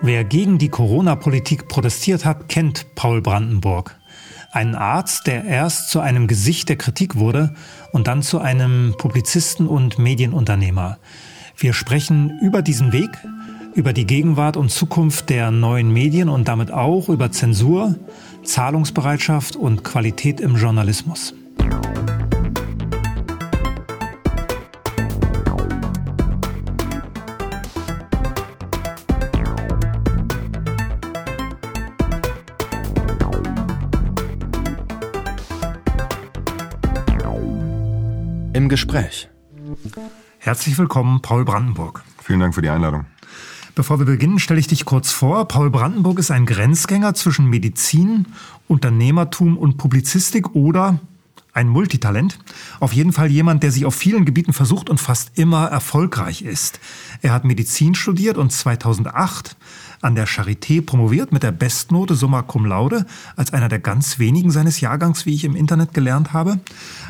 Wer gegen die Corona-Politik protestiert hat, kennt Paul Brandenburg. Ein Arzt, der erst zu einem Gesicht der Kritik wurde und dann zu einem Publizisten und Medienunternehmer. Wir sprechen über diesen Weg, über die Gegenwart und Zukunft der neuen Medien und damit auch über Zensur, Zahlungsbereitschaft und Qualität im Journalismus. Im Gespräch. Herzlich willkommen, Paul Brandenburg. Vielen Dank für die Einladung. Bevor wir beginnen, stelle ich dich kurz vor. Paul Brandenburg ist ein Grenzgänger zwischen Medizin, Unternehmertum und Publizistik oder ein Multitalent. Auf jeden Fall jemand, der sich auf vielen Gebieten versucht und fast immer erfolgreich ist. Er hat Medizin studiert und 2008 an der Charité promoviert mit der Bestnote Summa Cum Laude als einer der ganz wenigen seines Jahrgangs, wie ich im Internet gelernt habe.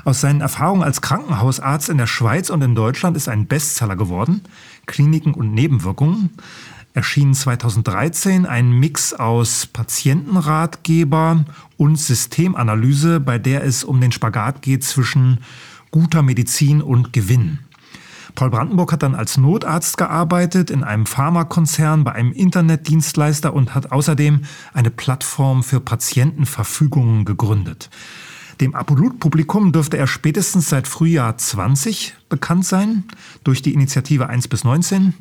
Aus seinen Erfahrungen als Krankenhausarzt in der Schweiz und in Deutschland ist ein Bestseller geworden. Kliniken und Nebenwirkungen erschien 2013 ein Mix aus Patientenratgeber und Systemanalyse, bei der es um den Spagat geht zwischen guter Medizin und Gewinn. Paul Brandenburg hat dann als Notarzt gearbeitet in einem Pharmakonzern, bei einem Internetdienstleister und hat außerdem eine Plattform für Patientenverfügungen gegründet. Dem Absolutpublikum dürfte er spätestens seit Frühjahr 20 bekannt sein, durch die Initiative 1 bis 19,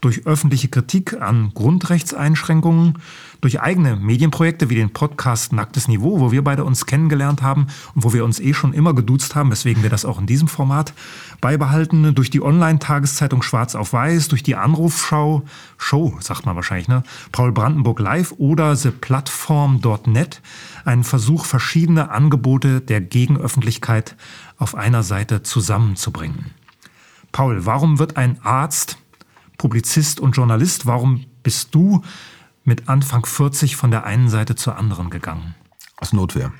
durch öffentliche Kritik an Grundrechtseinschränkungen, durch eigene Medienprojekte wie den Podcast Nacktes Niveau, wo wir beide uns kennengelernt haben und wo wir uns eh schon immer geduzt haben, weswegen wir das auch in diesem Format beibehalten, durch die Online-Tageszeitung Schwarz auf Weiß, durch die Anrufschau, Show sagt man wahrscheinlich, ne? Paul Brandenburg Live oder ThePlatform.net, ein Versuch, verschiedene Angebote der Gegenöffentlichkeit auf einer Seite zusammenzubringen. Paul, warum wird ein Arzt Publizist und Journalist. Warum bist du mit Anfang 40 von der einen Seite zur anderen gegangen? Aus Notwehr.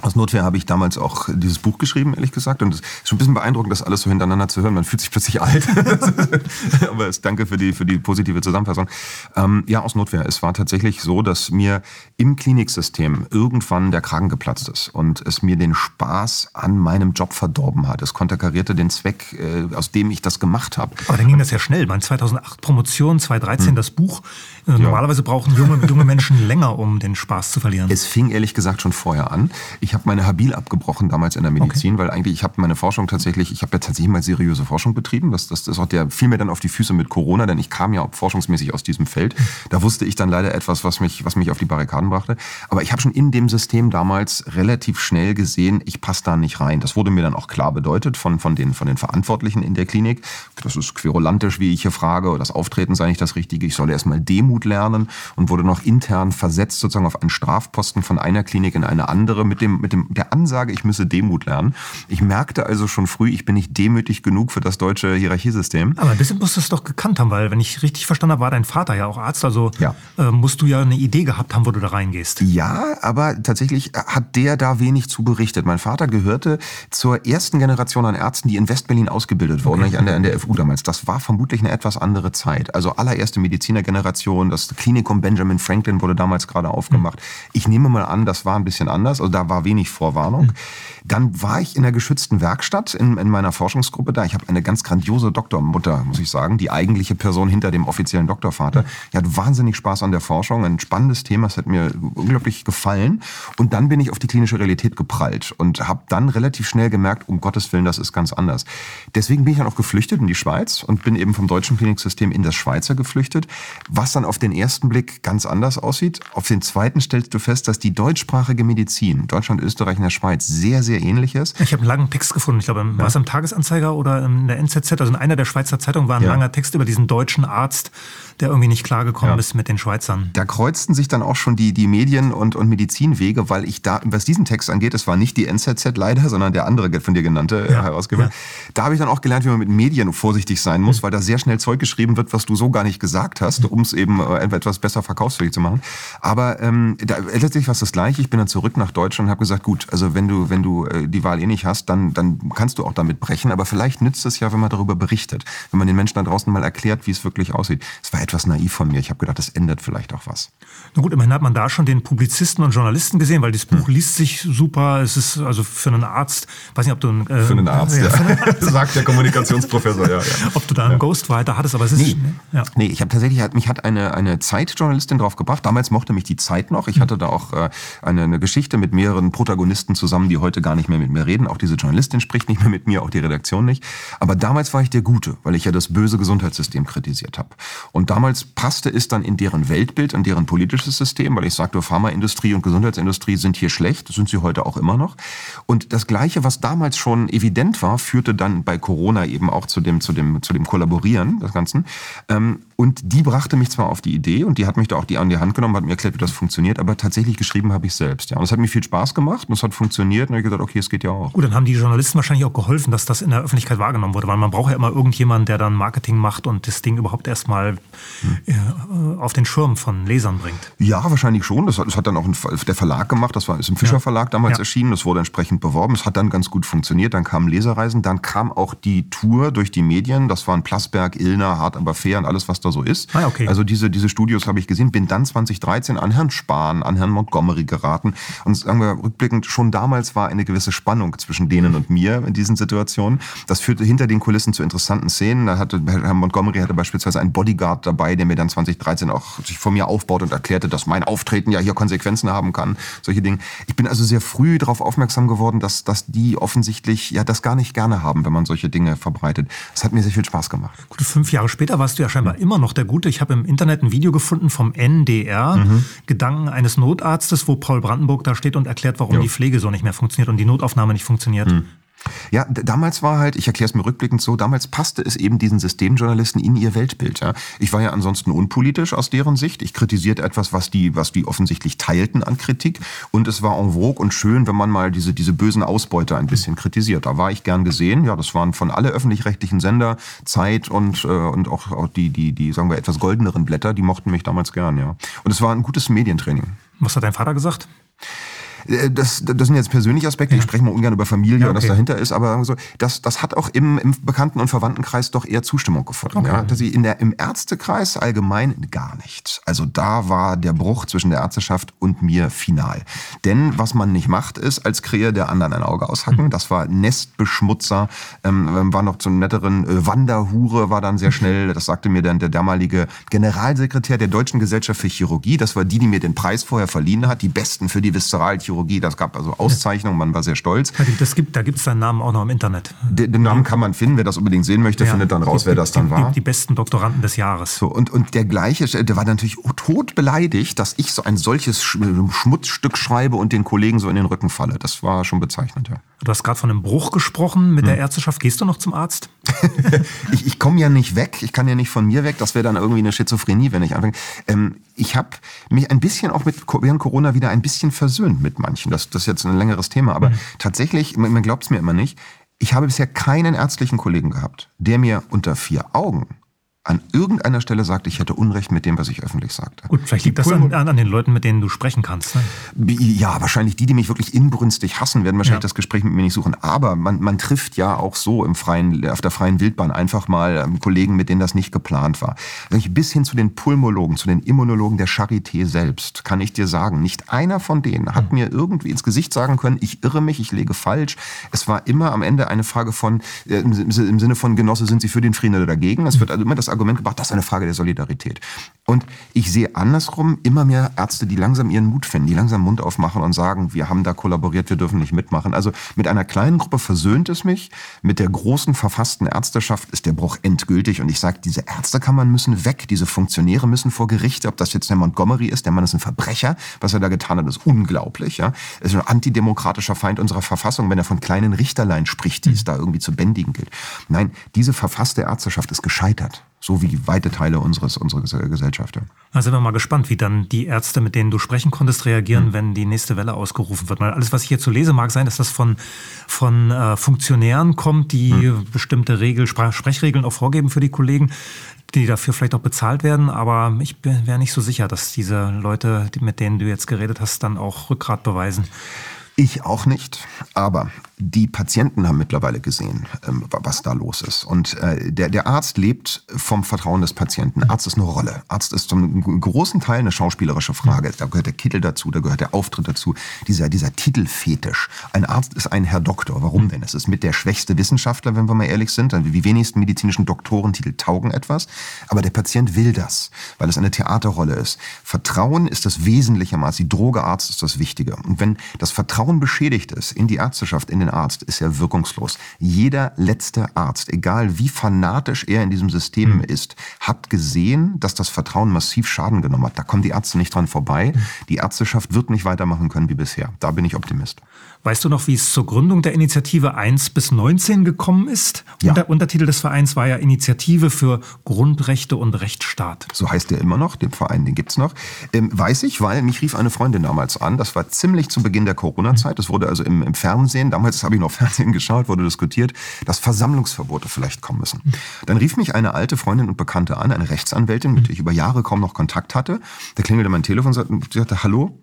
Aus Notwehr habe ich damals auch dieses Buch geschrieben, ehrlich gesagt. Und es ist schon ein bisschen beeindruckend, das alles so hintereinander zu hören. Man fühlt sich plötzlich alt. Aber danke für die, für die positive Zusammenfassung. Ähm, ja, aus Notwehr. Es war tatsächlich so, dass mir im Kliniksystem irgendwann der Kragen geplatzt ist und es mir den Spaß an meinem Job verdorben hat. Es konterkarierte den Zweck, äh, aus dem ich das gemacht habe. Aber dann ging das ja schnell. Mein 2008 Promotion, 2013 hm. das Buch. Äh, ja. Normalerweise brauchen junge, junge Menschen länger, um den Spaß zu verlieren. Es fing ehrlich gesagt schon vorher an. Ich ich habe meine Habil abgebrochen damals in der Medizin, okay. weil eigentlich ich habe meine Forschung tatsächlich, ich habe ja tatsächlich mal seriöse Forschung betrieben. Das, das, das hat ja viel mehr dann auf die Füße mit Corona, denn ich kam ja auch forschungsmäßig aus diesem Feld. Da wusste ich dann leider etwas, was mich, was mich auf die Barrikaden brachte. Aber ich habe schon in dem System damals relativ schnell gesehen, ich passe da nicht rein. Das wurde mir dann auch klar bedeutet von, von, den, von den Verantwortlichen in der Klinik. Das ist querulantisch, wie ich hier frage, das Auftreten sei nicht das Richtige. Ich solle erstmal Demut lernen und wurde noch intern versetzt sozusagen auf einen Strafposten von einer Klinik in eine andere mit dem mit dem, der Ansage, ich müsse Demut lernen. Ich merkte also schon früh, ich bin nicht demütig genug für das deutsche Hierarchiesystem. Aber ein bisschen musst du es doch gekannt haben, weil wenn ich richtig verstanden habe, war dein Vater ja auch Arzt, also ja. äh, musst du ja eine Idee gehabt haben, wo du da reingehst. Ja, aber tatsächlich hat der da wenig zu berichtet. Mein Vater gehörte zur ersten Generation an Ärzten, die in Westberlin ausgebildet wurden, okay. an, der, an der FU damals. Das war vermutlich eine etwas andere Zeit. Also allererste Medizinergeneration, das Klinikum Benjamin Franklin wurde damals gerade aufgemacht. Mhm. Ich nehme mal an, das war ein bisschen anders. Also da war wenig Vorwarnung. Dann war ich in der geschützten Werkstatt in, in meiner Forschungsgruppe da. Ich habe eine ganz grandiose Doktormutter, muss ich sagen, die eigentliche Person hinter dem offiziellen Doktorvater. Die hat wahnsinnig Spaß an der Forschung, ein spannendes Thema, es hat mir unglaublich gefallen. Und dann bin ich auf die klinische Realität geprallt und habe dann relativ schnell gemerkt, um Gottes Willen, das ist ganz anders. Deswegen bin ich dann auch geflüchtet in die Schweiz und bin eben vom deutschen Kliniksystem in das Schweizer geflüchtet, was dann auf den ersten Blick ganz anders aussieht. Auf den zweiten stellst du fest, dass die deutschsprachige Medizin, Deutschland, Österreich und der Schweiz, sehr, sehr ähnlich ist. Ich habe einen langen Text gefunden, ich glaube, ja. war es im Tagesanzeiger oder in der NZZ, also in einer der Schweizer Zeitungen war ein ja. langer Text über diesen deutschen Arzt, der irgendwie nicht klargekommen ja. ist mit den Schweizern. Da kreuzten sich dann auch schon die, die Medien- und, und Medizinwege, weil ich da, was diesen Text angeht, es war nicht die NZZ leider, sondern der andere von dir genannte ja. Herausgeber. Da habe ich dann auch gelernt, wie man mit Medien vorsichtig sein muss, mhm. weil da sehr schnell Zeug geschrieben wird, was du so gar nicht gesagt hast, mhm. um es eben äh, etwas besser verkaufsfähig zu machen. Aber ähm, da, letztlich war es das Gleiche. Ich bin dann zurück nach Deutschland und habe gesagt, gut, also wenn du, wenn du äh, die Wahl eh nicht hast, dann, dann kannst du auch damit brechen. Aber vielleicht nützt es ja, wenn man darüber berichtet, wenn man den Menschen da draußen mal erklärt, wie es wirklich aussieht. Es war etwas naiv von mir. Ich habe gedacht, das ändert vielleicht auch was. Na gut, immerhin hat man da schon den Publizisten und Journalisten gesehen, weil das Buch hm. liest sich super. Es ist also für einen Arzt, weiß nicht, ob du äh, für einen Arzt, ja, ja. sagt der Kommunikationsprofessor, ja, ja. Ob du da einen ja. Ghostwriter hattest, aber es ist nee, ja. nee ich habe tatsächlich mich hat eine eine Zeitjournalistin drauf gebracht. Damals mochte mich die Zeit noch. Ich hm. hatte da auch äh, eine, eine Geschichte mit mehreren Protagonisten zusammen, die heute gar nicht mehr mit mir reden. Auch diese Journalistin spricht nicht mehr mit mir, auch die Redaktion nicht. Aber damals war ich der Gute, weil ich ja das böse Gesundheitssystem kritisiert habe. Und damals passte es dann in deren Weltbild, in deren politisches System, weil ich sagte, Pharmaindustrie und Gesundheitsindustrie sind hier schlecht, sind sie heute auch immer noch. Und das Gleiche, was damals schon evident war, führte dann bei Corona eben auch zu dem, zu dem, zu dem Kollaborieren des Ganzen. Ähm, und die brachte mich zwar auf die Idee und die hat mich da auch die an die Hand genommen, hat mir erklärt, wie das funktioniert, aber tatsächlich geschrieben habe ich selbst. Ja. Und es hat mir viel Spaß gemacht und es hat funktioniert und ich gesagt, okay, es geht ja auch. Gut, dann haben die Journalisten wahrscheinlich auch geholfen, dass das in der Öffentlichkeit wahrgenommen wurde, weil man braucht ja immer irgendjemanden, der dann Marketing macht und das Ding überhaupt erstmal hm. Äh, auf den Schirm von Lesern bringt. Ja, wahrscheinlich schon. Das hat, das hat dann auch ein, der Verlag gemacht. Das war ist im Fischer Verlag damals ja. erschienen. Das wurde entsprechend beworben. Es hat dann ganz gut funktioniert. Dann kamen Leserreisen. Dann kam auch die Tour durch die Medien. Das waren Plasberg, Illner, Hart aber fair und alles, was da so ist. Ah, okay. Also diese, diese Studios habe ich gesehen. Bin dann 2013 an Herrn Spahn, an Herrn Montgomery geraten. Und sagen wir rückblickend, schon damals war eine gewisse Spannung zwischen denen und mir in diesen Situationen. Das führte hinter den Kulissen zu interessanten Szenen. Da hatte Herr Montgomery hatte beispielsweise einen Bodyguard dabei, der mir dann 2013 auch sich vor mir aufbaut und erklärte, dass mein Auftreten ja hier Konsequenzen haben kann. Solche Dinge. Ich bin also sehr früh darauf aufmerksam geworden, dass, dass die offensichtlich ja das gar nicht gerne haben, wenn man solche Dinge verbreitet. Das hat mir sehr viel Spaß gemacht. Gut, fünf Jahre später warst du ja scheinbar mhm. Immer noch der Gute. Ich habe im Internet ein Video gefunden vom NDR, mhm. Gedanken eines Notarztes, wo Paul Brandenburg da steht und erklärt, warum jo. die Pflege so nicht mehr funktioniert und die Notaufnahme nicht funktioniert. Mhm. Ja, damals war halt, ich erkläre es mir rückblickend so, damals passte es eben diesen Systemjournalisten in ihr Weltbild. Ja. Ich war ja ansonsten unpolitisch aus deren Sicht. Ich kritisierte etwas, was die, was die offensichtlich teilten an Kritik. Und es war en vogue und schön, wenn man mal diese, diese bösen Ausbeuter ein bisschen kritisiert. Da war ich gern gesehen. Ja, das waren von alle öffentlich-rechtlichen Sender, Zeit und, äh, und auch, auch die, die, die, sagen wir, etwas goldeneren Blätter, die mochten mich damals gern, ja. Und es war ein gutes Medientraining. Was hat dein Vater gesagt? Äh, das, das sind jetzt persönliche Aspekte, ja. ich spreche mal ungern über Familie ja, okay. und was dahinter ist, aber so, das, das hat auch im, im Bekannten- und Verwandtenkreis doch eher Zustimmung gefunden. Okay. Ja? Dass ich in der, Im Ärztekreis allgemein gar nichts. Also da war der Bruch zwischen der Ärzteschaft und mir final. Denn was man nicht macht, ist als Krähe der anderen ein Auge aushacken. Mhm. Das war Nestbeschmutzer, ähm, war noch zum netteren äh, Wanderhure, war dann sehr schnell, das sagte mir dann der damalige Generalsekretär der Deutschen Gesellschaft für Chirurgie. Das war die, die mir den Preis vorher verliehen hat, die Besten für die Viszeralchirurgie Chirurgie. Das gab also Auszeichnungen, man war sehr stolz. Das gibt, da gibt es deinen Namen auch noch im Internet. Den, den, Namen kann man finden, wer das unbedingt sehen möchte, ja, findet dann raus, wer das dann die, war. Die, die, besten Doktoranden des Jahres. So, und, und der gleiche, der war natürlich tot beleidigt, dass ich so ein solches Schmutzstück schreibe und den Kollegen so in den Rücken falle. Das war schon bezeichnend, ja. Du hast gerade von einem Bruch gesprochen mit hm. der Ärzteschaft. Gehst du noch zum Arzt? ich ich komme ja nicht weg. Ich kann ja nicht von mir weg. Das wäre dann irgendwie eine Schizophrenie, wenn ich anfange. Ähm, ich habe mich ein bisschen auch mit während Corona wieder ein bisschen versöhnt mit manchen. Das, das ist jetzt ein längeres Thema. Aber mhm. tatsächlich, man, man glaubt es mir immer nicht, ich habe bisher keinen ärztlichen Kollegen gehabt, der mir unter vier Augen an irgendeiner Stelle sagt, ich hätte Unrecht mit dem, was ich öffentlich sagte. Gut, vielleicht liegt das an, an, den Leuten, mit denen du sprechen kannst. Ne? Ja, wahrscheinlich die, die mich wirklich inbrünstig hassen, werden wahrscheinlich ja. das Gespräch mit mir nicht suchen. Aber man, man trifft ja auch so im freien, auf der freien Wildbahn einfach mal ähm, Kollegen, mit denen das nicht geplant war. Bis hin zu den Pulmologen, zu den Immunologen der Charité selbst, kann ich dir sagen, nicht einer von denen hat mhm. mir irgendwie ins Gesicht sagen können, ich irre mich, ich lege falsch. Es war immer am Ende eine Frage von, äh, im, im Sinne von Genosse, sind Sie für den Frieden oder dagegen? Es wird also immer das Argument gebracht, das ist eine Frage der Solidarität. Und ich sehe andersrum immer mehr Ärzte, die langsam ihren Mut finden, die langsam Mund aufmachen und sagen, wir haben da kollaboriert, wir dürfen nicht mitmachen. Also mit einer kleinen Gruppe versöhnt es mich, mit der großen verfassten Ärzteschaft ist der Bruch endgültig und ich sage, diese Ärztekammern müssen weg, diese Funktionäre müssen vor Gericht, ob das jetzt der Montgomery ist, der Mann ist ein Verbrecher, was er da getan hat, ist unglaublich. Ja? Er ist ein antidemokratischer Feind unserer Verfassung, wenn er von kleinen Richterlein spricht, die es da irgendwie zu bändigen gilt. Nein, diese verfasste Ärzteschaft ist gescheitert so wie weite Teile unseres, unserer Gesellschaft. Da sind wir mal gespannt, wie dann die Ärzte, mit denen du sprechen konntest, reagieren, mhm. wenn die nächste Welle ausgerufen wird. Weil alles, was ich hierzu lese, mag sein, dass das von, von äh, Funktionären kommt, die mhm. bestimmte Regel, Sprechregeln auch vorgeben für die Kollegen, die dafür vielleicht auch bezahlt werden. Aber ich wäre nicht so sicher, dass diese Leute, mit denen du jetzt geredet hast, dann auch Rückgrat beweisen. Ich auch nicht, aber die Patienten haben mittlerweile gesehen, ähm, was da los ist. Und äh, der, der Arzt lebt vom Vertrauen des Patienten. Arzt ist eine Rolle. Arzt ist zum großen Teil eine schauspielerische Frage. Da gehört der Kittel dazu, da gehört der Auftritt dazu. Dieser, dieser Titelfetisch. Ein Arzt ist ein Herr Doktor. Warum denn? Es ist mit der schwächste Wissenschaftler, wenn wir mal ehrlich sind. Die wenigsten medizinischen Doktorentitel taugen etwas. Aber der Patient will das, weil es eine Theaterrolle ist. Vertrauen ist das wesentliche Maß. Die Droge Arzt ist das Wichtige. Und wenn das Vertrauen beschädigt ist in die Ärzteschaft, in den Arzt, ist er wirkungslos. Jeder letzte Arzt, egal wie fanatisch er in diesem System mhm. ist, hat gesehen, dass das Vertrauen massiv Schaden genommen hat. Da kommen die Ärzte nicht dran vorbei. Mhm. Die Ärzteschaft wird nicht weitermachen können wie bisher. Da bin ich Optimist. Weißt du noch, wie es zur Gründung der Initiative 1 bis 19 gekommen ist? Ja. Der Untertitel des Vereins war ja Initiative für Grundrechte und Rechtsstaat. So heißt der immer noch, den Verein, den gibt's noch. Ähm, weiß ich, weil mich rief eine Freundin damals an. Das war ziemlich zu Beginn der Corona-Zeit. Das wurde also im, im Fernsehen, damals habe ich noch Fernsehen geschaut, wurde diskutiert, dass Versammlungsverbote vielleicht kommen müssen. Dann rief mich eine alte Freundin und Bekannte an, eine Rechtsanwältin, mit der ich über Jahre kaum noch Kontakt hatte. Da klingelte mein Telefon und sagte, hallo,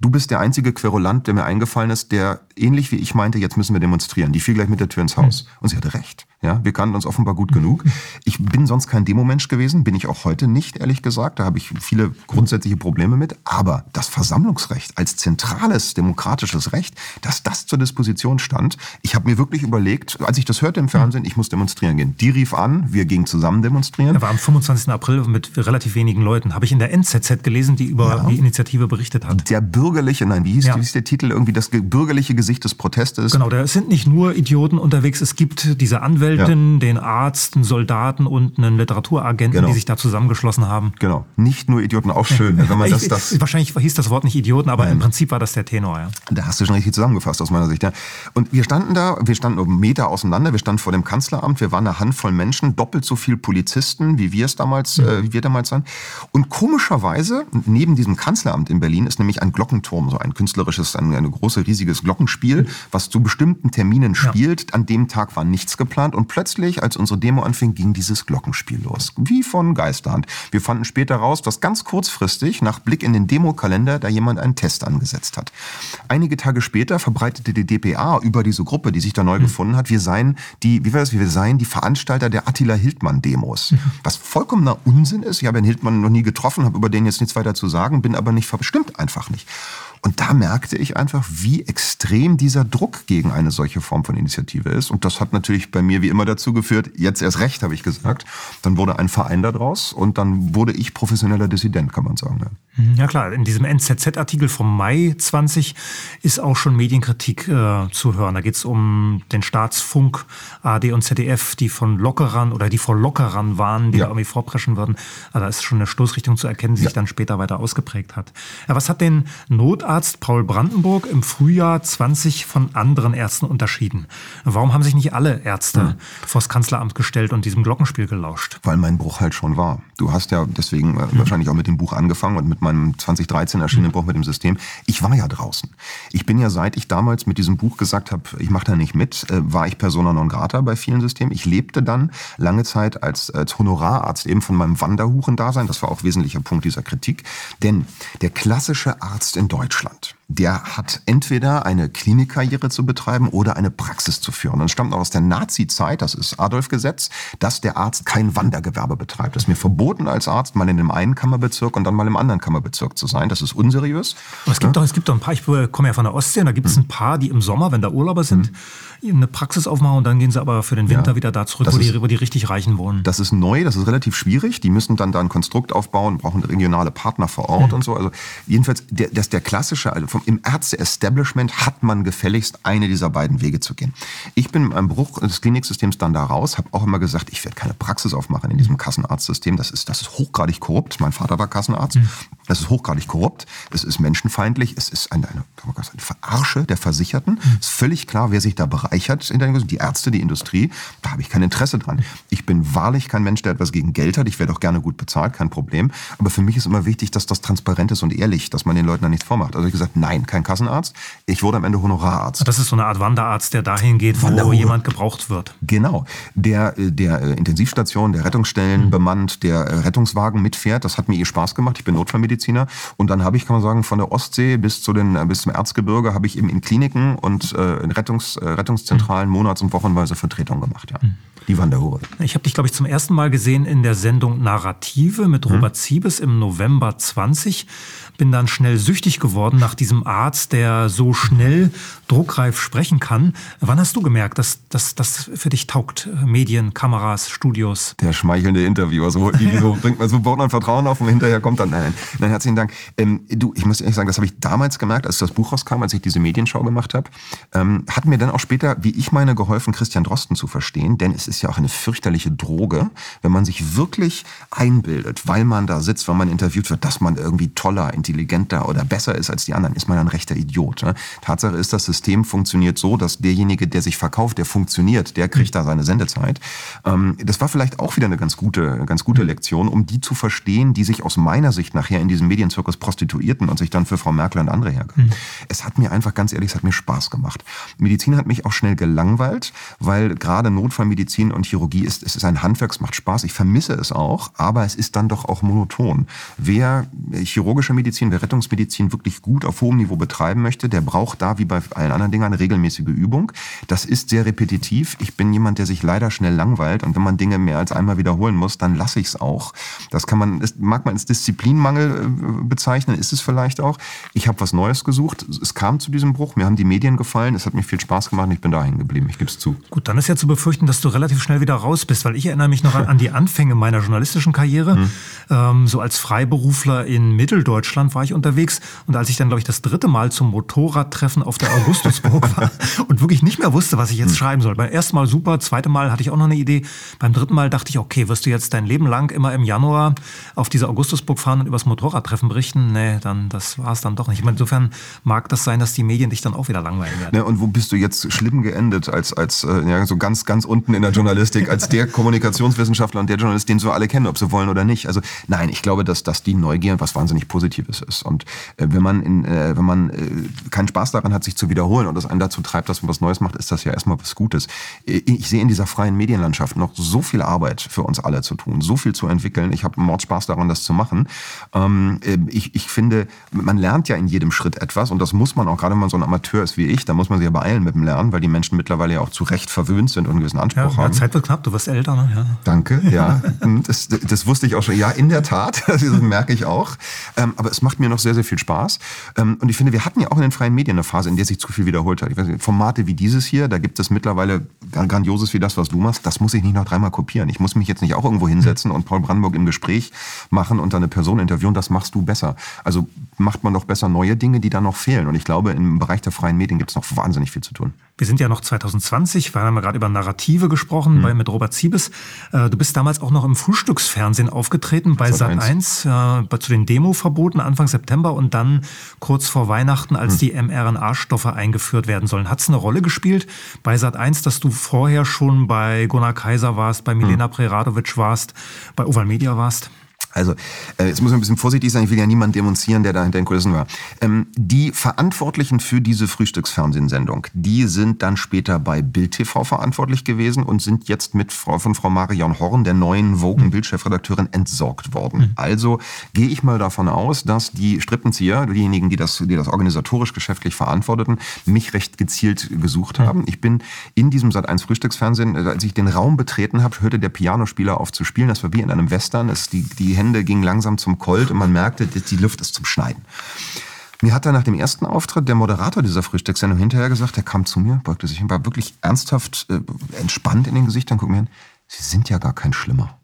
Du bist der einzige Querulant, der mir eingefallen ist, der ähnlich wie ich meinte, jetzt müssen wir demonstrieren. Die fiel gleich mit der Tür ins Haus. Und sie hatte recht. Ja, wir kannten uns offenbar gut genug. Ich bin sonst kein Demomensch gewesen, bin ich auch heute nicht, ehrlich gesagt. Da habe ich viele grundsätzliche Probleme mit. Aber das Versammlungsrecht als zentrales demokratisches Recht, dass das zur Disposition stand, ich habe mir wirklich überlegt, als ich das hörte im Fernsehen, ich muss demonstrieren gehen. Die rief an, wir gingen zusammen demonstrieren. Er war am 25. April mit relativ wenigen Leuten. Habe ich in der NZZ gelesen, die über ja. die Initiative berichtet hat. Der bürgerliche, nein, wie hieß, ja. wie hieß der Titel? Irgendwie das bürgerliche Gesicht des Protestes. Genau, da sind nicht nur Idioten unterwegs. Es gibt diese Anwältin, ja. den Arzt, einen Soldaten und einen Literaturagenten, genau. die sich da zusammengeschlossen haben. Genau. Nicht nur Idioten, auch schön. wenn man das, das Wahrscheinlich hieß das Wort nicht Idioten, aber Nein. im Prinzip war das der Tenor. Ja. Da hast du schon richtig zusammengefasst aus meiner Sicht. Ja. Und wir standen da, wir standen um Meter auseinander, wir standen vor dem Kanzleramt, wir waren eine Handvoll Menschen, doppelt so viel Polizisten, wie wir es damals, mhm. äh, wie wir damals waren. Und komischerweise, neben diesem Kanzleramt in Berlin ist nämlich ein Glockenturm, so ein künstlerisches, ein, ein großes, riesiges Glockenspiel, was zu bestimmten Terminen spielt. Ja. An dem Tag war nichts geplant und plötzlich, als unsere Demo anfing, ging dieses Glockenspiel los. Wie von Geisterhand. Wir fanden später raus, dass ganz kurzfristig, nach Blick in den Demokalender, da jemand einen Test angesetzt hat. Einige Tage später verbreitete die DPA über diese Gruppe, die sich da neu mhm. gefunden hat, wir seien die, wie war das, wir seien die Veranstalter der Attila Hildmann-Demos. Mhm. Was vollkommener Unsinn ist. Ich habe den Hildmann noch nie getroffen, habe über den jetzt nichts weiter zu sagen, bin aber nicht verstimmt einfach nicht. Und da merkte ich einfach, wie extrem dieser Druck gegen eine solche Form von Initiative ist. Und das hat natürlich bei mir wie immer dazu geführt, jetzt erst recht, habe ich gesagt. Dann wurde ein Verein daraus und dann wurde ich professioneller Dissident, kann man sagen. Ja, mhm, klar, in diesem NZZ-Artikel vom Mai 20 ist auch schon Medienkritik äh, zu hören. Da geht es um den Staatsfunk, AD und ZDF, die von Lockerern oder die vor Lockerern waren, die ja. da irgendwie vorpreschen würden. Also da ist schon eine Stoßrichtung zu erkennen, die ja. sich dann später weiter ausgeprägt hat. Ja, was hat den Not Chefarzt Paul Brandenburg im Frühjahr 20 von anderen Ärzten unterschieden. Warum haben sich nicht alle Ärzte hm. vors Kanzleramt gestellt und diesem Glockenspiel gelauscht? Weil mein Bruch halt schon war. Du hast ja deswegen äh, hm. wahrscheinlich auch mit dem Buch angefangen und mit meinem 2013 erschienenen hm. Buch mit dem System. Ich war ja draußen. Ich bin ja seit ich damals mit diesem Buch gesagt habe, ich mache da nicht mit, äh, war ich persona non grata bei vielen Systemen. Ich lebte dann lange Zeit als, als Honorararzt eben von meinem Wanderhuren-Dasein. Das war auch wesentlicher Punkt dieser Kritik. Denn der klassische Arzt in Deutschland Deutschland. Der hat entweder eine Klinikkarriere zu betreiben oder eine Praxis zu führen. Und das stammt auch aus der Nazi-Zeit, das ist Adolf-Gesetz, dass der Arzt kein Wandergewerbe betreibt. Es ist mir verboten als Arzt, mal in dem einen Kammerbezirk und dann mal im anderen Kammerbezirk zu sein. Das ist unseriös. Aber es gibt doch, es gibt doch ein paar, ich komme ja von der Ostsee, und da gibt es hm. ein paar, die im Sommer, wenn da Urlauber sind, hm eine Praxis aufmachen und dann gehen sie aber für den Winter ja, wieder da zurück, wo, ist, die, wo die richtig Reichen wohnen. Das ist neu, das ist relativ schwierig. Die müssen dann da ein Konstrukt aufbauen, brauchen regionale Partner vor Ort mhm. und so. Also jedenfalls, der, das der klassische, also vom, im Ärzte-Establishment hat man gefälligst eine dieser beiden Wege zu gehen. Ich bin im Bruch des Kliniksystems dann da raus, habe auch immer gesagt, ich werde keine Praxis aufmachen in diesem Kassenarztsystem. Das ist, das ist hochgradig korrupt. Mein Vater war Kassenarzt. Mhm. Das ist hochgradig korrupt. Es ist menschenfeindlich. Es ist eine, eine, eine Verarsche der Versicherten. Mhm. Es ist völlig klar, wer sich da bereichert bereichert in der die Ärzte, die Industrie. Da habe ich kein Interesse dran. Ich bin wahrlich kein Mensch, der etwas gegen Geld hat. Ich werde auch gerne gut bezahlt, kein Problem. Aber für mich ist immer wichtig, dass das transparent ist und ehrlich, dass man den Leuten da nichts vormacht. Also ich gesagt, nein, kein Kassenarzt. Ich wurde am Ende Honorararzt. Das ist so eine Art Wanderarzt, der dahin geht, wo Wanderhure. jemand gebraucht wird. Genau. Der, äh, der äh, Intensivstation, der Rettungsstellen mhm. bemannt, der äh, Rettungswagen mitfährt. Das hat mir eh Spaß gemacht. Ich bin Notfallmediziner. Und dann habe ich, kann man sagen, von der Ostsee bis zu den bis zum Erzgebirge habe ich eben in Kliniken und äh, in Rettungs, äh, Rettungszentralen mhm. monats- und wochenweise Vertretungen gemacht. Ja. Mhm. Die waren der Hure. Ich habe dich, glaube ich, zum ersten Mal gesehen in der Sendung Narrative mit mhm. Robert. Siebes im November 20 bin dann schnell süchtig geworden nach diesem Arzt, der so schnell druckreif sprechen kann. Wann hast du gemerkt, dass das für dich taugt? Medien, Kameras, Studios? Der schmeichelnde Interviewer. So, so bringt man, so baut man Vertrauen auf und hinterher kommt dann, nein, nein, nein herzlichen Dank. Ähm, du, ich muss ehrlich sagen, das habe ich damals gemerkt, als das Buch rauskam, als ich diese Medienschau gemacht habe. Ähm, hat mir dann auch später, wie ich meine, geholfen, Christian Drosten zu verstehen, denn es ist ja auch eine fürchterliche Droge, wenn man sich wirklich einbildet, weil man da sitzt, weil man interviewt wird, dass man irgendwie toller, intelligenter intelligenter oder besser ist als die anderen, ist man ein rechter Idiot. Ne? Tatsache ist, das System funktioniert so, dass derjenige, der sich verkauft, der funktioniert, der kriegt da seine Sendezeit. Ähm, das war vielleicht auch wieder eine ganz gute, ganz gute Lektion, um die zu verstehen, die sich aus meiner Sicht nachher in diesem Medienzirkus prostituierten und sich dann für Frau Merkel und andere hergaben. Mhm. Es hat mir einfach, ganz ehrlich, es hat mir Spaß gemacht. Medizin hat mich auch schnell gelangweilt, weil gerade Notfallmedizin und Chirurgie ist, es ist ein Handwerk, es macht Spaß. Ich vermisse es auch, aber es ist dann doch auch monoton. Wer chirurgische Medizin Medizin, wer Rettungsmedizin wirklich gut auf hohem Niveau betreiben möchte, der braucht da, wie bei allen anderen Dingen, eine regelmäßige Übung. Das ist sehr repetitiv. Ich bin jemand, der sich leider schnell langweilt und wenn man Dinge mehr als einmal wiederholen muss, dann lasse ich es auch. Das kann man, mag man als Disziplinmangel äh, bezeichnen, ist es vielleicht auch. Ich habe was Neues gesucht. Es kam zu diesem Bruch. Mir haben die Medien gefallen. Es hat mir viel Spaß gemacht und ich bin dahin geblieben. Ich gebe es zu. Gut, dann ist ja zu befürchten, dass du relativ schnell wieder raus bist, weil ich erinnere mich noch an, an die Anfänge meiner journalistischen Karriere. Hm. Ähm, so als Freiberufler in Mitteldeutschland Deutschland war ich unterwegs und als ich dann, glaube ich, das dritte Mal zum Motorradtreffen auf der Augustusburg war und wirklich nicht mehr wusste, was ich jetzt hm. schreiben soll. Beim ersten Mal super, zweite Mal hatte ich auch noch eine Idee. Beim dritten Mal dachte ich, okay, wirst du jetzt dein Leben lang immer im Januar auf dieser Augustusburg fahren und übers Motorradtreffen berichten? Nee, dann, das war es dann doch nicht. insofern mag das sein, dass die Medien dich dann auch wieder langweilen werden. Ja, und wo bist du jetzt schlimm geendet als, als äh, ja, so ganz, ganz unten in der Journalistik, als der Kommunikationswissenschaftler und der Journalist, den so alle kennen, ob sie wollen oder nicht? Also nein, ich glaube, dass, dass die Neugier was wahnsinnig Positives ist. Und äh, wenn man, in, äh, wenn man äh, keinen Spaß daran hat, sich zu wiederholen und das einen dazu treibt, dass man was Neues macht, ist das ja erstmal was Gutes. Äh, ich sehe in dieser freien Medienlandschaft noch so viel Arbeit für uns alle zu tun, so viel zu entwickeln. Ich habe Mordspaß daran, das zu machen. Ähm, äh, ich, ich finde, man lernt ja in jedem Schritt etwas und das muss man auch, gerade wenn man so ein Amateur ist wie ich, da muss man sich ja beeilen mit dem Lernen, weil die Menschen mittlerweile ja auch zu Recht verwöhnt sind und einen gewissen Anspruch ja, haben. Zeit wird knapp, du wirst älter, ne? Ja. Danke, ja. das, das wusste ich auch schon. Ja, in der Tat, das merke ich auch. Ähm, aber es macht mir noch sehr, sehr viel Spaß. Ähm, und ich finde, wir hatten ja auch in den freien Medien eine Phase, in der sich zu viel wiederholt hat. Ich weiß nicht, Formate wie dieses hier, da gibt es mittlerweile Grandioses wie das, was du machst. Das muss ich nicht noch dreimal kopieren. Ich muss mich jetzt nicht auch irgendwo hinsetzen und Paul Brandenburg im Gespräch machen und dann eine Person interviewen. Das machst du besser. Also macht man doch besser neue Dinge, die da noch fehlen. Und ich glaube, im Bereich der freien Medien gibt es noch wahnsinnig viel zu tun. Wir sind ja noch 2020, wir haben ja gerade über Narrative gesprochen mhm. bei, mit Robert Siebes. Äh, du bist damals auch noch im Frühstücksfernsehen aufgetreten bei Sat 1 äh, zu den Demo-Verboten Anfang September und dann kurz vor Weihnachten, als mhm. die mRNA-Stoffe eingeführt werden sollen. Hat es eine Rolle gespielt bei Sat 1, dass du vorher schon bei Gunnar Kaiser warst, bei Milena mhm. Preradovic warst, bei Oval Media warst? Also, äh, jetzt muss man ein bisschen vorsichtig sein, ich will ja niemanden demonstrieren, der da hinter den Kulissen war. Ähm, die Verantwortlichen für diese Frühstücksfernsehsendung, die sind dann später bei Bild TV verantwortlich gewesen und sind jetzt mit Frau, von Frau Marion Horn, der neuen Wogen-Bildchefredakteurin, entsorgt worden. Mhm. Also gehe ich mal davon aus, dass die Strippenzieher, diejenigen, die das, die das organisatorisch geschäftlich verantworteten, mich recht gezielt gesucht mhm. haben. Ich bin in diesem Sat1 Frühstücksfernsehen, äh, als ich den Raum betreten habe, hörte der Pianospieler auf zu spielen. Das war wie in einem Western. Es, die, die Hände gingen langsam zum Colt und man merkte, die Luft ist zum Schneiden. Mir hat dann nach dem ersten Auftritt der Moderator dieser Frühstückssendung hinterher gesagt, der kam zu mir, beugte sich und war wirklich ernsthaft äh, entspannt in den Gesichtern, guck mir hin, Sie sind ja gar kein Schlimmer.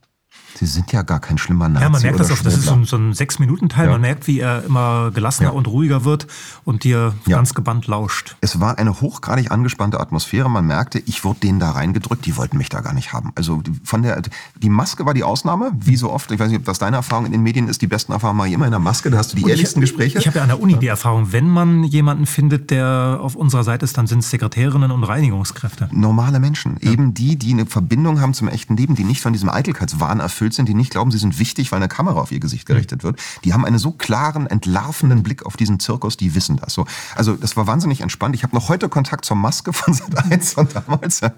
Sie sind ja gar kein schlimmer Nazi. Ja, man merkt das auch. Das ist so ein, so ein Sechs-Minuten-Teil. Ja. Man merkt, wie er immer gelassener ja. und ruhiger wird und dir ja. ganz gebannt lauscht. Es war eine hochgradig angespannte Atmosphäre. Man merkte, ich wurde denen da reingedrückt. Die wollten mich da gar nicht haben. Also von der, die Maske war die Ausnahme, wie so oft. Ich weiß nicht, ob das deine Erfahrung in den Medien ist. Die besten Erfahrungen ich immer in der Maske. Da hast du die und ehrlichsten ich, Gespräche. Ich habe ja an der Uni die Erfahrung, wenn man jemanden findet, der auf unserer Seite ist, dann sind es Sekretärinnen und Reinigungskräfte. Normale Menschen. Eben die, die eine Verbindung haben zum echten Leben, die nicht von diesem Eitelkeitswahn erfüllt angstgefüllt sind, die nicht glauben, sie sind wichtig, weil eine Kamera auf ihr Gesicht gerichtet wird. Die haben einen so klaren, entlarvenden Blick auf diesen Zirkus, die wissen das. So, also das war wahnsinnig entspannt. Ich habe noch heute Kontakt zur Maske von Sat 1 von damals. Äh,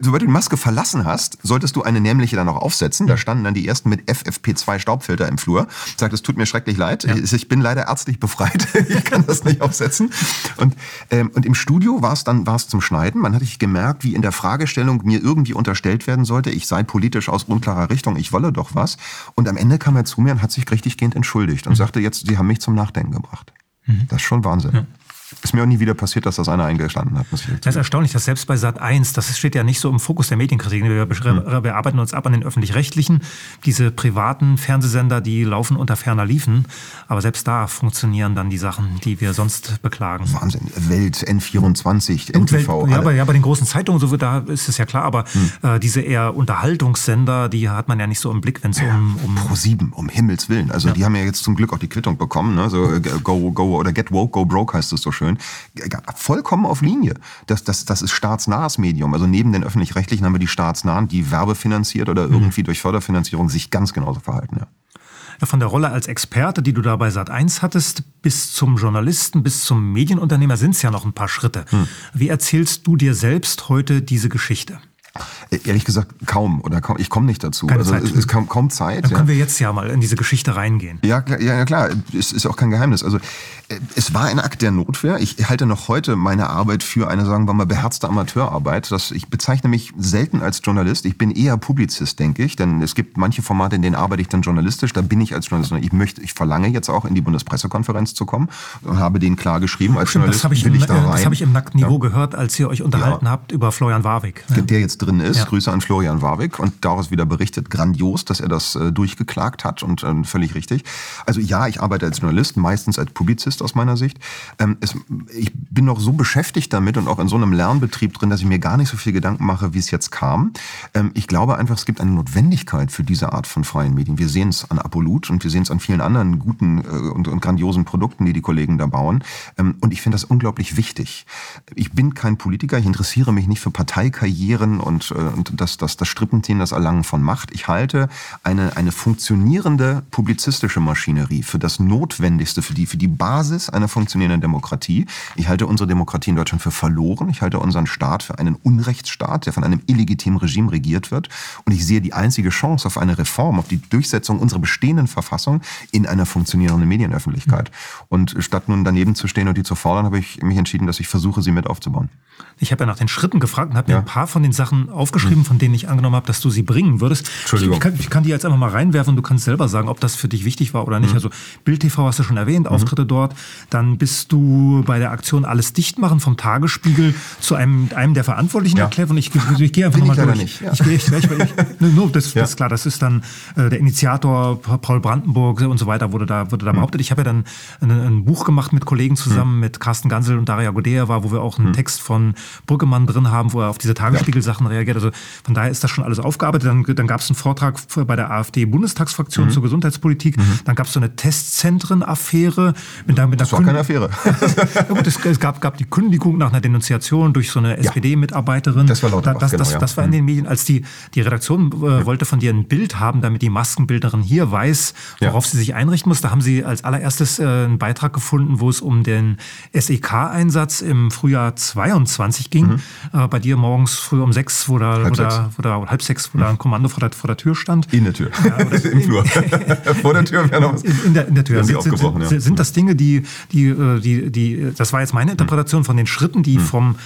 sobald du die Maske verlassen hast, solltest du eine nämliche dann noch aufsetzen. Da standen dann die ersten mit FFP2 Staubfilter im Flur. Sagt, es tut mir schrecklich leid. Ja. Ich bin leider ärztlich befreit. ich kann das nicht aufsetzen. Und, ähm, und im Studio war es dann war es zum Schneiden. Man hatte ich gemerkt, wie in der Fragestellung mir irgendwie unterstellt werden sollte, ich sei politisch aus unklarer Richtung, ich wolle doch was. Und am Ende kam er zu mir und hat sich richtiggehend entschuldigt und mhm. sagte jetzt, Sie haben mich zum Nachdenken gebracht. Mhm. Das ist schon Wahnsinn. Ja. Ist mir auch nie wieder passiert, dass das einer eingestanden hat. Das ist erstaunlich, dass selbst bei Sat 1, das steht ja nicht so im Fokus der Medienkritik. Wir, hm. wir arbeiten uns ab an den öffentlich-rechtlichen. Diese privaten Fernsehsender, die laufen unter ferner Liefen. Aber selbst da funktionieren dann die Sachen, die wir sonst beklagen. Wahnsinn. Welt, N24, NTV. Welt, ja, bei, ja, bei den großen Zeitungen, so da ist es ja klar. Aber hm. äh, diese eher Unterhaltungssender, die hat man ja nicht so im Blick, wenn es ja, um, um. Pro 7, um Himmels Willen. Also ja. die haben ja jetzt zum Glück auch die Quittung bekommen. Ne? So, äh, go, go oder Get Woke, Go Broke heißt es so schön, vollkommen auf Linie. Das, das, das ist staatsnahes Medium. Also neben den öffentlich-rechtlichen haben wir die staatsnahen, die werbefinanziert oder mhm. irgendwie durch Förderfinanzierung sich ganz genauso verhalten. Ja. Ja, von der Rolle als Experte, die du da bei Sat1 hattest, bis zum Journalisten, bis zum Medienunternehmer sind es ja noch ein paar Schritte. Hm. Wie erzählst du dir selbst heute diese Geschichte? Ehrlich gesagt, kaum oder kaum. Ich komme nicht dazu. Keine also Zeit. es ist kaum, kaum Zeit. Dann können ja. wir jetzt ja mal in diese Geschichte reingehen. Ja, ja, ja klar. Es ist auch kein Geheimnis. Also es war ein Akt der Notwehr. Ich halte noch heute meine Arbeit für eine, sagen wir mal, beherzte Amateurarbeit. Das, ich bezeichne mich selten als Journalist. Ich bin eher Publizist, denke ich. Denn es gibt manche Formate, in denen arbeite ich dann journalistisch. Da bin ich als Journalist. Ich möchte, ich verlange jetzt auch in die Bundespressekonferenz zu kommen und habe denen klar geschrieben, als Stimmt, Journalist das ich will im, ich da rein. Das habe ich im nackten Niveau ja. gehört, als ihr euch unterhalten ja. habt über Florian Warwick. Der jetzt drin ist. Ja. Grüße an Florian Warwick. Und daraus wieder berichtet, grandios, dass er das äh, durchgeklagt hat und äh, völlig richtig. Also ja, ich arbeite als Journalist, meistens als Publizist aus meiner Sicht. Ähm, es, ich bin noch so beschäftigt damit und auch in so einem Lernbetrieb drin, dass ich mir gar nicht so viel Gedanken mache, wie es jetzt kam. Ähm, ich glaube einfach, es gibt eine Notwendigkeit für diese Art von freien Medien. Wir sehen es an Apolut und wir sehen es an vielen anderen guten äh, und, und, grandiosen Produkten, die die Kollegen da bauen. Ähm, und ich finde das unglaublich wichtig. Ich bin kein Politiker, ich interessiere mich nicht für Parteikarrieren und, äh, und das, das, das Strippenteam, das Erlangen von Macht. Ich halte eine, eine funktionierende publizistische Maschinerie für das Notwendigste, für die, für die Basis einer funktionierenden Demokratie. Ich halte unsere Demokratie in Deutschland für verloren. Ich halte unseren Staat für einen Unrechtsstaat, der von einem illegitimen Regime regiert wird. Und ich sehe die einzige Chance auf eine Reform, auf die Durchsetzung unserer bestehenden Verfassung in einer funktionierenden Medienöffentlichkeit. Und statt nun daneben zu stehen und die zu fordern, habe ich mich entschieden, dass ich versuche, sie mit aufzubauen. Ich habe ja nach den Schritten gefragt und habe ja. mir ein paar von den Sachen aufgeschrieben, von denen ich angenommen habe, dass du sie bringen würdest. Entschuldigung. Ich, ich, kann, ich kann die jetzt einfach mal reinwerfen und du kannst selber sagen, ob das für dich wichtig war oder nicht. Mhm. Also Bild TV hast du schon erwähnt, mhm. Auftritte dort. Dann bist du bei der Aktion Alles dicht machen vom Tagesspiegel zu einem, einem der Verantwortlichen ja. erklärt. Und ich, ich, gehe einfach nochmal durch. Nicht, ja. Ich gehe echt gleich, nur, das, ja. das ist klar, das ist dann äh, der Initiator Paul Brandenburg und so weiter wurde da, wurde da mhm. behauptet. Ich habe ja dann ein, ein, Buch gemacht mit Kollegen zusammen, mhm. mit Carsten Gansel und Daria Godea war, wo wir auch einen mhm. Text von Brüggemann drin haben, wo er auf diese Tagesspiegel-Sachen reagiert. Also von daher ist das schon alles aufgearbeitet. Dann, dann gab es einen Vortrag bei der AfD-Bundestagsfraktion mhm. zur Gesundheitspolitik. Mhm. Dann gab es so eine Testzentren-Affäre. Mit, mit das war keine Affäre. ja, gut, es, es, gab, gab die Kündigung nach einer Denunziation durch so eine SPD-Mitarbeiterin. Das war lauter. Das, das, genau, ja. das war in den mhm. Medien, als die, die Redaktion äh, wollte von dir ein Bild haben, damit die Maskenbildnerin hier weiß, worauf ja. sie sich einrichten muss. Da haben sie als allererstes äh, einen Beitrag gefunden, wo es um den SEK-Einsatz im Frühjahr 22 ging. Mhm. Äh, bei dir morgens früh um sechs, wo da, halb, wo sechs. Da, wo da, halb sechs, wo da ein Kommando vor der, vor der Tür stand. In der Tür. Ja, Im Flur. vor der Tür wäre noch was. In, der, in der Tür. Sind, sind, ja. sind das Dinge, die, die, äh, die, die, das war jetzt meine Interpretation von den Schritten, die hm. vom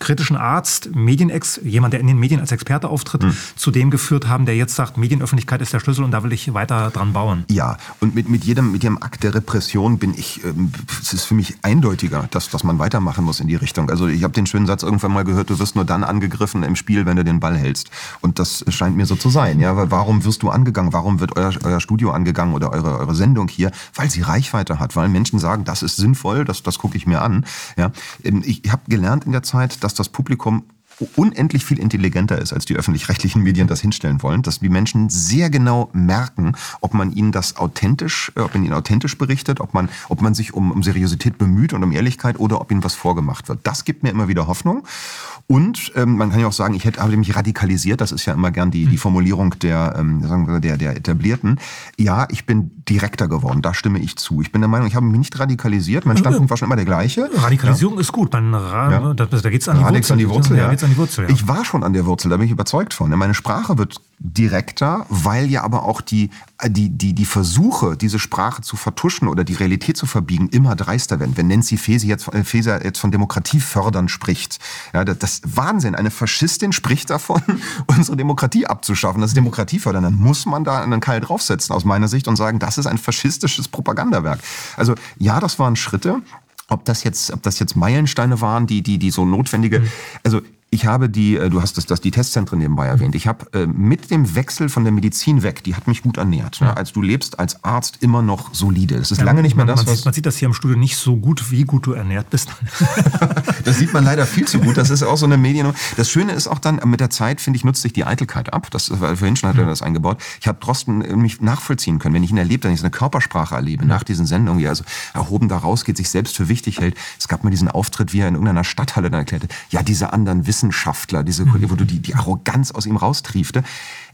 kritischen Arzt, Medienex, jemand, der in den Medien als Experte auftritt, hm. zu dem geführt haben, der jetzt sagt, Medienöffentlichkeit ist der Schlüssel und da will ich weiter dran bauen. Ja, und mit, mit, jedem, mit jedem Akt der Repression bin ich, ähm, es ist für mich eindeutiger, dass, dass man weitermachen muss in die Richtung. Also ich habe den schönen Satz irgendwann mal gehört, du wirst nur dann angegriffen im Spiel, wenn du den Ball hältst. Und das scheint mir so zu sein. Ja, weil warum wirst du angegangen? Warum wird euer, euer Studio angegangen oder eure, eure Sendung hier? Weil sie Reichweite hat, weil Menschen sagen, das ist sinnvoll, das, das gucke ich mir an. Ja, ähm, ich habe gelernt in der Zeit, dass das Publikum unendlich viel intelligenter ist, als die öffentlich-rechtlichen Medien das hinstellen wollen, dass die Menschen sehr genau merken, ob man ihnen das authentisch, äh, ob man ihnen authentisch berichtet, ob man, ob man sich um, um Seriosität bemüht und um Ehrlichkeit oder ob ihnen was vorgemacht wird. Das gibt mir immer wieder Hoffnung. Und ähm, man kann ja auch sagen, ich hätte habe mich radikalisiert. Das ist ja immer gern die, die Formulierung der, ähm, sagen wir, der, der Etablierten. Ja, ich bin direkter geworden. Da stimme ich zu. Ich bin der Meinung, ich habe mich nicht radikalisiert. Mein Standpunkt war schon immer der gleiche. Radikalisierung ja. ist gut. Man, ja. da, da geht es an die Wurzel. An die Wurzel, ja. An die Wurzel ja. Ich war schon an der Wurzel. Da bin ich überzeugt von. Meine Sprache wird direkter, weil ja aber auch die, die, die, die Versuche, diese Sprache zu vertuschen oder die Realität zu verbiegen, immer dreister werden. Wenn Nancy Faeser jetzt, äh, Faeser jetzt von Demokratie fördern spricht, ja, das ist Wahnsinn. Eine Faschistin spricht davon, unsere Demokratie abzuschaffen. Das ist Demokratie fördern. Dann muss man da einen Keil draufsetzen, aus meiner Sicht, und sagen, das ist ein faschistisches Propagandawerk. Also ja, das waren Schritte. Ob das jetzt, ob das jetzt Meilensteine waren, die, die, die so notwendige, also ich habe die, äh, du hast das, das die Testzentren nebenbei erwähnt. Ich habe äh, mit dem Wechsel von der Medizin weg, die hat mich gut ernährt. Ne? Als du lebst als Arzt immer noch solide. Das ist ja, lange nicht mehr man, das, man, was man sieht das hier im Studio nicht so gut, wie gut du ernährt bist. das sieht man leider viel zu gut. Das ist auch so eine Medien. Das Schöne ist auch dann mit der Zeit finde ich nutzt sich die Eitelkeit ab. Das weil vorhin schon hat er mhm. das eingebaut. Ich habe trotzdem äh, mich nachvollziehen können, wenn ich ihn erlebt, wenn ich so eine Körpersprache erlebe nach diesen Sendungen, wie er also erhoben da rausgeht, sich selbst für wichtig hält. Es gab mal diesen Auftritt, wie er in irgendeiner Stadthalle dann erklärte, ja diese anderen Wissenschaftler, diese diese, wo du die, die Arroganz aus ihm raustriefte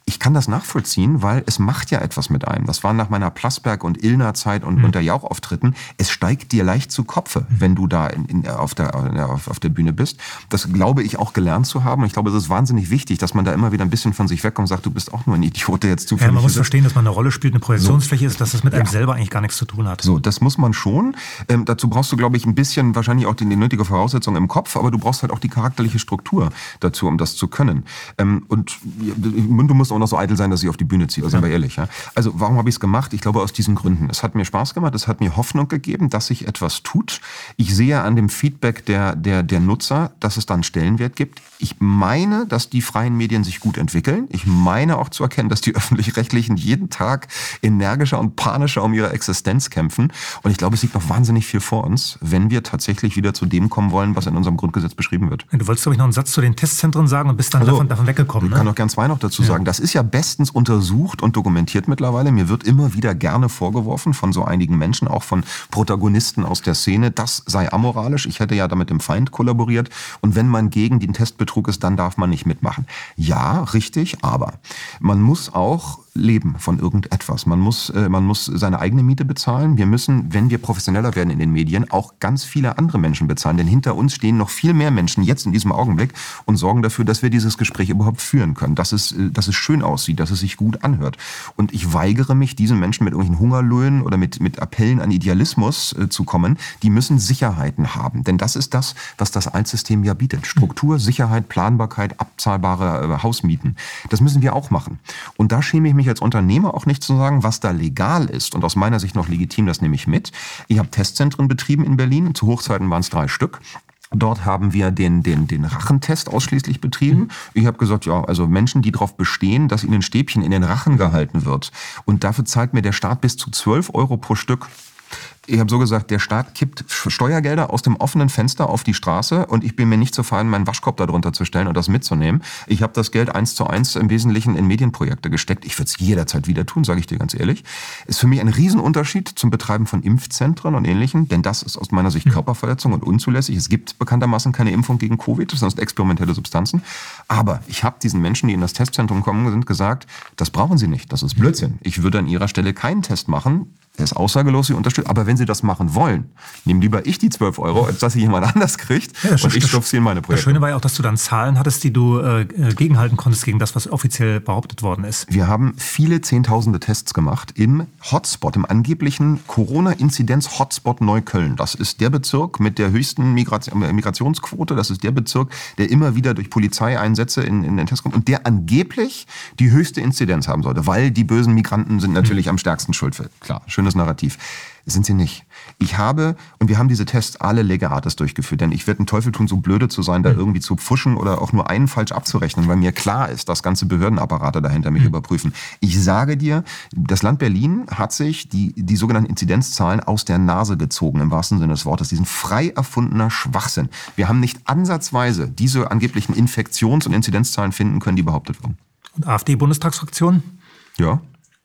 ich kann das nachvollziehen, weil es macht ja etwas mit einem. Das war nach meiner Plasberg- und Illner-Zeit und, mhm. und der Jauchauftritten. Es steigt dir leicht zu Kopfe, mhm. wenn du da in, in, auf, der, auf, auf der Bühne bist. Das glaube ich auch gelernt zu haben. Ich glaube, es ist wahnsinnig wichtig, dass man da immer wieder ein bisschen von sich wegkommt und sagt, du bist auch nur ein Idiot, der jetzt zufällig ja, Man muss verstehen, dass man eine Rolle spielt, eine Projektionsfläche so. ist, dass das mit einem ja. selber eigentlich gar nichts zu tun hat. So, das muss man schon. Ähm, dazu brauchst du, glaube ich, ein bisschen wahrscheinlich auch die, die nötige Voraussetzung im Kopf, aber du brauchst halt auch die charakterliche Struktur dazu, um das zu können. Ähm, und du musst auch noch so eitel sein, dass ich auf die Bühne ziehe, sind wir ehrlich. Ja? Also warum habe ich es gemacht? Ich glaube aus diesen Gründen. Es hat mir Spaß gemacht, es hat mir Hoffnung gegeben, dass sich etwas tut. Ich sehe an dem Feedback der, der, der Nutzer, dass es dann Stellenwert gibt. Ich meine, dass die freien Medien sich gut entwickeln. Ich meine auch zu erkennen, dass die öffentlich-rechtlichen jeden Tag energischer und panischer um ihre Existenz kämpfen. Und ich glaube, es liegt noch wahnsinnig viel vor uns, wenn wir tatsächlich wieder zu dem kommen wollen, was in unserem Grundgesetz beschrieben wird. Du wolltest, glaube ich, noch einen Satz zu den Testzentren sagen und bist dann also, davon, davon weggekommen. Ich ne? kann noch gern zwei noch dazu ja. sagen. Das ist ja bestens untersucht und dokumentiert mittlerweile. Mir wird immer wieder gerne vorgeworfen von so einigen Menschen, auch von Protagonisten aus der Szene, das sei amoralisch. Ich hätte ja damit dem Feind kollaboriert. Und wenn man gegen den Testbetrug ist, dann darf man nicht mitmachen. Ja, richtig, aber man muss auch leben von irgendetwas. Man muss, äh, man muss seine eigene Miete bezahlen. Wir müssen, wenn wir professioneller werden in den Medien, auch ganz viele andere Menschen bezahlen. Denn hinter uns stehen noch viel mehr Menschen jetzt in diesem Augenblick und sorgen dafür, dass wir dieses Gespräch überhaupt führen können, dass es, äh, dass es schön aussieht, dass es sich gut anhört. Und ich weigere mich, diesen Menschen mit irgendwelchen Hungerlöhnen oder mit, mit Appellen an Idealismus äh, zu kommen. Die müssen Sicherheiten haben. Denn das ist das, was das Altsystem ja bietet. Struktur, Sicherheit, Planbarkeit, abzahlbare äh, Hausmieten. Das müssen wir auch machen. Und da schäme ich mich mich als Unternehmer auch nicht zu sagen, was da legal ist. Und aus meiner Sicht noch legitim, das nehme ich mit. Ich habe Testzentren betrieben in Berlin. Zu Hochzeiten waren es drei Stück. Dort haben wir den, den, den Rachentest ausschließlich betrieben. Mhm. Ich habe gesagt, ja, also Menschen, die darauf bestehen, dass ihnen ein Stäbchen in den Rachen gehalten wird. Und dafür zahlt mir der Staat bis zu 12 Euro pro Stück ich habe so gesagt, der Staat kippt Steuergelder aus dem offenen Fenster auf die Straße und ich bin mir nicht zu fein, meinen Waschkorb darunter zu stellen und das mitzunehmen. Ich habe das Geld eins zu eins im Wesentlichen in Medienprojekte gesteckt. Ich würde es jederzeit wieder tun, sage ich dir ganz ehrlich. Ist für mich ein Riesenunterschied zum Betreiben von Impfzentren und Ähnlichem, denn das ist aus meiner Sicht hm. Körperverletzung und unzulässig. Es gibt bekanntermaßen keine Impfung gegen Covid, das sind experimentelle Substanzen. Aber ich habe diesen Menschen, die in das Testzentrum kommen, sind gesagt, das brauchen sie nicht, das ist Blödsinn. Ich würde an ihrer Stelle keinen Test machen, er ist aussagelos, sie unterstützt. Aber wenn Sie das machen wollen, nehmen lieber ich die 12 Euro, als dass sie jemand anders kriegt ja, und ich stopfe sie in meine Projekte. Das Schöne war ja auch, dass du dann Zahlen hattest, die du äh, gegenhalten konntest gegen das, was offiziell behauptet worden ist. Wir haben viele Zehntausende Tests gemacht im Hotspot, im angeblichen Corona-Inzidenz-Hotspot Neukölln. Das ist der Bezirk mit der höchsten Migration, äh, Migrationsquote. Das ist der Bezirk, der immer wieder durch Polizeieinsätze in, in den Test kommt und der angeblich die höchste Inzidenz haben sollte, weil die bösen Migranten sind natürlich mhm. am stärksten schuld. Klar, schön schönes Narrativ. Sind sie nicht. Ich habe, und wir haben diese Tests alle legates durchgeführt, denn ich werde einen Teufel tun, so blöde zu sein, da Mhm. irgendwie zu pfuschen oder auch nur einen falsch abzurechnen, weil mir klar ist, dass ganze Behördenapparate dahinter mich Mhm. überprüfen. Ich sage dir, das Land Berlin hat sich die, die sogenannten Inzidenzzahlen aus der Nase gezogen, im wahrsten Sinne des Wortes. Diesen frei erfundener Schwachsinn. Wir haben nicht ansatzweise diese angeblichen Infektions- und Inzidenzzahlen finden können, die behauptet wurden. Und AfD-Bundestagsfraktion Ja,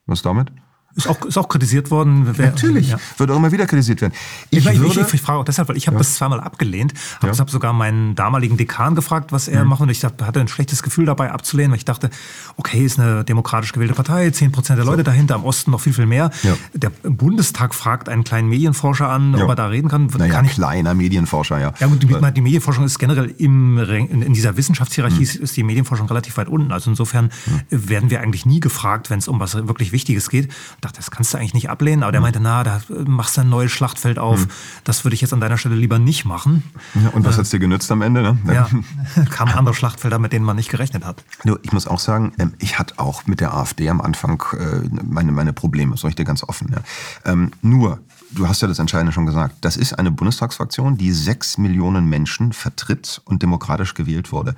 was damit? Ist auch, ist auch kritisiert worden. Wer, Natürlich, Ja. wird auch immer wieder kritisiert werden. Ich, Ich ich, würde, ich, ich frage auch deshalb, weil ich habe das zweimal abgelehnt. Hab, Ja. habe sogar meinen damaligen Dekan gefragt, was Mhm. er macht. Und ich hatte ein schlechtes Gefühl dabei abzulehnen, weil ich dachte, okay, ist eine demokratisch gewählte Partei, 10 Prozent der Leute dahinter, im Osten noch viel, viel mehr. Ja. Der Bundestag fragt einen kleinen Medienforscher an, Ja. ob er da reden kann. naja, kann ich, kleiner Medienforscher, ja. ja, gut, die, die Medienforschung ist generell im, in, in dieser Wissenschaftshierarchie Hm. ist die Medienforschung relativ weit unten. Also insofern werden wir eigentlich nie gefragt, wenn es um was wirklich Wichtiges geht. Ich dachte, das kannst du eigentlich nicht ablehnen. Aber der Hm. meinte, na, da machst du ein neues Schlachtfeld auf. Das würde ich jetzt an deiner Stelle lieber nicht machen. ja und was hat's dir genützt am Ende? Ne? Ja, kamen andere Schlachtfelder, mit denen man nicht gerechnet hat. Nur, ich muss auch sagen, ähm, ich hatte auch mit der AfD am Anfang äh, meine, meine Probleme, sag ich dir ganz offen. Ja. Ähm, nur, du hast ja das Entscheidende schon gesagt, das ist eine Bundestagsfraktion, die sechs Millionen Menschen vertritt und demokratisch gewählt wurde.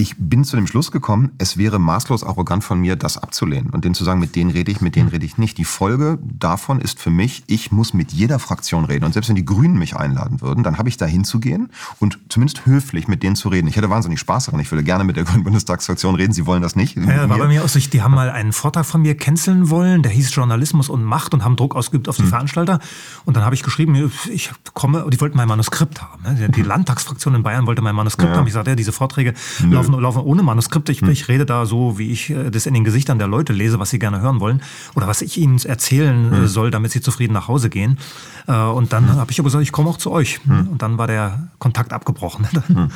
Ich bin zu dem Schluss gekommen, es wäre maßlos arrogant von mir, das abzulehnen und denen zu sagen, mit denen rede ich, mit denen rede ich nicht. Die Folge davon ist für mich, ich muss mit jeder Fraktion reden. Und selbst wenn die Grünen mich einladen würden, dann habe ich da hinzugehen und zumindest höflich mit denen zu reden. Ich hätte wahnsinnig Spaß daran. Ich würde gerne mit der Grünen Bundestagsfraktion reden. Sie wollen das nicht. Ja, war bei mir auch so, ich- die haben mal einen Vortrag von mir canceln wollen, der hieß Journalismus und Macht und haben Druck ausgeübt auf die Veranstalter. Und dann habe ich geschrieben, ich komme, die wollten mein Manuskript haben. Die- Landtagsfraktion in Bayern wollte mein Manuskript Ja. haben. Ich sagte, ja, diese Vorträge laufen, laufen ohne Manuskript. Ich, ich rede da so, wie ich äh, das in den Gesichtern der Leute lese, was sie gerne hören wollen oder was ich ihnen erzählen äh, soll, damit sie zufrieden nach Hause gehen. Äh, Und dann habe ich aber gesagt, ich komme auch zu euch. Und dann war der Kontakt abgebrochen.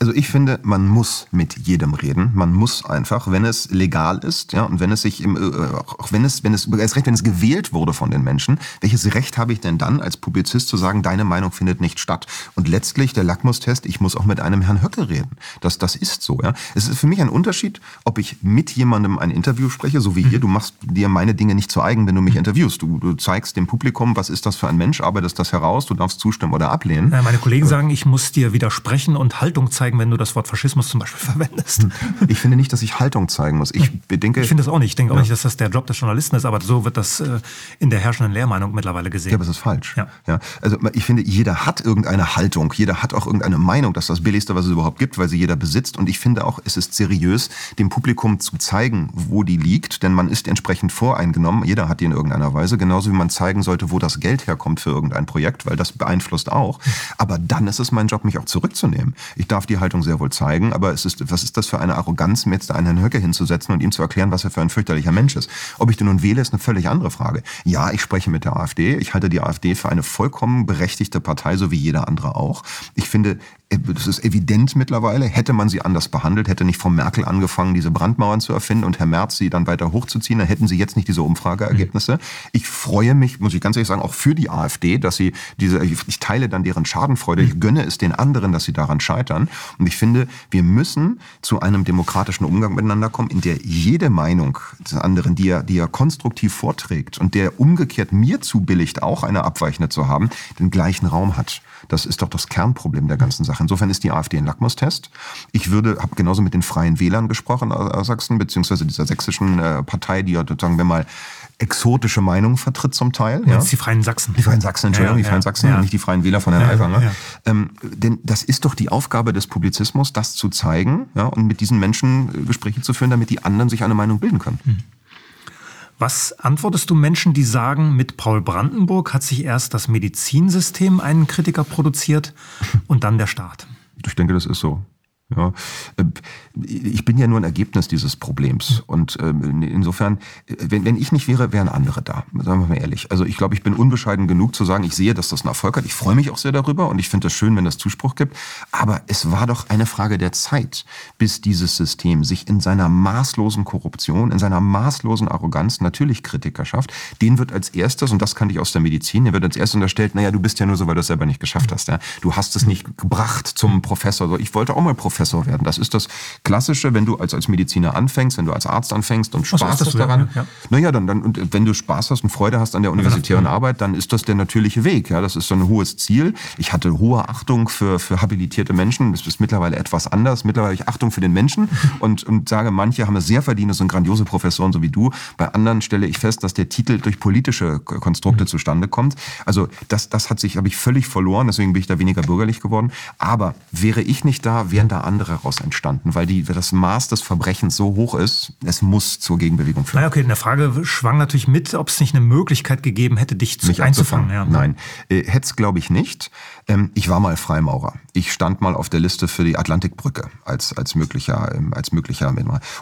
Also ich finde, man muss mit jedem reden. Man muss einfach, wenn es legal ist, ja, und wenn es sich im, äh, auch wenn es, wenn es, erst recht, wenn es gewählt wurde von den Menschen, welches Recht habe ich denn dann als Publizist zu sagen, deine Meinung findet nicht statt? Und letztlich der Lackmustest, ich muss auch mit einem Herrn Höcke reden. Das, das ist so, ja. Es ist für mich ein Unterschied, ob ich mit jemandem ein Interview spreche, so wie hier. Du machst dir meine Dinge nicht zu eigen, wenn du mich interviewst. Du, du zeigst dem Publikum, was ist das für ein Mensch, arbeitest das heraus, du darfst zustimmen oder ablehnen. Ja, meine Kollegen sagen, ich muss dir widersprechen und Haltung zeigen, wenn du das Wort Faschismus zum Beispiel verwendest. Ich finde nicht, dass ich Haltung zeigen muss. Ich denke, Ich finde das auch nicht. Ich denke auch nicht, dass das der Job des Journalisten ist, aber so wird das äh, in der herrschenden Lehrmeinung mittlerweile gesehen. Ja, aber es ist falsch. Ja. Ja. Also ich finde, jeder hat irgendeine Haltung, jeder hat auch irgendeine Meinung, das ist das Billigste, was es überhaupt gibt, weil sie jeder besitzt. Und ich finde auch, es ist seriös, dem Publikum zu zeigen, wo die liegt, denn man ist entsprechend voreingenommen. Jeder hat die in irgendeiner Weise, genauso wie man zeigen sollte, wo das Geld herkommt für irgendein Projekt, weil das beeinflusst auch. Aber dann ist es mein Job, mich auch zurückzunehmen. Ich darf die Haltung sehr wohl zeigen, aber es ist, was ist das für eine Arroganz, mir jetzt da einen Herrn Höcke hinzusetzen und ihm zu erklären, was er für ein fürchterlicher Mensch ist. Ob ich den nun wähle, ist eine völlig andere Frage. Ja, ich spreche mit der AfD. Ich halte die AfD für eine vollkommen berechtigte Partei, so wie jeder andere auch. Ich finde, das ist evident mittlerweile, hätte man sie anders behandelt, hätte nicht Frau Merkel angefangen, diese Brandmauern zu erfinden und Herr Merz sie dann weiter hochzuziehen, dann hätten sie jetzt nicht diese Umfrageergebnisse. Ich freue mich, muss ich ganz ehrlich sagen, auch für die AfD, dass sie diese, ich teile dann deren Schadenfreude, ich gönne es den anderen, dass sie daran scheitern. Und ich finde, wir müssen zu einem demokratischen Umgang miteinander kommen, in der jede Meinung des anderen, die er, die er konstruktiv vorträgt und der umgekehrt mir zubilligt, auch eine abweichende zu haben, den gleichen Raum hat. Das ist doch das Kernproblem der ganzen Sache. Insofern ist die AfD ein Lackmustest. Ich würde, habe genauso mit den Freien Wählern gesprochen aus Sachsen, beziehungsweise dieser sächsischen äh, Partei, die ja sozusagen, wenn mal exotische Meinungen vertritt zum Teil. ja. Ja. die Freien Sachsen. Die Freien Sachsen, Entschuldigung, Ja, die Freien ja, Sachsen, ja. nicht die Freien Wähler von Herrn Aiwanger. ja. Ähm, denn das ist doch die Aufgabe des Publizismus, das zu zeigen ja, und mit diesen Menschen äh, Gespräche zu führen, damit die anderen sich eine Meinung bilden können. Hm. Was antwortest du Menschen, die sagen, mit Paul Brandenburg hat sich erst das Medizinsystem einen Kritiker produziert und dann der Staat? Ich denke, das ist so. Ja, äh, ich bin ja nur ein Ergebnis dieses Problems. Und ähm, insofern, äh, wenn, wenn ich nicht wäre, wären andere da. Sagen wir mal ehrlich. Also ich glaube, ich bin unbescheiden genug zu sagen, ich sehe, dass das einen Erfolg hat. Ich freue mich auch sehr darüber und ich finde es schön, wenn es Zuspruch gibt. Aber es war doch eine Frage der Zeit, bis dieses System sich in seiner maßlosen Korruption, in seiner maßlosen Arroganz natürlich Kritiker schafft. Den wird als erstes, und das kannte ich aus der Medizin, der wird als erstes unterstellt, naja, du bist ja nur so, weil du es selber nicht geschafft hast. Ja? Du hast es nicht gebracht zum Professor. So, Ich wollte auch mal Professor Professor werden. Das ist das Klassische, wenn du als, als Mediziner anfängst, wenn du als Arzt anfängst und Spaß hast so, daran. Ja, ja. Naja, dann, dann, und wenn du Spaß hast und Freude hast an der universitären Arbeit, dann ist das der natürliche Weg. Ja, das ist so ein hohes Ziel. Ich hatte hohe Achtung für, für habilitierte Menschen. Das ist mittlerweile etwas anders. Mittlerweile habe ich Achtung für den Menschen und, und sage, manche haben es sehr verdient, sind grandiose Professoren, so wie du. Bei anderen stelle ich fest, dass der Titel durch politische Konstrukte mhm. zustande kommt. Also das, das hat sich, habe ich völlig verloren, deswegen bin ich da weniger bürgerlich geworden. Aber wäre ich nicht da, wären da andere raus entstanden, weil die, das Maß des Verbrechens so hoch ist, es muss zur Gegenbewegung führen. Na okay, in der Frage schwang natürlich mit, ob es nicht eine Möglichkeit gegeben hätte, dich zu, einzufangen. Ja. Nein, äh, hätte es glaube ich nicht. Ähm, ich war mal Freimaurer. Ich stand mal auf der Liste für die Atlantikbrücke als, als möglicher, ähm, als möglicher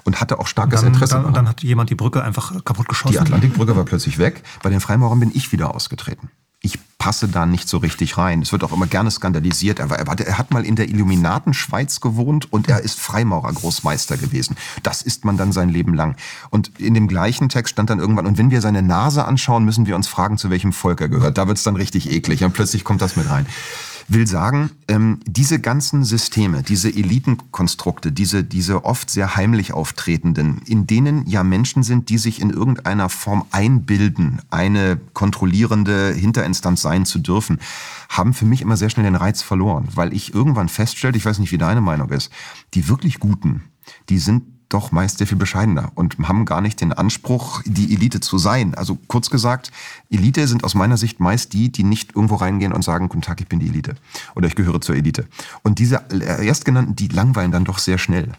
und hatte auch starkes dann, Interesse. Dann, und dann hat jemand die Brücke einfach kaputt geschossen. Die Atlantikbrücke war plötzlich weg. Bei den Freimaurern bin ich wieder ausgetreten ich passe da nicht so richtig rein. Es wird auch immer gerne skandalisiert. Er, war, er, hat mal in der Illuminatenschweiz gewohnt und er ist Freimaurergroßmeister gewesen. Das ist man dann sein Leben lang. Und in dem gleichen Text stand dann irgendwann, und wenn wir seine Nase anschauen, müssen wir uns fragen, zu welchem Volk er gehört. Da wird es dann richtig eklig und plötzlich kommt das mit rein will sagen, ähm, diese ganzen Systeme, diese Elitenkonstrukte, diese, diese oft sehr heimlich auftretenden, in denen ja Menschen sind, die sich in irgendeiner Form einbilden, eine kontrollierende Hinterinstanz sein zu dürfen, haben für mich immer sehr schnell den Reiz verloren, weil ich irgendwann feststellte, ich weiß nicht, wie deine Meinung ist, die wirklich Guten, die sind doch meist sehr viel bescheidener und haben gar nicht den Anspruch, die Elite zu sein. Also kurz gesagt, Elite sind aus meiner Sicht meist die, die nicht irgendwo reingehen und sagen, guten Tag, ich bin die Elite oder ich gehöre zur Elite. Und diese Erstgenannten, die langweilen dann doch sehr schnell.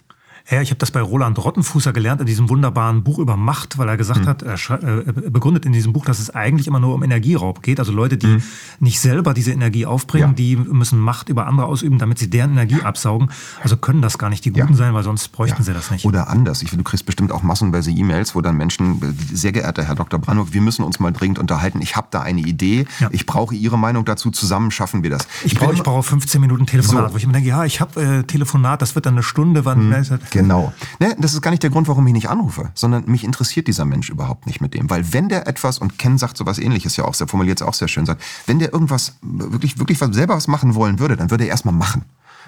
Ja, ich habe das bei Roland Rottenfußer gelernt in diesem wunderbaren Buch über Macht, weil er gesagt mhm. hat, er äh, begründet in diesem Buch, dass es eigentlich immer nur um Energieraub geht. Also Leute, die mhm. nicht selber diese Energie aufbringen, ja. die müssen Macht über andere ausüben, damit sie deren Energie absaugen. Also können das gar nicht die Guten ja. sein, weil sonst bräuchten ja. sie das nicht. Oder anders. Ich, du kriegst bestimmt auch massenweise E-Mails, wo dann Menschen, sehr geehrter Herr Dr. Brannock, wir müssen uns mal dringend unterhalten. Ich habe da eine Idee. Ich brauche Ihre Meinung dazu. Zusammen schaffen wir das. Ich, ich brauche brauch 15 Minuten Telefonat, so. wo ich immer denke, ja, ich habe äh, Telefonat, das wird dann eine Stunde. Wann mhm. Genau. Ne, das ist gar nicht der Grund, warum ich nicht anrufe, sondern mich interessiert dieser Mensch überhaupt nicht mit dem. Weil wenn der etwas, und Ken sagt sowas ähnliches ja auch, der formuliert es auch sehr schön, sagt, wenn der irgendwas, wirklich, wirklich was, selber was machen wollen würde, dann würde er erstmal machen.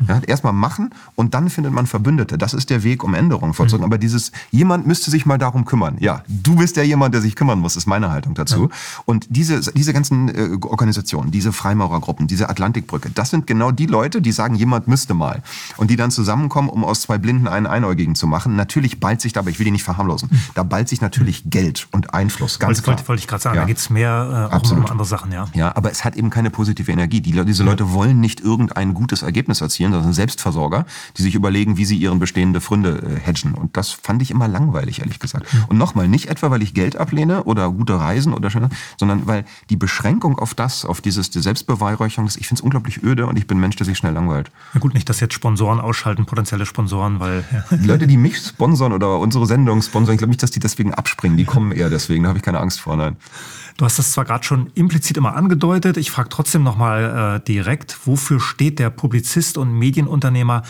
Ja, erstmal machen und dann findet man Verbündete. Das ist der Weg, um Änderungen vollzogen. Mhm. Aber dieses, jemand müsste sich mal darum kümmern. Ja, du bist ja jemand, der sich kümmern muss, ist meine Haltung dazu. Ja. Und diese, diese ganzen äh, Organisationen, diese Freimaurergruppen, diese Atlantikbrücke, das sind genau die Leute, die sagen, jemand müsste mal. Und die dann zusammenkommen, um aus zwei Blinden einen Einäugigen zu machen. Natürlich ballt sich dabei, ich will die nicht verharmlosen, mhm. da ballt sich natürlich mhm. Geld und Einfluss, ganz wollte, klar. Wollte, wollte ich gerade sagen, ja. da geht es mehr äh, auch um andere Sachen, ja. Ja, aber es hat eben keine positive Energie. Die, diese Leute wollen nicht irgendein gutes Ergebnis erzielen, Familien, sondern Selbstversorger, die sich überlegen, wie sie ihren bestehende Fründe äh, hedgen. Und das fand ich immer langweilig, ehrlich gesagt. Und nochmal, nicht etwa, weil ich Geld ablehne oder gute Reisen oder schöne, sondern weil die Beschränkung auf das, auf dieses die Selbstbeweihräucherung, ich finde es unglaublich öde und ich bin ein Mensch, der sich schnell langweilt. Na gut, nicht, dass jetzt Sponsoren ausschalten, potenzielle Sponsoren, weil... Ja. Die Leute, die mich sponsern oder unsere Sendung sponsern, ich glaube nicht, dass die deswegen abspringen. Die kommen eher deswegen, da habe ich keine Angst vor, nein. Du hast das zwar gerade schon implizit immer angedeutet, ich frage trotzdem nochmal äh, direkt, wofür steht der Publizist und Medienunternehmer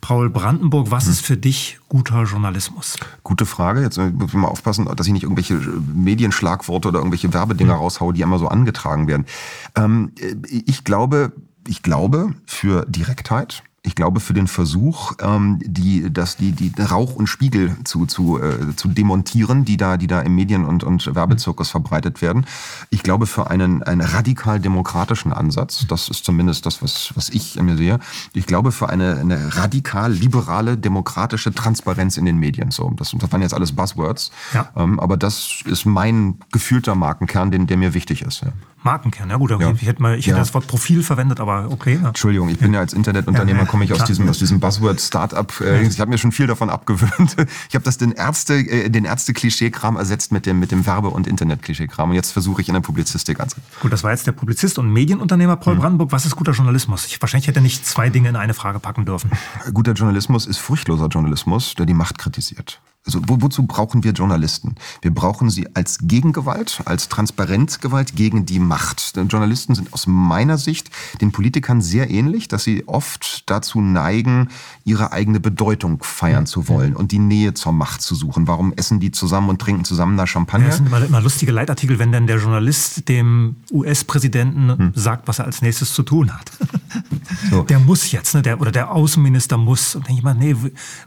Paul Brandenburg? Was hm. ist für dich guter Journalismus? Gute Frage. Jetzt äh, muss ich mal aufpassen, dass ich nicht irgendwelche äh, Medienschlagworte oder irgendwelche Werbedinger hm. raushaue, die immer so angetragen werden. Ähm, äh, ich glaube, ich glaube für Direktheit, ich glaube, für den Versuch, ähm, die, das, die, die Rauch und Spiegel zu, zu, äh, zu demontieren, die da, die da im Medien- und, und Werbezirkus verbreitet werden. Ich glaube, für einen, einen radikal demokratischen Ansatz, das ist zumindest das, was, was ich mir sehe, ich glaube, für eine, eine radikal liberale, demokratische Transparenz in den Medien. So, das, das waren jetzt alles Buzzwords, ja. ähm, aber das ist mein gefühlter Markenkern, den, der mir wichtig ist. Ja. Markenkern, ja gut, okay. ja. ich hätte, mal, ich hätte das Wort Profil verwendet, aber okay. Entschuldigung, ich bin ja als Internetunternehmer, komme ich aus diesem, aus diesem Buzzword-Startup. Äh, ich habe mir schon viel davon abgewöhnt. Ich habe das den Ärzte, äh, den Ärzte-Klischee-Kram ersetzt mit dem, mit dem Werbe- und Internet-Klischee-Kram. Und jetzt versuche ich in der Publizistik anzukommen. Gut, das war jetzt der Publizist und Medienunternehmer Paul mhm. Brandenburg. Was ist guter Journalismus? Ich, wahrscheinlich hätte er nicht zwei Dinge in eine Frage packen dürfen. Guter Journalismus ist furchtloser Journalismus, der die Macht kritisiert. Also wo, wozu brauchen wir Journalisten? Wir brauchen sie als Gegengewalt, als Transparenzgewalt gegen die Macht. Denn Journalisten sind aus meiner Sicht den Politikern sehr ähnlich, dass sie oft dazu neigen, ihre eigene Bedeutung feiern zu wollen und die Nähe zur Macht zu suchen. Warum essen die zusammen und trinken zusammen da Champagner? Ja, das sind immer, immer, lustige Leitartikel, wenn dann der Journalist dem US-Präsidenten hm. sagt, was er als nächstes zu tun hat. So. Der muss jetzt, ne? der, oder der Außenminister muss. Und denke ich mal, nee,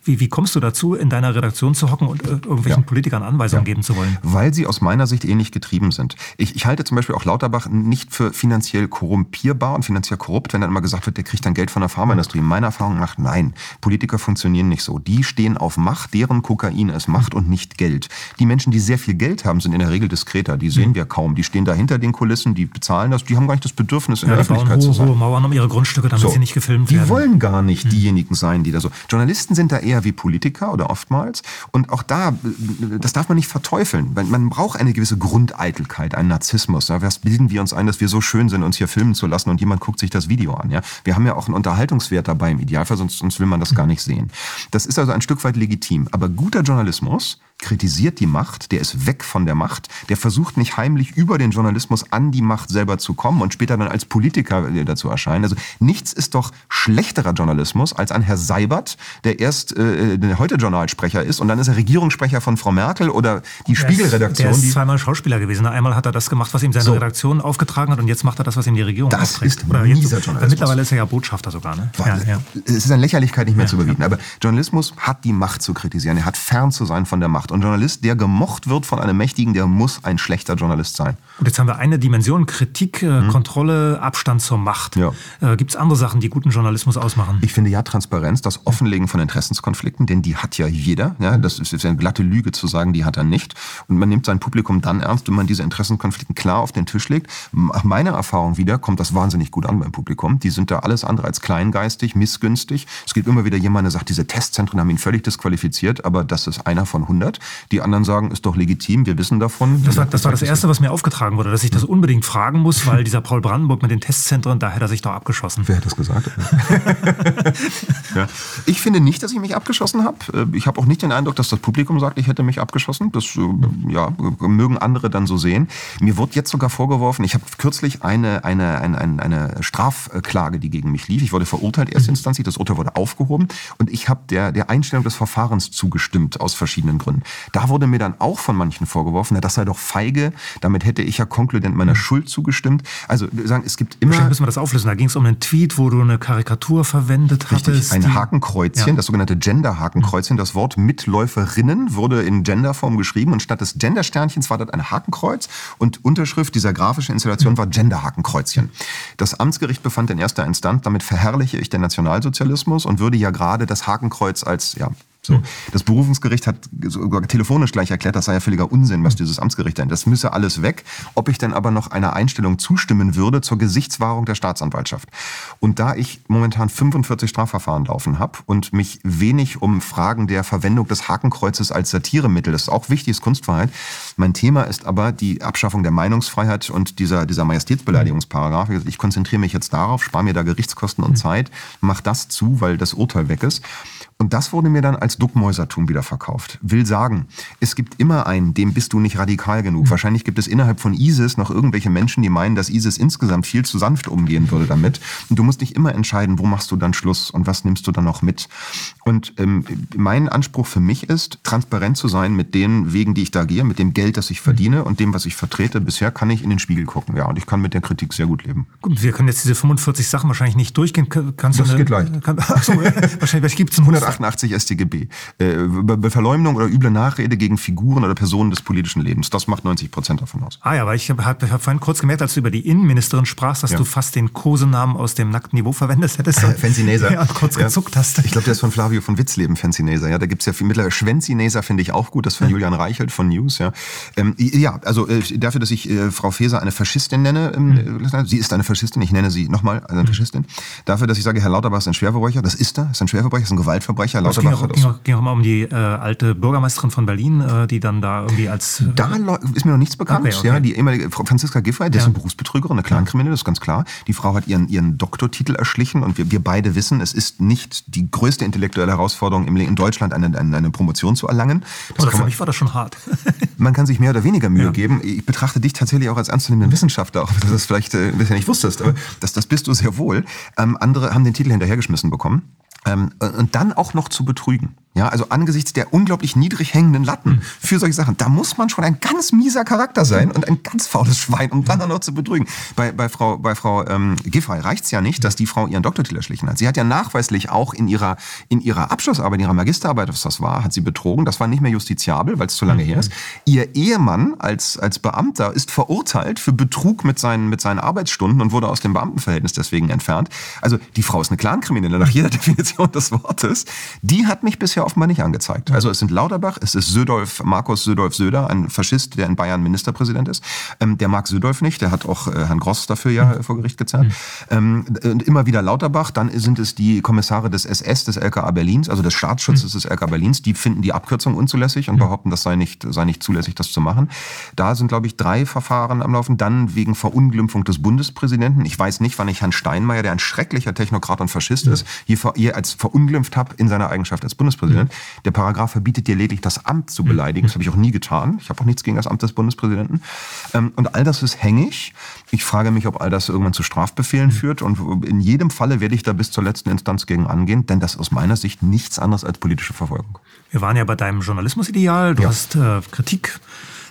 wie, wie kommst du dazu, in deiner Redaktion zu hocken und äh, irgendwelchen ja. Politikern Anweisungen ja. geben zu wollen? Weil sie aus meiner Sicht ähnlich getrieben sind. Ich, ich halte zum Beispiel auch Lauterbach nicht für finanziell korrumpierbar und finanziell korrupt, wenn dann immer gesagt wird, der kriegt dann Geld von der Pharmaindustrie. Meiner Erfahrung nach, nein. Politiker funktionieren nicht so. Die stehen auf Macht, deren Kokain ist Macht und nicht Geld. Die Menschen, die sehr viel Geld haben, sind in der Regel diskreter. Die sehen mhm. wir kaum. Die stehen da hinter den Kulissen, die bezahlen das, die haben gar nicht das Bedürfnis, in ja, der Öffentlichkeit hohe, zu sein. hohe Mauern um ihre Grundstücke, damit so. sie nicht gefilmt werden. Die wollen gar nicht mhm. diejenigen sein, die da so. Journalisten sind da eher wie Politiker oder oftmals. Und auch da, das darf man nicht verteufeln. Man braucht eine gewisse Grundeitelkeit, einen Narzissmus. Was bilden wir uns ein, dass wir so schön sind, uns hier filmen zu lassen und jemand guckt sich das Video an. Ja? Wir haben ja auch einen Unterhaltungswert dabei im Idealfall, sonst, sonst will man das gar nicht sehen. Das ist also ein Stück weit legitim. Aber guter Journalismus kritisiert die Macht, der ist weg von der Macht, der versucht nicht heimlich über den Journalismus an die Macht selber zu kommen und später dann als Politiker dazu erscheinen. Also nichts ist doch schlechterer Journalismus als ein Herr Seibert, der erst äh, der heute Journalsprecher ist und dann ist er Regierungssprecher von Frau Merkel oder die Spiegelredaktion. Der ist zweimal Schauspieler gewesen. Einmal hat er das gemacht, was ihm seine so. Redaktion aufgetragen hat und jetzt macht er das, was ihm die Regierung das aufträgt. ist oder jetzt, Journalismus. Mittlerweile ist er ja Botschafter sogar. Ne? Ja, ja. Es ist an Lächerlichkeit nicht mehr ja, zu überbieten. Aber Journalismus hat die Macht zu kritisieren. Er hat fern zu sein von der Macht. Und Journalist, der gemocht wird von einem Mächtigen, der muss ein schlechter Journalist sein. Und jetzt haben wir eine Dimension, Kritik, äh, mhm. Kontrolle, Abstand zur Macht. Ja. Äh, Gibt es andere Sachen, die guten Journalismus ausmachen? Ich finde ja Transparenz, das Offenlegen von Interessenskonflikten, denn die hat ja jeder. Ja, das ist eine glatte Lüge zu sagen, die hat er nicht. Und man nimmt sein Publikum dann ernst, wenn man diese Interessenkonflikte klar auf den Tisch legt. Nach meiner Erfahrung wieder kommt das wahnsinnig gut an beim Publikum. Die sind da alles andere als kleingeistig, missgünstig. Es gibt immer wieder jemand, der sagt, diese Testzentren haben ihn völlig disqualifiziert, aber das ist einer von 100. Die anderen sagen, sagen, ist doch legitim, wir wissen davon. Das war das, war das Erste, was mir aufgetragen wurde, dass ich das unbedingt fragen muss, weil dieser Paul Brandenburg mit den Testzentren, da hätte er sich doch abgeschossen. Wer hat das gesagt? ja. Ich finde nicht, dass ich mich abgeschossen habe. Äh, ich habe auch nicht den Eindruck, dass das Publikum sagt, ich hätte mich abgeschossen. Das äh, ja, mögen andere dann so sehen. Mir wurde jetzt sogar vorgeworfen, ich habe kürzlich eine, eine, eine, eine, Strafklage, die gegen mich lief. Ich wurde verurteilt erstinstanzlich, das Urteil wurde aufgehoben und ich habe der, der Einstellung des Verfahrens zugestimmt aus verschiedenen Gründen. Da wurde mir dann dann auch von manchen vorgeworfen, na, das sei doch feige, damit hätte ich ja konkludent meiner mhm. Schuld zugestimmt. Also sagen, es gibt immer... Bestimmt müssen wir das auflösen. Da ging es um einen Tweet, wo du eine Karikatur verwendet richtig, hattest. ein Hakenkreuzchen, ja. das sogenannte Gender-Hakenkreuzchen. Das Wort Mitläuferinnen wurde in Genderform geschrieben und statt des Gender-Sternchens war das ein Hakenkreuz und Unterschrift dieser grafischen Installation war Gender-Hakenkreuzchen. Das Amtsgericht befand in erster Instanz, damit verherrliche ich den Nationalsozialismus und würde ja gerade das Hakenkreuz als ja, so. Hm. Das Berufungsgericht hat sogar telefonisch gleich erklärt, das sei ja völliger Unsinn, was hm. dieses Amtsgericht denn. Das müsse alles weg. Ob ich denn aber noch einer Einstellung zustimmen würde zur Gesichtswahrung der Staatsanwaltschaft. Und da ich momentan 45 Strafverfahren laufen habe und mich wenig um Fragen der Verwendung des Hakenkreuzes als Satiremittel, das ist auch wichtig, ist Kunstfreiheit. Mein Thema ist aber die Abschaffung der Meinungsfreiheit und dieser, dieser Majestätsbeleidigungsparagraph. Ich konzentriere mich jetzt darauf, spare mir da Gerichtskosten und hm. Zeit, mache das zu, weil das Urteil weg ist. Und das wurde mir dann als Duckmäusertum wieder verkauft. Will sagen, es gibt immer einen, dem bist du nicht radikal genug. Mhm. Wahrscheinlich gibt es innerhalb von ISIS noch irgendwelche Menschen, die meinen, dass ISIS insgesamt viel zu sanft umgehen würde damit. Und du musst dich immer entscheiden, wo machst du dann Schluss und was nimmst du dann noch mit. Und ähm, mein Anspruch für mich ist, transparent zu sein mit den Wegen, die ich da gehe, mit dem Geld, das ich verdiene und dem, was ich vertrete. Bisher kann ich in den Spiegel gucken, ja, und ich kann mit der Kritik sehr gut leben. Gut, wir können jetzt diese 45 Sachen wahrscheinlich nicht durchgehen. Kannst das eine, geht leicht. Kann, achso, wahrscheinlich gibt es 188 StGB. Äh, Verleumdung oder üble Nachrede gegen Figuren oder Personen des politischen Lebens. Das macht 90 Prozent davon aus. Ah ja, weil ich habe hab, vorhin kurz gemerkt, als du über die Innenministerin sprachst, dass ja. du fast den Kosenamen aus dem nackten Niveau verwendet hättest. Fancy Naser. Ja, kurz ja. gezuckt hast. Ich glaube, der ist von Flavio von Witzleben, Fancy Naser. Ja, da gibt's ja viel mittlerweile. Schwenzi Naser finde ich auch gut, das von Julian Reichelt von News. Ja, ähm, ja also äh, dafür, dass ich äh, Frau Feser eine Faschistin nenne, ähm, mhm. sie ist eine Faschistin, ich nenne sie nochmal eine mhm. Faschistin. Dafür, dass ich sage, Herr Lauterbach ist ein Schwerverbrecher, das ist er, ist ein Schwerverbrecher, ist ein Gewaltverbrecher. Lauterbach ging auch, ging, auch, ging auch mal um die äh, alte Bürgermeisterin von Berlin, äh, die dann da irgendwie als... Äh, da ist mir noch nichts bekannt. Okay, okay. Ja, die ehemalige Franziska Giffey, die ja. ist eine Berufsbetrügerin, eine Clankriminelle, das ist ganz klar. Die Frau hat ihren, ihren Doktortitel erschlichen und wir, wir beide wissen, es ist nicht die größte intellektuelle Herausforderung im, in Deutschland, eine, eine, eine Promotion zu erlangen. Das oder für man, mich war das schon hart. man kann sich mehr oder weniger Mühe ja. geben. Ich betrachte dich tatsächlich auch als ernstzunehmenden Wissenschaftler, auch wenn du das vielleicht äh, bisher nicht wusstest, aber das, das bist du sehr wohl. Ähm, andere haben den Titel hinterhergeschmissen bekommen. Ähm, und dann auch noch zu betrügen. Ja, also angesichts der unglaublich niedrig hängenden Latten mhm. für solche Sachen, da muss man schon ein ganz mieser Charakter sein und ein ganz faules Schwein, um dann auch noch zu betrügen. Bei, bei Frau, bei Frau ähm, Giffey reicht's ja nicht, dass die Frau ihren Doktortitel erschlichen hat. Sie hat ja nachweislich auch in ihrer, in ihrer Abschlussarbeit, in ihrer Magisterarbeit, was das war, hat sie betrogen. Das war nicht mehr justiziabel, weil es zu lange her ist. Ihr Ehemann als, als Beamter ist verurteilt für Betrug mit seinen, mit seinen Arbeitsstunden und wurde aus dem Beamtenverhältnis deswegen entfernt. Also die Frau ist eine Clankriminelle nach jeder Definition des Wortes. Die hat mich bisher offenbar nicht angezeigt. Also es sind Lauterbach, es ist Södolf, Markus Södolf Söder, ein Faschist, der in Bayern Ministerpräsident ist. Ähm, der mag Södolf nicht, der hat auch äh, Herrn Gross dafür ja mhm. vor Gericht gezerrt. Mhm. Ähm, immer wieder Lauterbach, dann sind es die Kommissare des SS, des LKA Berlins, also des Staatsschutzes mhm. des LKA Berlins, die finden die Abkürzung unzulässig und mhm. behaupten, das sei nicht, sei nicht zulässig, das zu machen. Da sind, glaube ich, drei Verfahren am Laufen. Dann wegen Verunglimpfung des Bundespräsidenten. Ich weiß nicht, wann ich Herrn Steinmeier, der ein schrecklicher Technokrat und Faschist ist, hier, hier als verunglimpft habe in seiner Eigenschaft als Bundespräsident. Der Paragraph verbietet dir lediglich das Amt zu beleidigen. Das habe ich auch nie getan. Ich habe auch nichts gegen das Amt des Bundespräsidenten. Ähm, und all das ist hängig. Ich frage mich, ob all das irgendwann zu Strafbefehlen führt. Und in jedem Falle werde ich da bis zur letzten Instanz gegen angehen, denn das ist aus meiner Sicht nichts anderes als politische Verfolgung. Wir waren ja bei deinem Journalismusideal. Du ja. hast äh, Kritik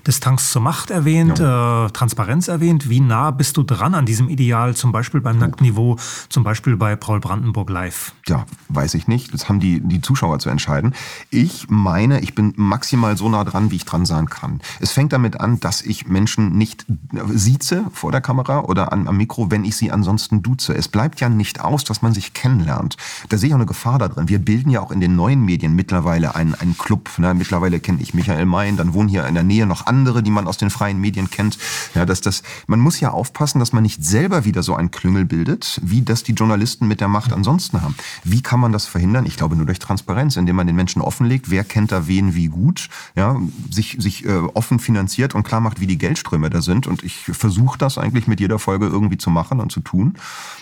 Distanz zur Macht erwähnt, ja. äh, Transparenz erwähnt. Wie nah bist du dran an diesem Ideal, zum Beispiel beim Nacktniveau, zum Beispiel bei Paul Brandenburg Live? Ja, weiß ich nicht. Das haben die, die Zuschauer zu entscheiden. Ich meine, ich bin maximal so nah dran, wie ich dran sein kann. Es fängt damit an, dass ich Menschen nicht sieze vor der Kamera oder am Mikro, wenn ich sie ansonsten duze. Es bleibt ja nicht aus, dass man sich kennenlernt. Da sehe ich auch eine Gefahr da drin. Wir bilden ja auch in den neuen Medien mittlerweile einen, einen Club. Ne? Mittlerweile kenne ich Michael Mayen, dann wohnen hier in der Nähe noch andere, die man aus den freien Medien kennt. Ja, dass das, man muss ja aufpassen, dass man nicht selber wieder so ein Klüngel bildet, wie das die Journalisten mit der Macht ansonsten haben. Wie kann man das verhindern? Ich glaube nur durch Transparenz, indem man den Menschen offenlegt, wer kennt da wen wie gut, ja, sich, sich äh, offen finanziert und klar macht, wie die Geldströme da sind. Und ich versuche das eigentlich mit jeder Folge irgendwie zu machen und zu tun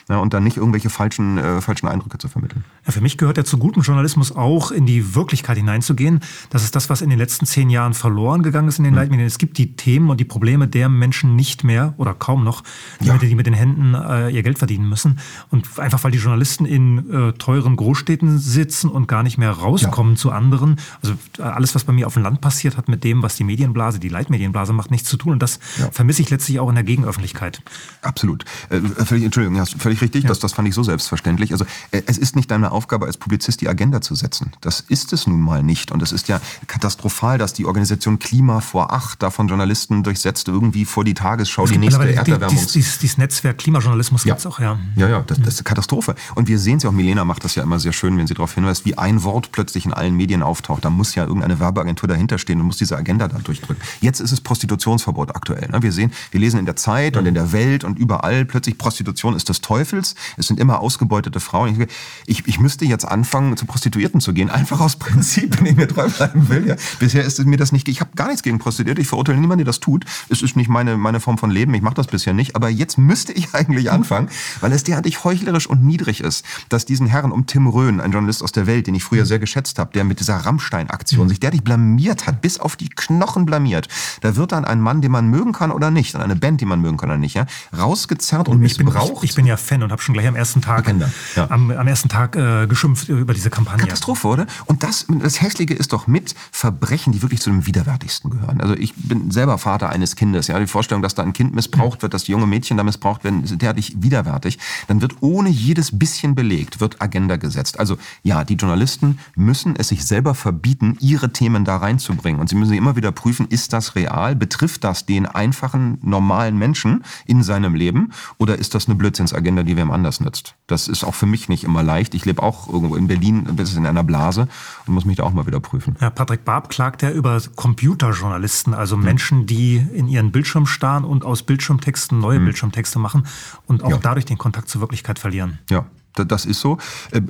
ja, und dann nicht irgendwelche falschen, äh, falschen Eindrücke zu vermitteln. Ja, für mich gehört ja zu gutem Journalismus auch in die Wirklichkeit hineinzugehen. Das ist das, was in den letzten zehn Jahren verloren gegangen ist in den mhm. Leitmedien. Es gibt die Themen und die Probleme der Menschen nicht mehr oder kaum noch, die, ja. mit, die mit den Händen äh, ihr Geld verdienen müssen. Und einfach weil die Journalisten in äh, teuren Großstädten sitzen und gar nicht mehr rauskommen ja. zu anderen. Also äh, alles, was bei mir auf dem Land passiert, hat mit dem, was die Medienblase, die Leitmedienblase macht, nichts zu tun. Und das ja. vermisse ich letztlich auch in der Gegenöffentlichkeit. Absolut. Äh, völlig, Entschuldigung, hast völlig richtig. Das, das fand ich so selbstverständlich. Also äh, es ist nicht deine Aufgabe als Publizist, die Agenda zu setzen. Das ist es nun mal nicht. Und es ist ja katastrophal, dass die Organisation Klima vor acht davon Journalisten durchsetzt, irgendwie vor die Tagesschau die nächste Erderwärmung. Dieses, dieses, dieses Netzwerk Klimajournalismus ja. gibt auch, ja. Ja, ja, das, das ist eine Katastrophe. Und wir sehen es ja auch, Milena macht das ja immer sehr schön, wenn sie darauf hinweist, wie ein Wort plötzlich in allen Medien auftaucht. Da muss ja irgendeine Werbeagentur dahinter stehen und muss diese Agenda da durchdrücken. Jetzt ist es Prostitutionsverbot aktuell. Ne? Wir sehen, wir lesen in der Zeit und in der Welt und überall plötzlich Prostitution ist des Teufels. Es sind immer ausgebeutete Frauen. Ich, ich müsste jetzt anfangen, zu Prostituierten zu gehen, einfach aus Prinzip, wenn ich mir treu bleiben will. Ja. Bisher ist mir das nicht, ich habe gar nichts gegen Prostituierte, ich verurteile niemanden, der das tut. Es ist nicht meine, meine Form von Leben, ich mache das bisher nicht. Aber jetzt müsste ich eigentlich anfangen, weil es derartig heuchlerisch und niedrig ist, dass diesen Herren um Tim Röhn, ein Journalist aus der Welt, den ich früher sehr geschätzt habe, der mit dieser Rammstein-Aktion sich derartig blamiert hat, bis auf die Knochen blamiert. Da wird dann ein Mann, den man mögen kann oder nicht, eine Band, die man mögen kann oder nicht, ja, rausgezerrt und, und missbraucht. Ich, ich, bin ja Fan und habe schon gleich am ersten Tag, ja. am, am, ersten Tag äh, geschimpft über diese Kampagne. Katastrophe, oder? Und das, das Hässliche ist doch mit Verbrechen, die wirklich zu dem widerwärtigsten gehören. Also ich bin selber Vater eines Kindes. Ja, die Vorstellung, dass da ein Kind missbraucht wird, dass die junge Mädchen da missbraucht werden, ist derartig widerwärtig. Dann wird ohne jedes bisschen belegt, wird Agenda gesetzt. Also ja, die Journalisten müssen es sich selber verbieten, ihre Themen da reinzubringen. Und sie müssen immer wieder prüfen, ist das real? Betrifft das den einfachen, normalen Menschen in seinem Leben? Oder ist das eine Blödsinnsagenda, die wem anders nützt? Das ist auch für mich nicht immer leicht. Ich lebe auch irgendwo in Berlin, ein bisschen in einer Blase und muss mich da auch mal wieder prüfen. Ja, Patrick Barb klagt ja über Computerjournalisten, also Menschen, die in ihren Bildschirm starren und aus Bildschirmtexten neue hm. Bildschirmtexte machen und auch ja. dadurch den Kontakt zur Wirklichkeit verlieren. Ja, das ist so. Äh,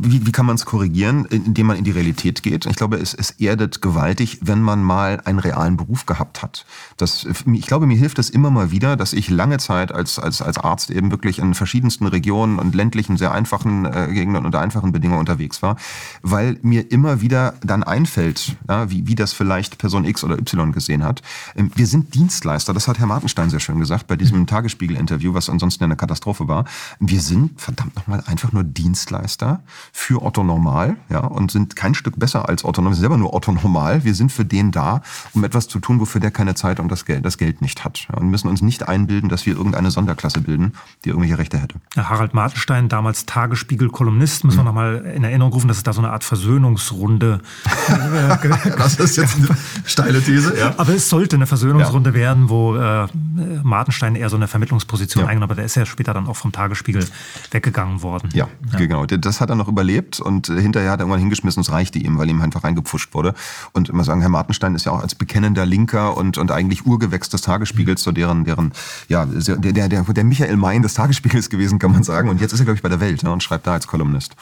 wie, wie kann man es korrigieren? Indem man in die Realität geht. Ich glaube, es, es erdet gewaltig, wenn man mal einen realen Beruf gehabt hat. Das, ich glaube, mir hilft es immer mal wieder, dass ich lange Zeit als, als, als Arzt eben wirklich in verschiedensten Regionen und ländlichen, sehr einfachen äh, Gegenden unter einfachen Bedingungen unterwegs war, weil mir immer wieder dann einfällt, ja, wie, wie das vielleicht Person X oder Y gesehen hat. Ähm, wir sind Dienstleister, das hat Herr Martenstein sehr schön gesagt bei diesem Tagesspiegel-Interview, was ansonsten eine Katastrophe war. Wir sind verdammt nochmal mal einfach nur Dienstleister für Otto Normal, ja, und sind kein Stück besser als Otto Normal. Wir sind selber nur Otto Normal. Wir sind für den da, um etwas zu tun, wofür der keine Zeit und das Geld, das Geld nicht hat. Ja, und müssen uns nicht einbilden, dass wir irgendeine Sonderklasse bilden, die irgendwelche Rechte hätte. Ja, Harald Martenstein, damals Tagesspiegel-Kolumnist, müssen wir nochmal in Erinnerung rufen, dass es da so eine Art Versöhnungsrunde. das ist jetzt eine steile These, ja. Aber es sollte eine Versöhnungsrunde ja. werden, wo äh, Martenstein eher so eine Vermittlungsposition ja. eingenommen hat. Der ist ja später dann auch vom Tagesspiegel weggegangen worden. Ja, ja, genau. Das hat er noch überlebt und hinterher hat er irgendwann hingeschmissen, es reichte ihm, weil ihm einfach reingepfuscht wurde. Und immer sagen, Herr Martenstein ist ja auch als bekennender Linker und, und eigentlich Urgewächs des Tagesspiegels, so deren, deren, ja, der, der, der, Michael Main des Tagesspiegels gewesen, kann man sagen. Und jetzt ist er, glaube ich, bei der Welt ne, und schreibt da als Kolumnist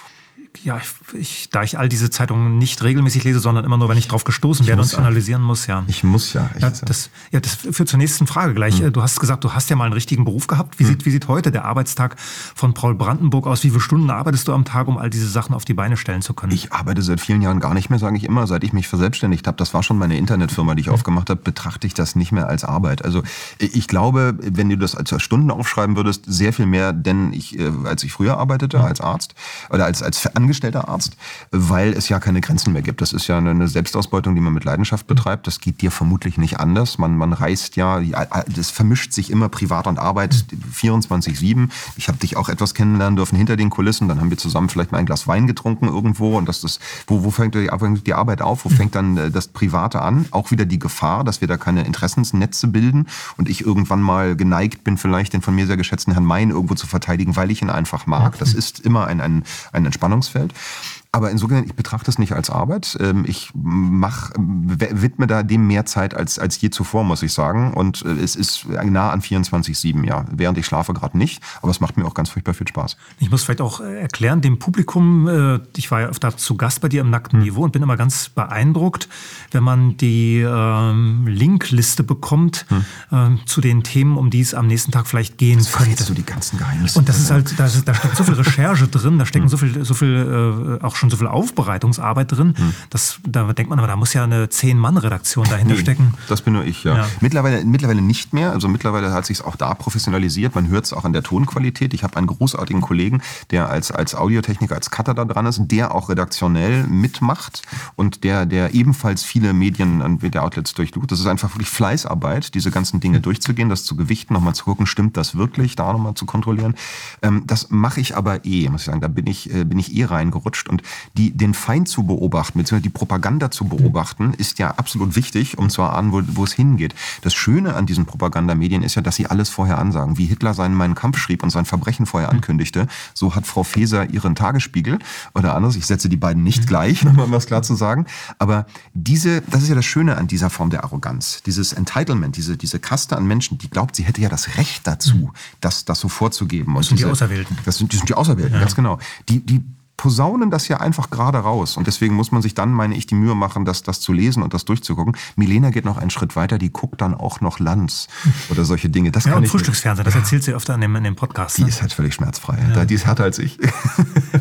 ja, ich, da ich all diese Zeitungen nicht regelmäßig lese, sondern immer nur, wenn ich drauf gestoßen werde und ja. analysieren muss, ja. Ich muss ja. Ja das, ja, das führt zur nächsten Frage gleich. Hm. Du hast gesagt, du hast ja mal einen richtigen Beruf gehabt. Wie, hm. sieht, wie sieht heute der Arbeitstag von Paul Brandenburg aus? Wie viele Stunden arbeitest du am Tag, um all diese Sachen auf die Beine stellen zu können? Ich arbeite seit vielen Jahren gar nicht mehr, sage ich immer. Seit ich mich verselbstständigt habe, das war schon meine Internetfirma, die ich hm. aufgemacht habe, betrachte ich das nicht mehr als Arbeit. Also ich glaube, wenn du das als Stunden aufschreiben würdest, sehr viel mehr, denn ich, äh, als ich früher arbeitete, hm. als Arzt oder als, als angestellter Arzt, weil es ja keine Grenzen mehr gibt. Das ist ja eine Selbstausbeutung, die man mit Leidenschaft betreibt. Das geht dir vermutlich nicht anders. Man, man reist ja, das vermischt sich immer Privat und Arbeit 24-7. Ich habe dich auch etwas kennenlernen dürfen hinter den Kulissen. Dann haben wir zusammen vielleicht mal ein Glas Wein getrunken irgendwo. Und das ist, wo, wo fängt die Arbeit auf? Wo fängt dann äh, das Private an? Auch wieder die Gefahr, dass wir da keine Interessensnetze bilden und ich irgendwann mal geneigt bin, vielleicht den von mir sehr geschätzten Herrn Mein irgendwo zu verteidigen, weil ich ihn einfach mag. Das ist immer ein, ein, ein Entspannungsfeld. Aber insofern, ich betrachte es nicht als Arbeit. Ähm, ich mach, widme da dem mehr Zeit als, als je zuvor, muss ich sagen. Und äh, es ist nah an 24-7, ja. Während ich schlafe gerade nicht, aber es macht mir auch ganz furchtbar viel Spaß. Ich muss vielleicht auch äh, erklären, dem Publikum, äh, ich war ja öfter zu Gast bei dir im nackten hm. Niveau und bin immer ganz beeindruckt, wenn man die ähm, Linkliste bekommt hm. ähm, zu den Themen, um die es am nächsten Tag vielleicht gehen das könnte. du die ganzen Geheimnisse. Und das ist halt, da, da steckt so viel Recherche drin, da stecken hm. so viel, so viel äh, auch schon so viel Aufbereitungsarbeit drin. Hm. Das, da denkt man aber, da muss ja eine Zehn-Mann-Redaktion dahinter nee, stecken. Das bin nur ich, ja. ja. Mittlerweile, mittlerweile nicht mehr. Also mittlerweile hat sich auch da professionalisiert. Man hört es auch an der Tonqualität. Ich habe einen großartigen Kollegen, der als, als Audiotechniker, als Cutter da dran ist, der auch redaktionell mitmacht und der, der ebenfalls viele Medien an der Outlets durchlucht. Das ist einfach wirklich Fleißarbeit, diese ganzen Dinge durchzugehen, das zu gewichten, nochmal zu gucken, stimmt das wirklich, da nochmal zu kontrollieren. Ähm, das mache ich aber eh, muss ich sagen. Da bin ich, äh, bin ich eh reingerutscht. Und die, den Feind zu beobachten, beziehungsweise die Propaganda zu beobachten, ist ja absolut wichtig, um zu erahnen, wo, wo es hingeht. Das Schöne an diesen Propagandamedien ist ja, dass sie alles vorher ansagen. Wie Hitler seinen Meinen Kampf schrieb und sein Verbrechen vorher ankündigte, so hat Frau Feser ihren Tagesspiegel oder anders. Ich setze die beiden nicht gleich, um was klar zu sagen. Aber diese, das ist ja das Schöne an dieser Form der Arroganz. Dieses Entitlement, diese, diese Kaste an Menschen, die glaubt, sie hätte ja das Recht dazu, das, das so vorzugeben. Das sind diese, die Auserwählten. Das sind, die sind die Auserwählten, ja. ganz genau. Die, die posaunen das ja einfach gerade raus. Und deswegen muss man sich dann, meine ich, die Mühe machen, das, das zu lesen und das durchzugucken. Milena geht noch einen Schritt weiter, die guckt dann auch noch Lanz oder solche Dinge. Das ja, kann und Frühstücksfernsehen, das erzählt sie öfter in dem, in dem Podcast. Die ne? ist halt völlig schmerzfrei. Ja. Die ist härter als ich.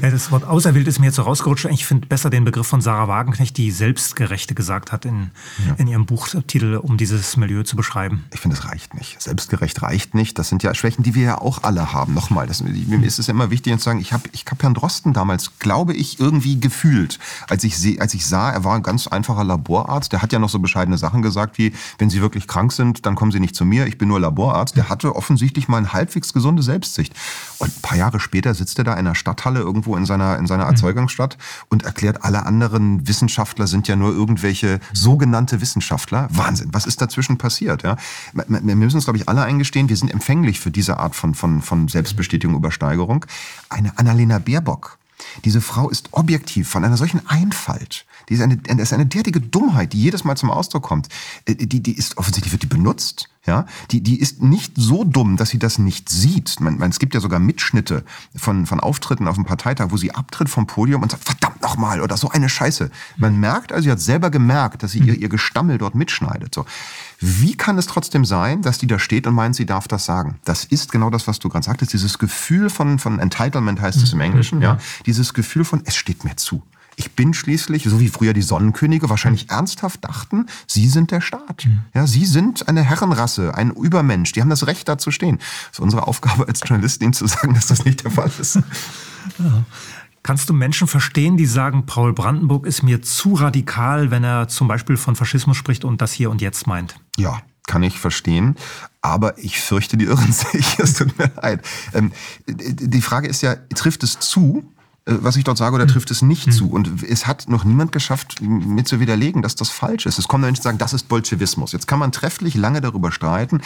Ja, das Wort auserwählt ist mir jetzt so rausgerutscht. Ich finde besser den Begriff von Sarah Wagenknecht, die Selbstgerechte gesagt hat in, ja. in ihrem Buchtitel, um dieses Milieu zu beschreiben. Ich finde, es reicht nicht. Selbstgerecht reicht nicht. Das sind ja Schwächen, die wir ja auch alle haben. Nochmal, das, mir ist es ja immer wichtig zu sagen, ich habe ich hab Herrn Drosten damals, glaube ich, irgendwie gefühlt. Als ich, als ich sah, er war ein ganz einfacher Laborarzt, der hat ja noch so bescheidene Sachen gesagt wie, wenn Sie wirklich krank sind, dann kommen Sie nicht zu mir, ich bin nur Laborarzt. Der hatte offensichtlich mal eine halbwegs gesunde Selbstsicht. Und ein paar Jahre später sitzt er da in einer Stadthalle irgendwo in seiner, in seiner mhm. Erzeugungsstadt und erklärt, alle anderen Wissenschaftler sind ja nur irgendwelche sogenannte Wissenschaftler. Wahnsinn, was ist dazwischen passiert? Ja? Wir müssen uns, glaube ich, alle eingestehen, wir sind empfänglich für diese Art von, von, von Selbstbestätigung, Übersteigerung. Eine Annalena Baerbock, diese Frau ist objektiv von einer solchen Einfalt. Die ist eine, das ist eine derartige Dummheit, die jedes Mal zum Ausdruck kommt. Äh, die, die ist offensichtlich wird die benutzt. Ja, die, die ist nicht so dumm, dass sie das nicht sieht. Man, man, es gibt ja sogar Mitschnitte von, von Auftritten auf dem Parteitag, wo sie abtritt vom Podium und sagt, verdammt nochmal, oder so eine Scheiße. Man merkt also, sie hat selber gemerkt, dass sie ihr, ihr Gestammel dort mitschneidet. So. Wie kann es trotzdem sein, dass die da steht und meint, sie darf das sagen? Das ist genau das, was du gerade sagtest. Dieses Gefühl von, von Entitlement heißt es im Englischen, ja. Dieses Gefühl von, es steht mir zu. Ich bin schließlich, so wie früher die Sonnenkönige wahrscheinlich ernsthaft dachten, sie sind der Staat. Mhm. Ja, sie sind eine Herrenrasse, ein Übermensch. Die haben das Recht, da zu stehen. Es ist unsere Aufgabe als Journalistin zu sagen, dass das nicht der Fall ist. Ja. Kannst du Menschen verstehen, die sagen, Paul Brandenburg ist mir zu radikal, wenn er zum Beispiel von Faschismus spricht und das hier und jetzt meint? Ja, kann ich verstehen. Aber ich fürchte, die irren sich. Es tut mir leid. Ähm, die Frage ist ja, trifft es zu, was ich dort sage, oder hm. trifft es nicht hm. zu? Und es hat noch niemand geschafft, mir zu widerlegen, dass das falsch ist. Es kommen Menschen, die sagen, das ist Bolschewismus. Jetzt kann man trefflich lange darüber streiten,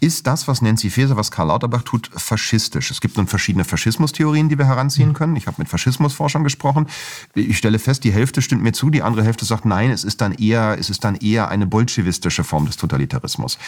ist das, was Nancy Faeser, was Karl Lauterbach tut, faschistisch? Es gibt nun verschiedene Faschismustheorien, die wir heranziehen hm. können. Ich habe mit Faschismusforschern gesprochen. Ich stelle fest, die Hälfte stimmt mir zu, die andere Hälfte sagt, nein, es ist dann eher, es ist dann eher eine bolschewistische Form des Totalitarismus.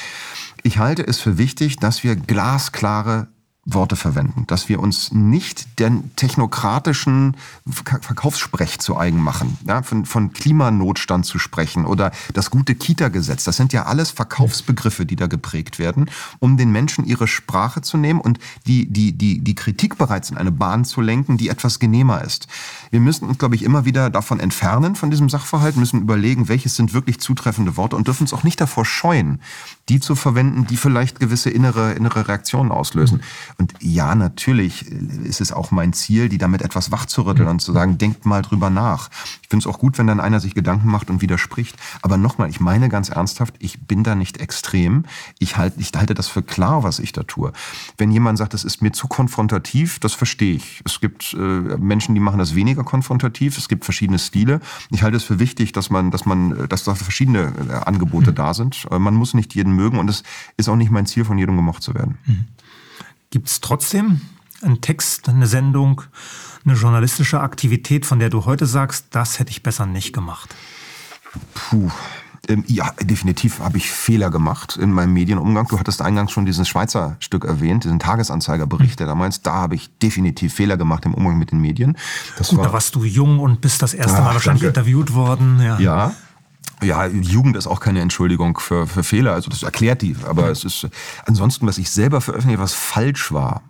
Ich halte es für wichtig, dass wir glasklare Worte verwenden, dass wir uns nicht den technokratischen Verkaufssprech zu eigen machen, ja, von, von Klimanotstand zu sprechen oder das gute Kita-Gesetz. Das sind ja alles Verkaufsbegriffe, die da geprägt werden, um den Menschen ihre Sprache zu nehmen und die, die, die, die Kritik bereits in eine Bahn zu lenken, die etwas genehmer ist. Wir müssen uns, glaube ich, immer wieder davon entfernen, von diesem Sachverhalt, müssen überlegen, welches sind wirklich zutreffende Worte und dürfen uns auch nicht davor scheuen, die zu verwenden, die vielleicht gewisse innere, innere Reaktionen auslösen. Und ja, natürlich ist es auch mein Ziel, die damit etwas wachzurütteln und zu sagen, denkt mal drüber nach. Ich finde es auch gut, wenn dann einer sich Gedanken macht und widerspricht. Aber nochmal, ich meine ganz ernsthaft, ich bin da nicht extrem. Ich, halt, ich halte das für klar, was ich da tue. Wenn jemand sagt, das ist mir zu konfrontativ, das verstehe ich. Es gibt äh, Menschen, die machen das weniger konfrontativ. Es gibt verschiedene Stile. Ich halte es für wichtig, dass man, dass man, dass da verschiedene äh, Angebote mhm. da sind. Äh, man muss nicht jeden mögen und es ist auch nicht mein Ziel, von jedem gemocht zu werden. Mhm. Gibt es trotzdem einen Text, eine Sendung, eine journalistische Aktivität, von der du heute sagst, das hätte ich besser nicht gemacht? Puh. Ähm, ja, definitiv habe ich Fehler gemacht in meinem Medienumgang. Du hattest eingangs schon dieses Schweizer Stück erwähnt, diesen Tagesanzeigerbericht, der da meinst, da habe ich definitiv Fehler gemacht im Umgang mit den Medien. Das Gut, war, da warst du jung und bist das erste Ach, Mal wahrscheinlich danke. interviewt worden. Ja. ja, ja, Jugend ist auch keine Entschuldigung für, für Fehler. Also das erklärt die. Aber es ist ansonsten, was ich selber veröffentliche, was falsch war,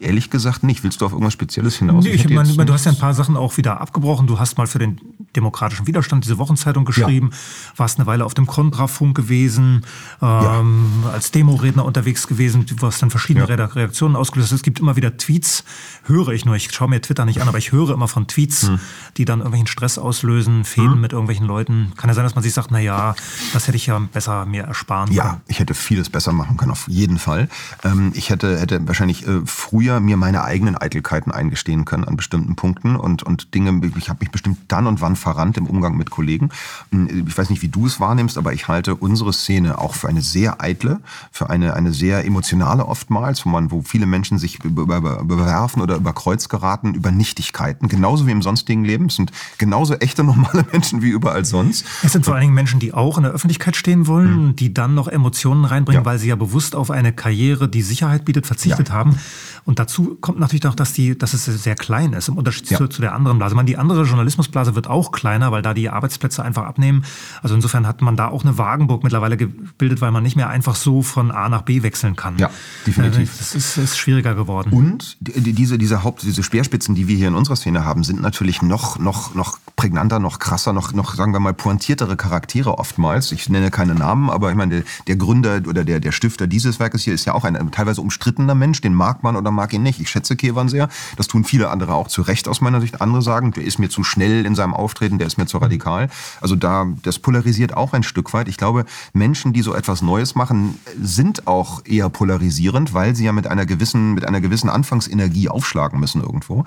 Ehrlich gesagt nicht. Willst du auf irgendwas Spezielles hinaus? Nee, ich ich meine, du hast ja ein paar Sachen auch wieder abgebrochen. Du hast mal für den demokratischen Widerstand diese Wochenzeitung geschrieben, ja. warst eine Weile auf dem Kontrafunk gewesen, ähm, ja. als Demoredner unterwegs gewesen, du hast dann verschiedene ja. Reaktionen ausgelöst. Es gibt immer wieder Tweets, höre ich nur, ich schaue mir Twitter nicht an, aber ich höre immer von Tweets, hm. die dann irgendwelchen Stress auslösen, Fäden hm. mit irgendwelchen Leuten. Kann ja sein, dass man sich sagt, na ja, das hätte ich ja besser mir ersparen können. Ja, ich hätte vieles besser machen können, auf jeden Fall. Ähm, ich hätte, hätte wahrscheinlich äh, früher früher mir meine eigenen Eitelkeiten eingestehen können an bestimmten Punkten und, und Dinge, ich habe mich bestimmt dann und wann verrannt im Umgang mit Kollegen. Hm, ich weiß nicht, wie du es wahrnimmst, aber ich halte unsere Szene auch für eine sehr eitle, für eine, eine sehr emotionale oftmals, wo man, wo viele Menschen sich bewerfen oder über Kreuz geraten, über Nichtigkeiten, genauso wie im sonstigen Leben. Es sind genauso echte normale Menschen wie überall sonst. Es sind vor allen Dingen Menschen, die auch in der Öffentlichkeit stehen wollen, mhm. die dann noch Emotionen reinbringen, ja. weil sie ja bewusst auf eine Karriere, die Sicherheit bietet, verzichtet ja. haben. Und dazu kommt natürlich noch, dass, die, dass es sehr klein ist im Unterschied ja. zu, zu, der anderen Blase. Man, die andere Journalismusblase wird auch kleiner, weil da die Arbeitsplätze einfach abnehmen. Also insofern hat man da auch eine Wagenburg mittlerweile gebildet, weil man nicht mehr einfach so von A nach B wechseln kann. Ja, definitiv. Äh, das ist, ist schwieriger geworden. Und diese, diese Haupt, diese Speerspitzen, die wir hier in unserer Szene haben, sind natürlich noch, noch, noch prägnanter, noch krasser, noch, noch, sagen wir mal, pointiertere Charaktere oftmals. Ich nenne keine Namen, aber ich meine, der, der Gründer oder der, der Stifter dieses Werkes hier ist ja auch ein, ein teilweise umstrittener Mensch, den mag man oder mag ihn nicht. Ich schätze Kevan sehr. Das tun viele andere auch zu Recht aus meiner Sicht. Andere sagen, der ist mir zu schnell in seinem Auftreten, der ist mir zu radikal. Also da, das polarisiert auch ein Stück weit. Ich glaube, Menschen, die so etwas Neues machen, sind auch eher polarisierend, weil sie ja mit einer gewissen, mit einer gewissen Anfangsenergie aufschlagen müssen irgendwo.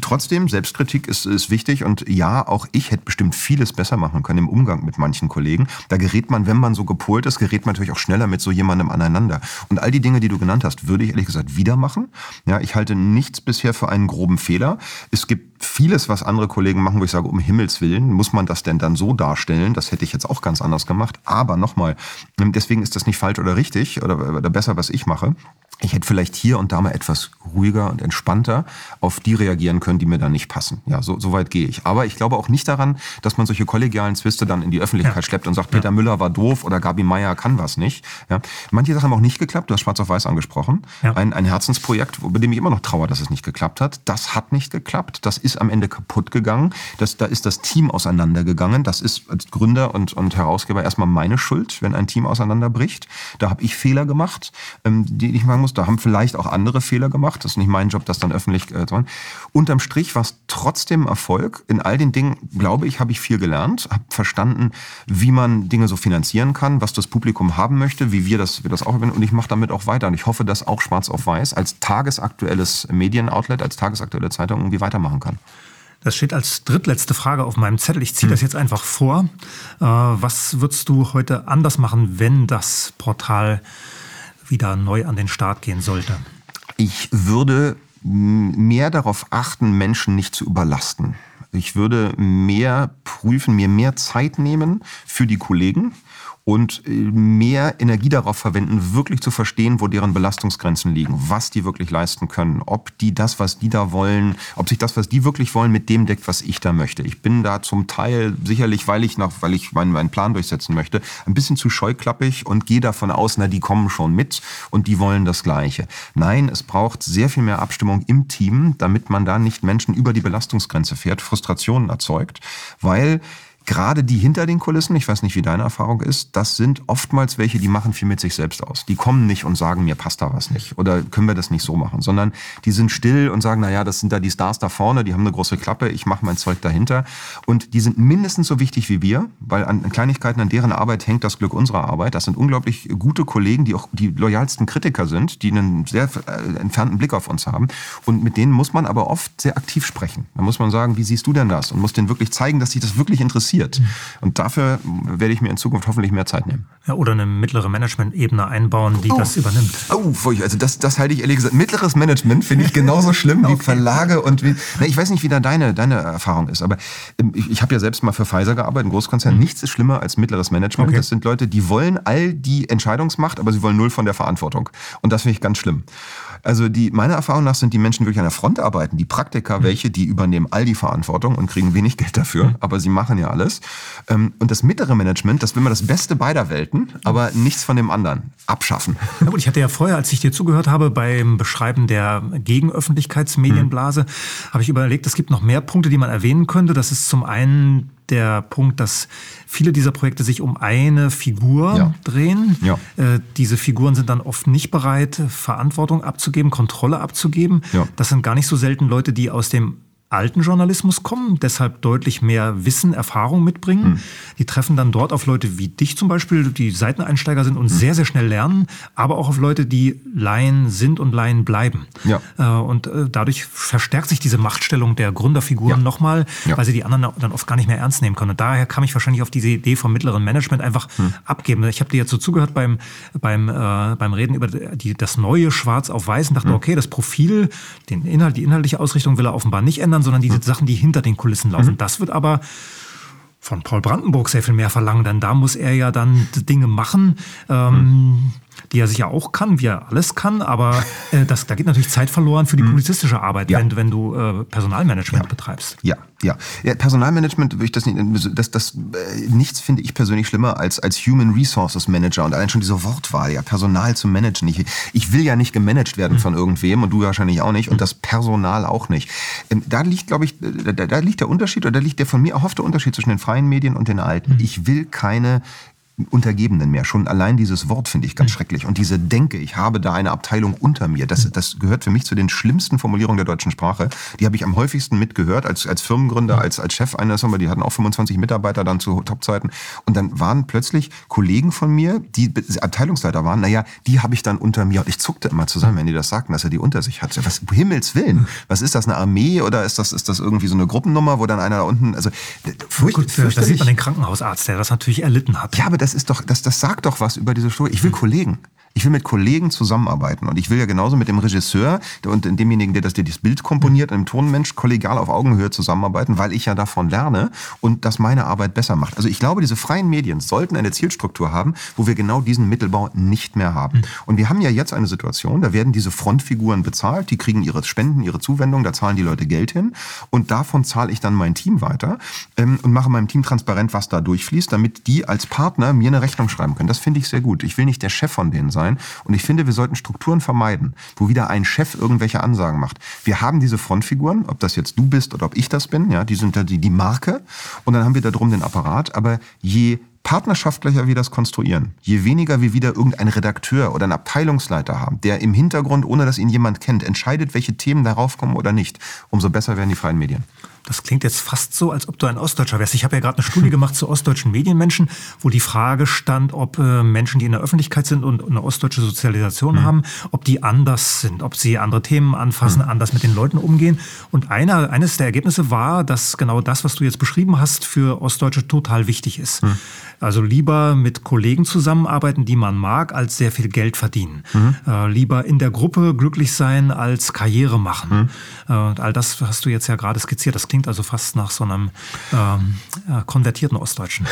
Trotzdem, Selbstkritik ist, ist wichtig und ja, auch ich hätte bestimmt vieles besser machen können im Umgang mit manchen Kollegen. Da gerät man, wenn man so gepolt ist, gerät man natürlich auch schneller mit so jemandem aneinander. Und all die Dinge, die du genannt hast, würde ich ehrlich gesagt wieder machen. Ja, ich halte nichts bisher für einen groben Fehler. Es gibt vieles, was andere Kollegen machen, wo ich sage, um Himmels Willen, muss man das denn dann so darstellen? Das hätte ich jetzt auch ganz anders gemacht. Aber nochmal, deswegen ist das nicht falsch oder richtig oder, oder besser, was ich mache. Ich hätte vielleicht hier und da mal etwas ruhiger und entspannter auf die reagieren können, die mir da nicht passen. Ja, so, so weit gehe ich. Aber ich glaube, glaube auch nicht daran, dass man solche kollegialen Zwiste dann in die Öffentlichkeit ja. schleppt und sagt, Peter ja. Müller war doof oder Gabi Meier kann was nicht. Ja. Manche Sachen haben auch nicht geklappt. Du hast Schwarz auf Weiß angesprochen. Ja. Ein, ein Herzensprojekt, bei dem ich immer noch trauere, dass es nicht geklappt hat. Das hat nicht geklappt. Das ist am Ende kaputt gegangen. Das, da ist das Team auseinandergegangen. Das ist als Gründer und, und Herausgeber erstmal meine Schuld, wenn ein Team auseinanderbricht. Da habe ich Fehler gemacht, ähm, die ich machen muss. Da haben vielleicht auch andere Fehler gemacht. Das ist nicht mein Job, das dann öffentlich äh, zu machen. Unterm Strich war es trotzdem Erfolg. In all den Dingen, glaube ich, habe ich viel gelernt, habe verstanden, wie man Dinge so finanzieren kann, was das Publikum haben möchte, wie wir das, wir das auch verwenden. Und ich mache damit auch weiter. Und ich hoffe, dass auch Schwarz auf Weiß als tagesaktuelles Medienoutlet, als tagesaktuelle Zeitung irgendwie weitermachen kann. Das steht als drittletzte Frage auf meinem Zettel. Ich ziehe das jetzt einfach vor. Äh, was würdest du heute anders machen, wenn das Portal wieder neu an den Start gehen sollte? Ich würde mehr darauf achten, Menschen nicht zu überlasten. Ich würde mehr prüfen, mir mehr Zeit nehmen für die Kollegen und äh, mehr Energie darauf verwenden, wirklich zu verstehen, wo deren Belastungsgrenzen liegen, was die wirklich leisten können, ob die das, was die da wollen, ob sich das, was die wirklich wollen, mit dem deckt, was ich da möchte. Ich bin da zum Teil sicherlich, weil ich noch, weil ich meinen, meinen Plan durchsetzen möchte, ein bisschen zu scheuklappig und gehe davon aus, na, die kommen schon mit und die wollen das Gleiche. Nein, es braucht sehr viel mehr Abstimmung im Team, damit man da nicht Menschen über die Belastungsgrenze fährt, Frustrationen erzeugt, weil gerade die hinter den Kulissen, ich weiß nicht, wie deine Erfahrung ist, das sind oftmals welche, die machen viel mit sich selbst aus. Die kommen nicht und sagen, mir passt da was nicht oder können wir das nicht so machen, sondern die sind still und sagen, na ja, das sind da die Stars da vorne, die haben eine große Klappe, ich mache mein Zeug dahinter und die sind mindestens so wichtig wie wir, weil an Kleinigkeiten, an deren Arbeit hängt das Glück unserer Arbeit. Das sind unglaublich gute Kollegen, die auch die loyalsten Kritiker sind, die einen sehr äh, entfernten Blick auf uns haben und mit denen muss man aber oft sehr aktiv sprechen. Da muss man sagen, wie siehst du denn das und muss denen wirklich zeigen, dass sich das wirklich interessiert passiert. Und dafür werde ich mir in Zukunft hoffentlich mehr Zeit nehmen. Ja, oder eine mittlere Management-Ebene einbauen, die oh. das übernimmt. Oh, also das, das halte ich ehrlich gesagt. Mittleres Management finde ich genauso schlimm okay. wie Verlage und wie. Na, ich weiß nicht, wie da deine, deine Erfahrung ist, aber ähm, ich, ich habe ja selbst mal für Pfizer gearbeitet, ein Großkonzern. Mhm. Nichts ist schlimmer als mittleres Management. Okay. Das sind Leute, die wollen all die Entscheidungsmacht, aber sie wollen null von der Verantwortung. Und das finde ich ganz schlimm. Also die, meiner Erfahrung nach sind die Menschen wirklich an der Front arbeiten. Die Praktiker, mhm. welche, die übernehmen all die Verantwortung und kriegen wenig Geld dafür, mhm. aber sie machen ja alles. Ähm, und das mittlere Management, das will man das Beste beider Welten, aber nichts von dem anderen. Abschaffen. Ja gut, ich hatte ja vorher, als ich dir zugehört habe, beim Beschreiben der Gegenöffentlichkeitsmedienblase, mhm. habe ich überlegt, es gibt noch mehr Punkte, die man erwähnen könnte. Das ist zum einen der Punkt, dass viele dieser Projekte sich um eine Figur ja. drehen. Ja. Äh, diese Figuren sind dann oft nicht bereit, Verantwortung abzugeben, Kontrolle abzugeben. Ja. Das sind gar nicht so selten Leute, die aus dem alten Journalismus kommen, deshalb deutlich mehr Wissen, Erfahrung mitbringen. Hm. Die treffen dann dort auf Leute wie dich zum Beispiel, die Seiteneinsteiger sind und hm. sehr, sehr schnell lernen, aber auch auf Leute, die Laien sind und Laien bleiben. Ja. Äh, und äh, dadurch verstärkt sich diese Machtstellung der Gründerfiguren ja. nochmal, ja. weil sie die anderen dann oft gar nicht mehr ernst nehmen können. Und daher kam ich wahrscheinlich auf diese Idee vom mittleren Management einfach hm. abgeben. Ich habe dir jetzt so zugehört beim, beim, äh, beim Reden über die, das neue Schwarz auf Weiß und dachte, hm. okay, das Profil, den Inhalt, die inhaltliche Ausrichtung will er offenbar nicht ändern, sondern diese mhm. Sachen, die hinter den Kulissen laufen. Mhm. Das wird aber von Paul Brandenburg sehr viel mehr verlangen, denn da muss er ja dann Dinge machen. Ähm, mhm die er sicher auch kann, wie er alles kann, aber äh, das, da geht natürlich Zeit verloren für die mhm. publizistische Arbeit, ja. wenn, wenn du äh, Personalmanagement ja. betreibst. Ja, ja. ja Personalmanagement würde ich das nicht, das, das, äh, nichts finde ich persönlich schlimmer als, als Human Resources Manager und allein schon diese Wortwahl, ja, Personal zu managen. Ich, ich will ja nicht gemanagt werden mhm. von irgendwem und du wahrscheinlich auch nicht und mhm. das Personal auch nicht. Ähm, da liegt, glaube ich, da, da liegt der Unterschied oder da liegt der von mir erhoffte Unterschied zwischen den freien Medien und den alten. Mhm. Ich will keine Untergebenen mehr. Schon allein dieses Wort finde ich ganz mhm. schrecklich. Und diese Denke, ich habe da eine Abteilung unter mir, das, das gehört für mich zu den schlimmsten Formulierungen der deutschen Sprache. Die habe ich am häufigsten mitgehört als, als Firmengründer, als, als Chef einer Firma. Die hatten auch 25 Mitarbeiter dann zu Topzeiten. Und dann waren plötzlich Kollegen von mir, die Abteilungsleiter waren, naja, die habe ich dann unter mir. Und ich zuckte immer zusammen, wenn die das sagten, dass er die unter sich hatte. Was, um Himmels Willen, was ist das, eine Armee oder ist das, ist das irgendwie so eine Gruppennummer, wo dann einer da unten, also furcht, Gut, Da sieht man den Krankenhausarzt, der das natürlich erlitten hat. Ja, aber das ist doch, das, das sagt doch was über diese Schule. Ich will mhm. Kollegen. Ich will mit Kollegen zusammenarbeiten und ich will ja genauso mit dem Regisseur und demjenigen, der das, der das Bild komponiert, einem Tonmensch kollegial auf Augenhöhe zusammenarbeiten, weil ich ja davon lerne und das meine Arbeit besser macht. Also ich glaube, diese freien Medien sollten eine Zielstruktur haben, wo wir genau diesen Mittelbau nicht mehr haben. Und wir haben ja jetzt eine Situation, da werden diese Frontfiguren bezahlt, die kriegen ihre Spenden, ihre Zuwendung, da zahlen die Leute Geld hin und davon zahle ich dann mein Team weiter ähm, und mache meinem Team transparent, was da durchfließt, damit die als Partner mir eine Rechnung schreiben können. Das finde ich sehr gut. Ich will nicht der Chef von denen sein und ich finde, wir sollten Strukturen vermeiden, wo wieder ein Chef irgendwelche Ansagen macht. Wir haben diese Frontfiguren, ob das jetzt du bist oder ob ich das bin, ja, die sind da die, die Marke und dann haben wir da drum den Apparat, aber je partnerschaftlicher wir das konstruieren, je weniger wir wieder irgendeinen Redakteur oder einen Abteilungsleiter haben, der im Hintergrund, ohne dass ihn jemand kennt, entscheidet, welche Themen darauf kommen oder nicht, umso besser werden die freien Medien. Das klingt jetzt fast so, als ob du ein Ostdeutscher wärst. Ich habe ja gerade eine Studie gemacht zu ostdeutschen Medienmenschen, wo die Frage stand, ob äh, Menschen, die in der Öffentlichkeit sind und eine ostdeutsche Sozialisation mhm. haben, ob die anders sind, ob sie andere Themen anfassen, mhm. anders mit den Leuten umgehen. Und einer, eines der Ergebnisse war, dass genau das, was du jetzt beschrieben hast, für Ostdeutsche total wichtig ist. Mhm. Also lieber mit Kollegen zusammenarbeiten, die man mag, als sehr viel Geld verdienen. Mhm. Äh, lieber in der Gruppe glücklich sein, als Karriere machen. Mhm. Äh, all das hast du jetzt ja gerade skizziert. Das klingt also fast nach so einem ähm, äh, konvertierten Ostdeutschen.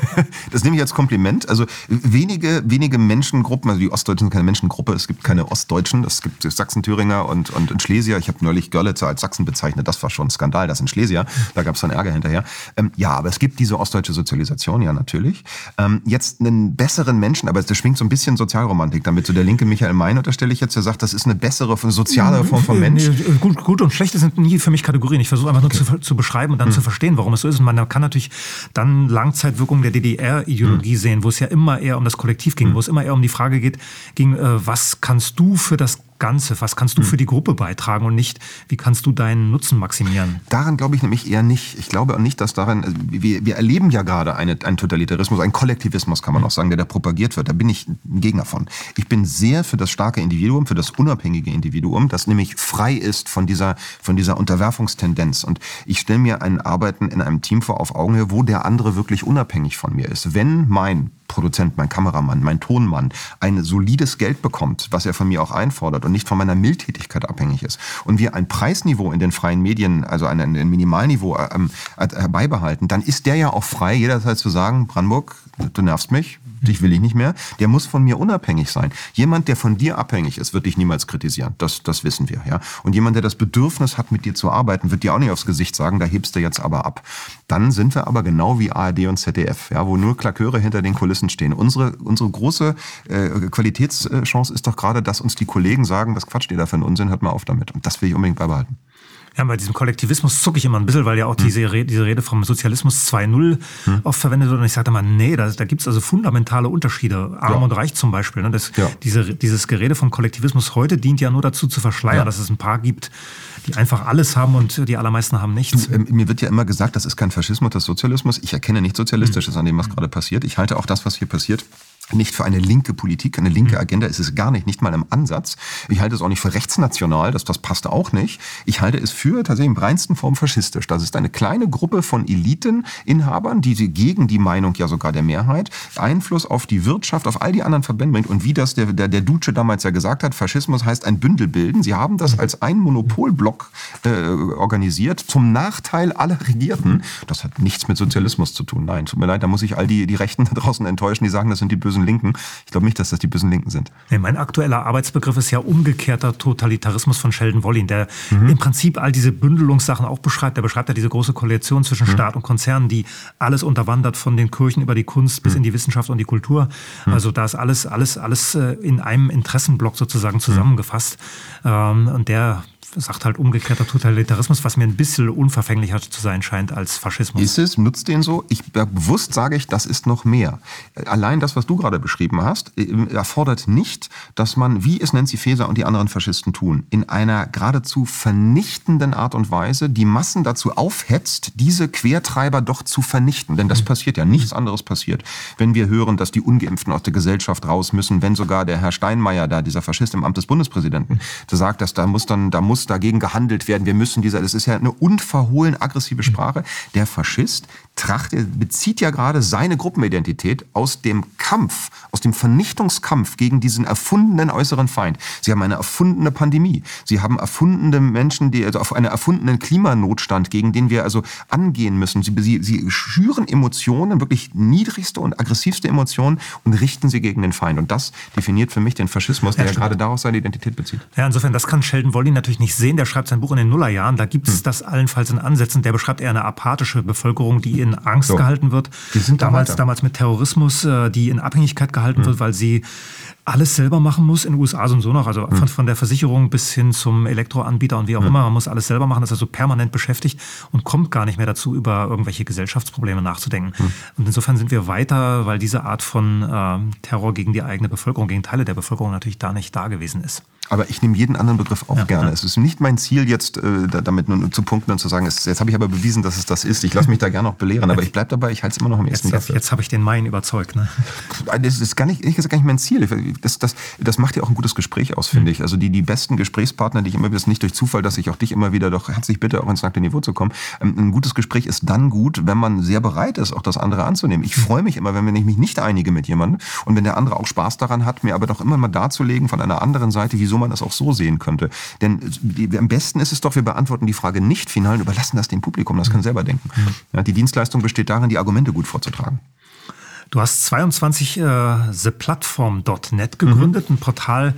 das nehme ich als Kompliment. Also wenige, wenige Menschengruppen, also die Ostdeutschen sind keine Menschengruppe, es gibt keine Ostdeutschen, es gibt Sachsen-Thüringer und, und in Schlesier. Ich habe neulich Görlitzer als Sachsen bezeichnet, das war schon ein Skandal, das in Schlesier, da gab es dann Ärger hinterher. Ähm, ja, aber es gibt diese ostdeutsche Sozialisation, ja natürlich. Ähm, jetzt einen besseren Menschen, aber das schwingt so ein bisschen Sozialromantik damit. So der linke Michael Mein unterstelle ich jetzt, der sagt, das ist eine bessere, soziale Form von Mensch. Nee, gut, gut und schlecht sind nie für mich Kategorien. Ich versuche einfach nur okay. Zu, zu, beschreiben und dann hm. zu verstehen, warum es so ist. Und man kann natürlich dann Langzeitwirkungen der DDR-Ideologie hm. sehen, wo es ja immer eher um das Kollektiv ging, hm. wo es immer eher um die Frage geht, ging, äh, was kannst du für das Ganze? Was kannst du hm. für die Gruppe beitragen und nicht, wie kannst du deinen Nutzen maximieren? Daran glaube ich nämlich eher nicht. Ich glaube auch nicht, dass daran, also wir, wir erleben ja gerade eine, einen Totalitarismus, einen Kollektivismus, kann man auch sagen, der da propagiert wird. Da bin ich ein Gegner von. Ich bin sehr für das starke Individuum, für das unabhängige Individuum, das nämlich frei ist von dieser, von dieser Unterwerfungstendenz. Und ich stelle mir ein Arbeiten in einem Team vor auf Augenhöhe, wo der andere wirklich unabhängig von mir ist. Wenn mein Produzent, mein Kameramann, mein Tonmann ein solides Geld bekommt, was er von mir auch einfordert und nicht von meiner Mildtätigkeit abhängig ist. Und wir ein Preisniveau in den freien Medien, also ein, ein Minimalniveau ähm, äh, beibehalten, dann ist der ja auch frei, jederzeit zu sagen, Brandenburg, du nervst mich, dich will ich nicht mehr. Der muss von mir unabhängig sein. Jemand, der von dir abhängig ist, wird dich niemals kritisieren. Das, das wissen wir. Ja? Und jemand, der das Bedürfnis hat, mit dir zu arbeiten, wird dir auch nicht aufs Gesicht sagen, da hebst du jetzt aber ab. Dann sind wir aber genau wie ARD und ZDF, ja, wo nur Klaköre hinter den Kulissen stehen. Unsere, unsere große äh, Qualitätschance ist doch gerade, dass uns die Kollegen sagen, was quatscht ihr da für einen Unsinn, hört mal auf damit. Und das will ich unbedingt beibehalten. Ja, bei diesem Kollektivismus zucke ich immer ein bisschen, weil ja auch diese, Rede, diese Rede vom Sozialismus 2.0 hm. oft verwendet wird. Und ich sage immer, nee, da, da gibt es also fundamentale Unterschiede. Arm ja. und Reich zum Beispiel. Ne? Das, ja. diese, dieses Gerede vom Kollektivismus heute dient ja nur dazu zu verschleiern, ja. dass es ein paar gibt, die einfach alles haben und die allermeisten haben nichts. Du, äh, mir wird ja immer gesagt, das ist kein Faschismus, das ist Sozialismus. Ich erkenne nichts Sozialistisches hm. an dem, was gerade passiert. Ich halte auch das, was hier passiert, nicht für eine linke Politik, eine linke mhm. Agenda ist es gar nicht, nicht mal im Ansatz. Ich halte es auch nicht für rechtsnational, das, das passt auch nicht. Ich halte es für tatsächlich in reinsten Form faschistisch. Das ist eine kleine Gruppe von Eliteninhabern, die gegen die Meinung ja sogar der Mehrheit Einfluss auf die Wirtschaft, auf all die anderen Verbände bringt. Und wie das der, der, der Duce damals ja gesagt hat, Faschismus heißt ein Bündel bilden. Sie haben das mhm. als ein Monopolblock äh, organisiert, zum Nachteil aller Regierten. Das hat nichts mit Sozialismus zu tun. Nein, tut mir leid, da muss ich all die, die Rechten da draußen enttäuschen, die sagen, das sind die bösen bösen Linken. Ich glaube nicht, dass das die bösen Linken sind. Nee, mein aktueller Arbeitsbegriff ist ja umgekehrter Totalitarismus von Sheldon Wollin, der mhm. im Prinzip all diese Bündelungssachen auch beschreibt. Der beschreibt ja diese große Koalition zwischen mhm. Staat und Konzernen, die alles unterwandert von den Kirchen über die Kunst bis mhm. in die Wissenschaft und die Kultur. Mhm. Also da ist alles, alles, alles äh, in einem Interessenblock sozusagen zusammengefasst. Ähm, und der sagt halt umgekehrter Totalitarismus, was mir ein bisschen unverfänglicher zu sein scheint als Faschismus. Ist es? Nutzt den so? Ich bewusst sage ich, das ist noch mehr. Allein das, was du gerade beschrieben hast, äh, erfordert nicht, dass man, wie es Nancy Faeser und die anderen Faschisten tun, in einer geradezu vernichtenden Art und Weise die Massen dazu aufhetzt, diese Quertreiber doch zu vernichten. Denn das mhm. passiert ja, nichts anderes passiert. Wenn wir hören, dass die Ungeimpften aus der Gesellschaft raus müssen, wenn sogar der Herr Steinmeier, da dieser Faschist im Amt des Bundespräsidenten, sagt, dass da muss dann, da muss muss dagegen gehandelt werden, wir müssen dieser, das ist ja eine unverhohlen aggressive Sprache. Der Faschist trachtet, bezieht ja gerade seine Gruppenidentität aus dem Kampf, aus dem Vernichtungskampf gegen diesen erfundenen äußeren Feind. Sie haben eine erfundene Pandemie. Sie haben erfundene Menschen, die, also auf einen erfundenen Klimanotstand, gegen den wir also angehen müssen. Sie, sie, sie schüren Emotionen, wirklich niedrigste und aggressivste Emotionen und richten sie gegen den Feind. Und das definiert für mich den Faschismus, der ja, ja gerade daraus seine Identität bezieht. Ja, insofern, das kann Sheldon Wolli natürlich nicht sehen. Der schreibt sein Buch in den Nullerjahren. Da gibt es hm. das allenfalls in Ansätzen. Der beschreibt eher eine apathische Bevölkerung, die in Angst so. gehalten wird. Die sind damals, da damals mit Terrorismus, äh, die in Abhängigkeit gehalten mhm. wird, weil sie alles selber machen muss. In den USA sind so noch, also von, hm. von der Versicherung bis hin zum Elektroanbieter und wie auch mhm. immer, man muss alles selber machen, ist also permanent beschäftigt und kommt gar nicht mehr dazu, über irgendwelche Gesellschaftsprobleme nachzudenken. Mhm. Und insofern sind wir weiter, weil diese Art von äh, Terror gegen die eigene Bevölkerung, gegen Teile der Bevölkerung natürlich da nicht da gewesen ist. Aber ich nehme jeden anderen Begriff auch ja, gerne. Ja. Es ist nicht mein Ziel, jetzt äh, damit nur zu punkten und zu sagen, es, jetzt habe ich aber bewiesen, dass es das ist. Ich lasse mich da gerne noch belehren, aber ich bleibe dabei, ich halte es immer noch am ersten Jetzt, jetzt, jetzt habe ich den Main überzeugt. Ne? Das ist gar nicht, ich gar nicht mein Ziel. Das, das, das macht ja auch ein gutes Gespräch aus, finde mhm. ich. Also die, die besten Gesprächspartner, die ich immer wieder, ist nicht durch Zufall, dass ich auch dich immer wieder doch herzlich bitte, auch ins nackte Niveau zu kommen. Ähm, ein gutes Gespräch ist dann gut, wenn man sehr bereit ist, auch das andere anzunehmen. Ich freue mich immer, wenn ich mich nicht einige mit jemandem und wenn der andere auch Spaß daran hat, mir aber doch immer mal darzulegen von einer anderen Seite, wieso man das auch so sehen könnte. Denn die, am besten ist es doch, wir beantworten die Frage nicht final und überlassen das dem Publikum, das kann selber denken. Mhm. Ja, die Dienstleistung besteht darin, die Argumente gut vorzutragen. Du hast 22 äh, theplatform.net gegründet, mhm. ein Portal,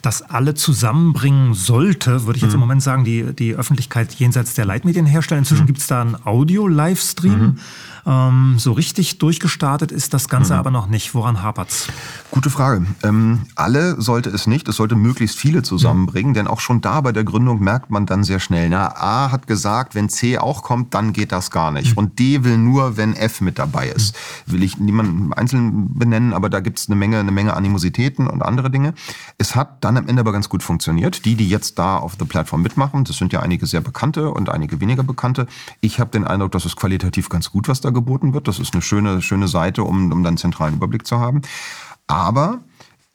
das alle zusammenbringen sollte, würde ich jetzt mhm. im Moment sagen, die, die Öffentlichkeit jenseits der Leitmedien herstellen. Inzwischen mhm. gibt es da einen Audio-Livestream. Ähm, so richtig durchgestartet ist das Ganze mhm. aber noch nicht. Woran hapert's? Gute Frage. Ähm, alle sollte es nicht. Es sollte möglichst viele zusammenbringen, mhm. denn auch schon da bei der Gründung merkt man dann sehr schnell, na, A hat gesagt, wenn C auch kommt, dann geht das gar nicht. Mhm. Und D will nur, wenn F mit dabei ist. Mhm. Will ich niemanden einzeln benennen, aber da gibt's eine Menge, eine Menge Animositäten und andere Dinge. Es hat dann am Ende aber ganz gut funktioniert. Die, die jetzt da auf der Plattform mitmachen, das sind ja einige sehr bekannte und einige weniger bekannte. Ich habe den Eindruck, dass es qualitativ ganz gut, was da geboten wird. Das ist eine schöne, schöne Seite, um, um dann zentralen Überblick zu haben. Aber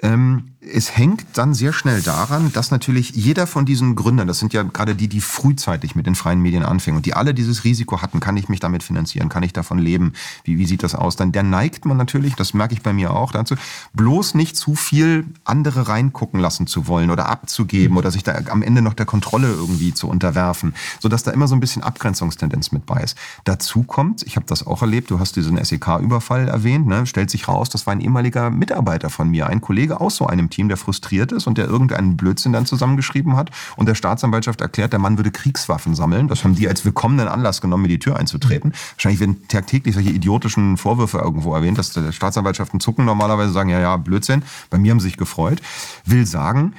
ähm, es hängt dann sehr schnell daran, dass natürlich jeder von diesen Gründern, das sind ja gerade die, die frühzeitig mit den freien Medien anfingen und die alle dieses Risiko hatten, kann ich mich damit finanzieren, kann ich davon leben, wie, wie sieht das aus, dann der neigt man natürlich, das merke ich bei mir auch dazu, bloß nicht zu viel andere reingucken lassen zu wollen oder abzugeben oder sich da am Ende noch der Kontrolle irgendwie zu unterwerfen, sodass da immer so ein bisschen Abgrenzungstendenz mit bei ist. Dazu kommt, ich habe das auch erlebt, du hast diesen SEK-Überfall erwähnt, ne, stellt sich raus, das war ein ehemaliger Mitarbeiter von mir, ein Kollege aus so einem Team, der frustriert ist und der irgendeinen Blödsinn dann zusammengeschrieben hat und der Staatsanwaltschaft erklärt, der Mann würde Kriegswaffen sammeln. Das haben die als willkommenen Anlass genommen, mir die Tür einzutreten. Wahrscheinlich werden tagtäglich solche idiotischen Vorwürfe irgendwo erwähnt, dass Staatsanwaltschaften zucken normalerweise sagen, ja, ja, Blödsinn. Bei mir haben sie sich gefreut. Will sagen,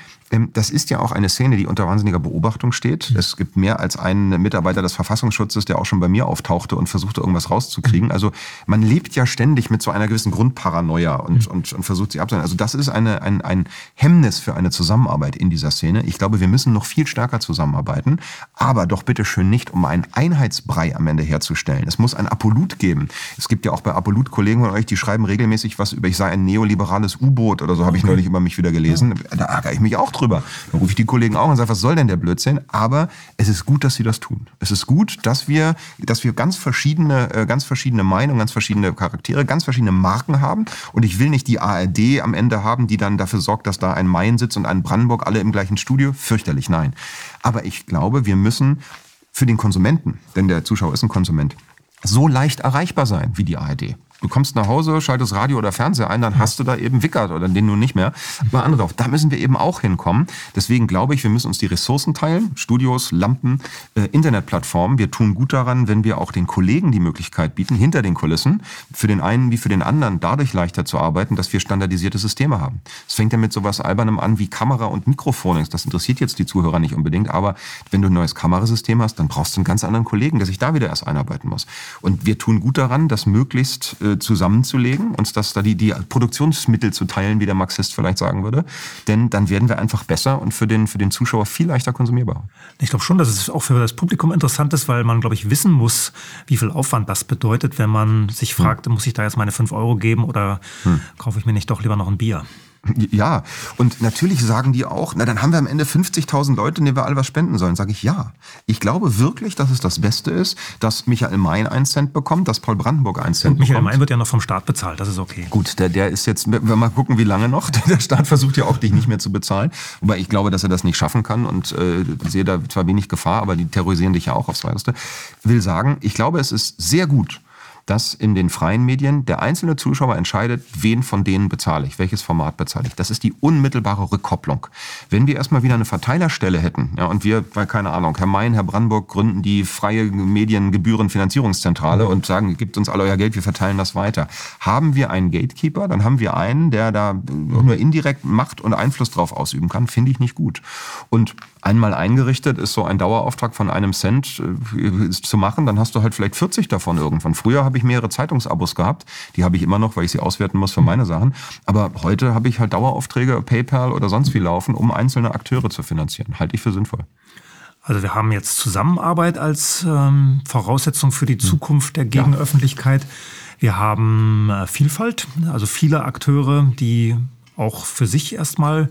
das ist ja auch eine Szene, die unter wahnsinniger Beobachtung steht. Mhm. Es gibt mehr als einen Mitarbeiter des Verfassungsschutzes, der auch schon bei mir auftauchte und versuchte, irgendwas rauszukriegen. Mhm. Also man lebt ja ständig mit so einer gewissen Grundparanoia und, mhm. und, und versucht sie abzuhalten. Also das ist eine, ein, ein Hemmnis für eine Zusammenarbeit in dieser Szene. Ich glaube, wir müssen noch viel stärker zusammenarbeiten, aber doch bitte schön nicht, um einen Einheitsbrei am Ende herzustellen. Es muss ein Apolut geben. Es gibt ja auch bei Apolut Kollegen von euch, die schreiben regelmäßig was über, ich sei ein neoliberales U-Boot oder so, habe okay. ich neulich über mich wieder gelesen. Da ärgere ich mich auch drüber. Dann rufe ich die Kollegen auch und sage, was soll denn der Blödsinn? Aber es ist gut, dass sie das tun. Es ist gut, dass wir, dass wir ganz verschiedene, äh, ganz verschiedene Meinungen, ganz verschiedene Charaktere, ganz verschiedene Marken haben. Und ich will nicht die ARD am Ende haben, die dann dafür sorgt, dass da ein Main sitzt und ein Brandenburg alle im gleichen Studio. Fürchterlich, nein. Aber ich glaube, wir müssen für den Konsumenten, denn der Zuschauer ist ein Konsument, so leicht erreichbar sein wie die ARD. Du kommst nach Hause, schaltest Radio oder Fernseher ein, dann hast du da eben Wickert oder den nun nicht mehr. Aber andere drauf. Da müssen wir eben auch hinkommen. Deswegen glaube ich, wir müssen uns die Ressourcen teilen. Studios, Lampen, äh, Internetplattformen. Wir tun gut daran, wenn wir auch den Kollegen die Möglichkeit bieten, hinter den Kulissen, für den einen wie für den anderen dadurch leichter zu arbeiten, dass wir standardisierte Systeme haben. Es fängt ja mit sowas Albernem an wie Kamera und Mikrofon. Das interessiert jetzt die Zuhörer nicht unbedingt, aber wenn du ein neues Kamerasystem hast, dann brauchst du einen ganz anderen Kollegen, der sich da wieder erst einarbeiten muss. Und wir tun gut daran, das möglichst äh, zusammenzulegen, uns das da die, die Produktionsmittel zu teilen, wie der Marxist vielleicht sagen würde. Denn dann werden wir einfach besser und für den, für den Zuschauer viel leichter konsumierbar. Ich glaube schon, dass es auch für das Publikum interessant ist, weil man, glaube ich, wissen muss, wie viel Aufwand das bedeutet, wenn man sich fragt, hm. muss ich da jetzt meine 5 Euro geben oder hm. kaufe ich mir nicht doch lieber noch ein Bier? Ja, und natürlich sagen die auch, na dann haben wir am Ende 50.000 Leute, denen wir alle was spenden sollen. Sage ich ja. Ich glaube wirklich, dass es das Beste ist, dass Michael Mayen einen Cent bekommt, dass Paul Brandenburg einen Cent Und Michael bekommt. Mayen wird ja noch vom Staat bezahlt, das ist okay. Gut, der, der ist jetzt, wir mal gucken, wie lange noch. Der Staat versucht ja auch, dich nicht mehr zu bezahlen. Wobei ich glaube, dass er das nicht schaffen kann und äh, sehe da zwar wenig Gefahr, aber die terrorisieren dich ja auch aufs Weiteste. Will sagen, ich glaube, es ist sehr gut, dass in den freien Medien der einzelne Zuschauer entscheidet, wen von denen bezahle ich, welches Format bezahle ich. Das ist die unmittelbare Rückkopplung. Wenn wir erstmal wieder eine Verteilerstelle hätten, ja, und wir, weil keine Ahnung, Herr Mayen, Herr Brandenburg gründen die freie Mediengebührenfinanzierungszentrale und sagen, gebt uns all euer Geld, wir verteilen das weiter. Haben wir einen Gatekeeper, dann haben wir einen, der da nur indirekt Macht und Einfluss drauf ausüben kann, finde ich nicht gut. Und einmal eingerichtet ist so ein Dauerauftrag von einem Cent äh, zu machen, dann hast du halt vielleicht 40 davon irgendwann. Früher habe ich mehrere Zeitungsabos gehabt, die habe ich immer noch, weil ich sie auswerten muss für meine Sachen. Aber heute habe ich halt Daueraufträge, PayPal oder sonst wie laufen, um einzelne Akteure zu finanzieren. Halte ich für sinnvoll. Also wir haben jetzt Zusammenarbeit als ähm, Voraussetzung für die Zukunft der Gegenöffentlichkeit. Wir haben äh, Vielfalt, also viele Akteure, die auch für sich erstmal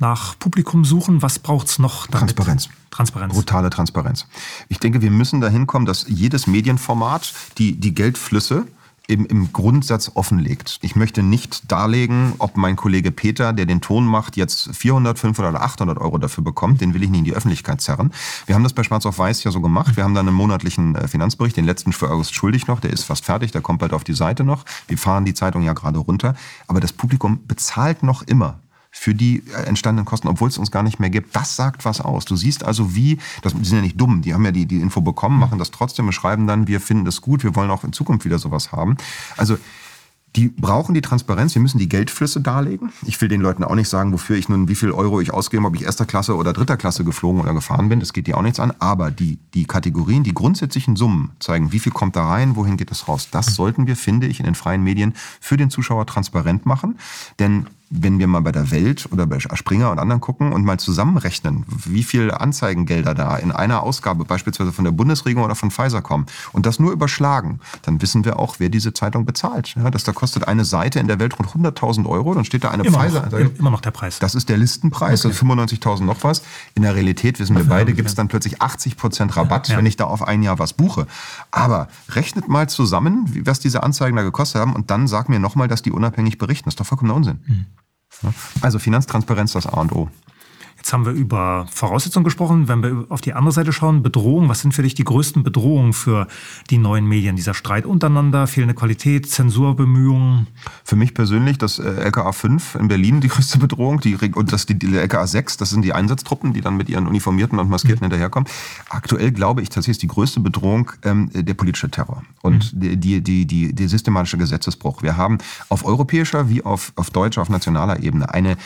nach Publikum suchen. Was braucht's noch? Damit? Transparenz. Transparenz. Brutale Transparenz. Ich denke, wir müssen dahin kommen, dass jedes Medienformat die, die Geldflüsse im, im Grundsatz offenlegt. Ich möchte nicht darlegen, ob mein Kollege Peter, der den Ton macht, jetzt 400, 500 oder 800 Euro dafür bekommt. Den will ich nicht in die Öffentlichkeit zerren. Wir haben das bei Schwarz auf Weiß ja so gemacht. Wir haben dann einen monatlichen äh, Finanzbericht, den letzten für August schuldig noch. Der ist fast fertig, der kommt bald auf die Seite noch. Wir fahren die Zeitung ja gerade runter. Aber das Publikum bezahlt noch immer für die äh, entstandenen Kosten, obwohl es uns gar nicht mehr gibt. Das sagt was aus. Du siehst also, wie, das, die sind ja nicht dumm, die haben ja die, die Info bekommen, machen das trotzdem und schreiben dann, wir finden das gut, wir wollen auch in Zukunft wieder sowas haben. Also die brauchen die Transparenz, wir müssen die Geldflüsse darlegen. Ich will den Leuten auch nicht sagen, wofür ich nun, wie viel Euro ich ausgebe, ob ich erster Klasse oder dritter Klasse geflogen oder gefahren bin. Das geht dir auch nichts an. Aber die, die Kategorien, die grundsätzlichen Summen zeigen, wie viel kommt da rein, wohin geht es raus. Das sollten wir, finde ich, in den freien Medien für den Zuschauer transparent machen. Denn wenn wir mal bei der Welt oder bei Springer und anderen gucken und mal zusammenrechnen, wie viel Anzeigengelder da in einer Ausgabe beispielsweise von der Bundesregierung oder von Pfizer kommen und das nur überschlagen, dann wissen wir auch, wer diese Zeitung bezahlt. Ja, das da kostet eine Seite in der Welt rund 100.000 Euro, dann steht da eine Immer Pfizer. noch, immer noch der Preis. Das ist der Listenpreis, okay. also 95.000 noch was. In der Realität wissen wir beide, gibt es dann plötzlich 80 Prozent Rabatt, ja. wenn ich da auf ein Jahr was buche. Aber rechnet mal zusammen, was diese Anzeigen da gekostet haben und dann sag mir nochmal, dass die unabhängig berichten. Das ist doch vollkommener Unsinn. Mhm. Also Finanztransparenz das A und O. Jetzt haben wir über Voraussetzungen gesprochen. Wenn wir auf die andere Seite schauen, Bedrohung, was sind für dich die größten Bedrohungen für die neuen Medien? Dieser Streit untereinander, fehlende Qualität, Zensurbemühungen? Für mich persönlich das äh, LKA 5 in Berlin die größte Bedrohung die, und das die, die LKA 6, das sind die Einsatztruppen, die dann mit ihren Uniformierten und Maskierten mhm. hinterherkommen. Aktuell glaube ich tatsächlich ist die größte Bedrohung ähm, der politische Terror und mhm. die, die, die, die systematische Gesetzesbruch. Wir haben auf europäischer wie auf, auf deutscher, auf nationaler Ebene eine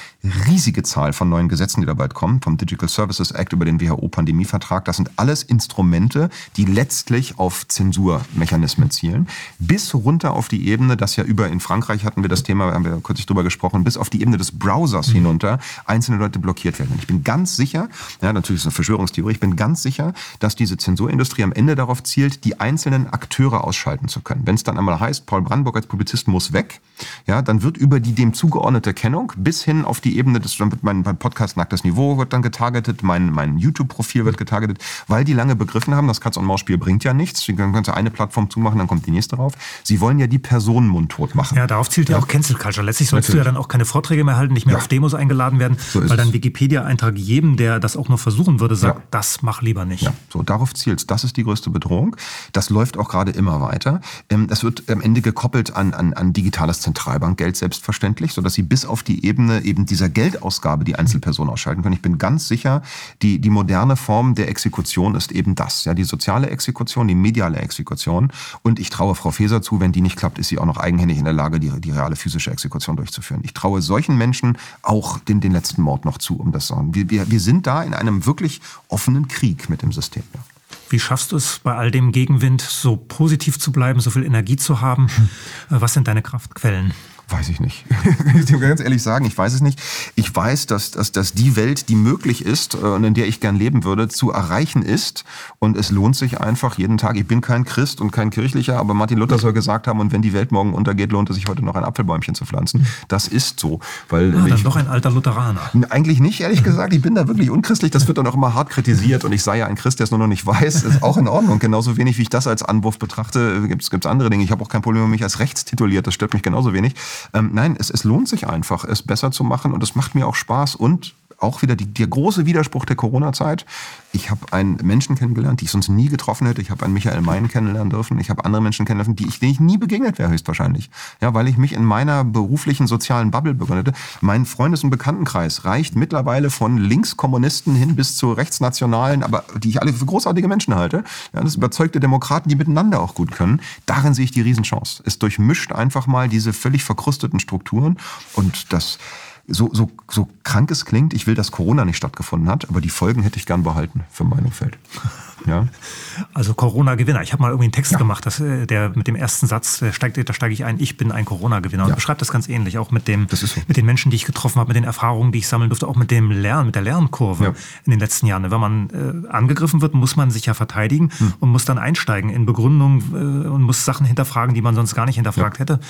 riesige Zahl von neuen Gesetzen, die dabei bald kommen, vom Digital Services Act über den WHO-Pandemievertrag. Das sind alles Instrumente, die letztlich auf Zensurmechanismen zielen. Bis runter auf die Ebene, das ja über in Frankreich hatten wir das Thema, haben wir kürzlich drüber gesprochen, bis auf die Ebene des Browsers mhm. hinunter einzelne Leute blockiert werden. Und ich bin ganz sicher, ja, natürlich ist es eine Verschwörungstheorie, ich bin ganz sicher, dass diese Zensurindustrie am Ende darauf zielt, die einzelnen Akteure ausschalten zu können. Wenn es dann einmal heißt, Paul Brandenburg als Publizist muss weg, ja, dann wird über die dem zugeordnete Kennung bis hin auf die Ebene des, dann wird mein Podcast Nacktes Niveau Niveau wird dann getargetet, mein, mein YouTube-Profil wird getargetet, weil die lange begriffen haben, das Katz-und-Maus-Spiel bringt ja nichts. Sie können eine Plattform zumachen, dann kommt die nächste drauf. Sie wollen ja die Person mundtot machen. Ja, darauf zielt ja, ja auch Cancel Culture. Letztlich sollst Natürlich. du ja dann auch keine Vorträge mehr halten, nicht mehr ja. auf Demos eingeladen werden, so weil dann Wikipedia-Eintrag jedem, der das auch nur versuchen würde, sagt, ja. das mach lieber nicht. Ja, so darauf zielt Das ist die größte Bedrohung. Das läuft auch gerade immer weiter. Ähm, das wird am Ende gekoppelt an, an, an digitales Zentralbankgeld selbstverständlich, sodass sie bis auf die Ebene eben dieser Geldausgabe die Einzelpersonen ausschalten können. Ich bin ganz sicher, die, die moderne Form der Exekution ist eben das. Ja, die soziale Exekution, die mediale Exekution. Und ich traue Frau Feser zu, wenn die nicht klappt, ist sie auch noch eigenhändig in der Lage, die, die reale physische Exekution durchzuführen. Ich traue solchen Menschen auch den, den letzten Mord noch zu, um das zu sagen. Wir, wir, wir sind da in einem wirklich offenen Krieg mit dem System. Ja. Wie schaffst du es, bei all dem Gegenwind so positiv zu bleiben, so viel Energie zu haben? Hm. Was sind deine Kraftquellen? Weiß ich nicht. ich muss ganz ehrlich sagen, ich weiß es nicht. Ich weiß, dass, dass, dass die Welt, die möglich ist äh, und in der ich gern leben würde, zu erreichen ist. Und es lohnt sich einfach jeden Tag. Ich bin kein Christ und kein Kirchlicher, aber Martin Luther soll gesagt haben, und wenn die Welt morgen untergeht, lohnt es sich heute noch ein Apfelbäumchen zu pflanzen. Das ist so. Weil Ah, dann doch ein alter Lutheraner. eigentlich nicht, ehrlich gesagt. Ich bin da wirklich unchristlich. Das wird dann auch immer hart kritisiert. Und ich sei ja ein Christ, der es nur noch nicht weiß. Ist auch in Ordnung. Genauso wenig, wie ich das als Anwurf betrachte, gibt es andere Dinge. Ich habe auch kein Problem, mich als rechts tituliert. Das stört mich genauso wenig. Ähm, nein, es, es lohnt sich einfach, es besser zu machen. Und es macht mir auch Spaß. Und auch wieder die, der große Widerspruch der Corona-Zeit. Ich habe einen Menschen kennengelernt, die ich sonst nie getroffen hätte. Ich habe einen Michael Mein kennenlernen dürfen. Ich habe andere Menschen kennengelernt, die ich, denen ich nie begegnet wäre, höchstwahrscheinlich. Ja, weil ich mich in meiner beruflichen sozialen Bubble begründete. Mein Freundes- und Bekanntenkreis reicht mittlerweile von Linkskommunisten hin bis zu Rechtsnationalen, aber die ich alle für großartige Menschen halte. Ja, das überzeugte Demokraten, die miteinander auch gut können. Darin sehe ich die Riesenchance. Es durchmischt einfach mal diese völlig verkrusteten Strukturen und das so, so, so krank es klingt, ich will, dass Corona nicht stattgefunden hat, aber die Folgen hätte ich gern behalten für mein Umfeld. Ja. Also Corona-Gewinner. Ich habe mal irgendwie einen Text gemacht, dass, äh, der mit dem ersten Satz, steigt, da steige ich ein, ich bin ein Corona-Gewinner. Und Ja. beschreibt das ganz ähnlich, auch mit, dem, so. mit den Menschen, die ich getroffen habe, mit den Erfahrungen, die ich sammeln durfte, auch mit dem Lernen, mit der Lernkurve Ja. in den letzten Jahren. Wenn man äh, angegriffen wird, muss man sich ja verteidigen Hm. und muss dann einsteigen in Begründung äh, und muss Sachen hinterfragen, die man sonst gar nicht hinterfragt hätte.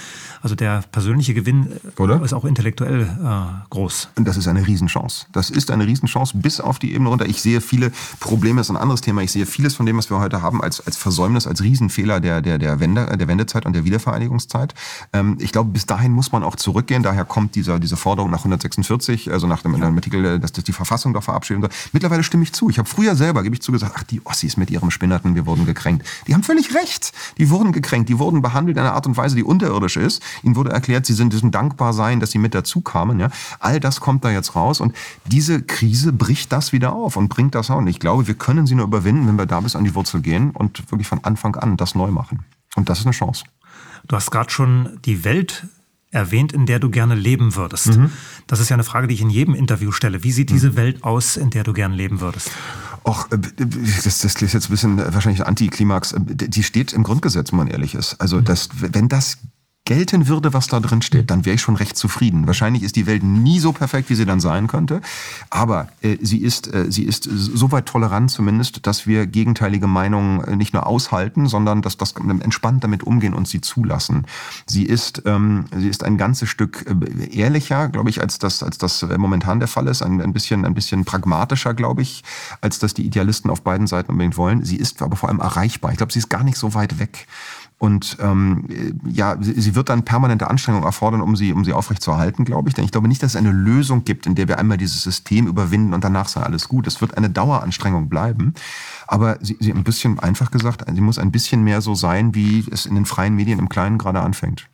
Also der persönliche Gewinn äh, Oder? ist auch intellektuell äh, groß. Und das ist eine Riesenchance. Das ist eine Riesenchance bis auf die Ebene runter. Ich sehe viele Probleme, das ist ein anderes Thema. Ich sehe vieles von dem, was wir heute haben, als, als Versäumnis, als Riesenfehler der, der, der, Wende, der Wendezeit und der Wiedervereinigungszeit. Ähm, ich glaube, bis dahin muss man auch zurückgehen. Daher kommt dieser, diese Forderung nach 146, also nach dem, dem Artikel, äh, dass, dass die Verfassung doch verabschiedet wird. Mittlerweile stimme ich zu. Ich habe früher selber, gebe ich zu, gesagt, ach, die Ossis mit ihrem Spinnerten, wir wurden gekränkt. Die haben völlig recht. Die wurden gekränkt. Die wurden behandelt in einer Art und Weise, die unterirdisch ist. Ihnen wurde erklärt, sie sind, müssen dankbar sein, dass sie mit dazu kamen. Ja? All das kommt da jetzt raus. Und diese Krise bricht das wieder auf und bringt das auch. Und ich glaube, wir können sie nur überwinden, wenn wir da bis an die Wurzel gehen und wirklich von Anfang an das neu machen. Und das ist eine Chance. Du hast gerade schon die Welt erwähnt, in der du gerne leben würdest. Mhm. Das ist ja eine Frage, die ich in jedem Interview stelle. Wie sieht diese Welt aus, in der du gerne leben würdest? Och, äh, das, das ist jetzt ein bisschen wahrscheinlich ein Antiklimax. Äh, Die steht im Grundgesetz, wenn man ehrlich ist. Also, das, wenn das gelten würde, was da drin steht, dann wäre ich schon recht zufrieden. Wahrscheinlich ist die Welt nie so perfekt, wie sie dann sein könnte, aber äh, sie ist äh, sie ist soweit tolerant zumindest, dass wir gegenteilige Meinungen äh, nicht nur aushalten, sondern dass das entspannt damit umgehen und sie zulassen. Sie ist ähm, sie ist ein ganzes Stück äh, ehrlicher, glaube ich, als das als das äh, momentan der Fall ist, ein, ein bisschen ein bisschen pragmatischer, glaube ich, als das die Idealisten auf beiden Seiten unbedingt wollen. Sie ist aber vor allem erreichbar. Ich glaube, sie ist gar nicht so weit weg. Und ähm, ja, sie, sie wird dann permanente Anstrengung erfordern, um sie, um sie aufrechtzuerhalten, glaube ich. Denn ich glaube nicht, dass es eine Lösung gibt, in der wir einmal dieses System überwinden und danach sei alles gut. Es wird eine Daueranstrengung bleiben. Aber sie, sie ein bisschen, einfach gesagt, sie muss ein bisschen mehr so sein, wie es in den freien Medien im Kleinen gerade anfängt.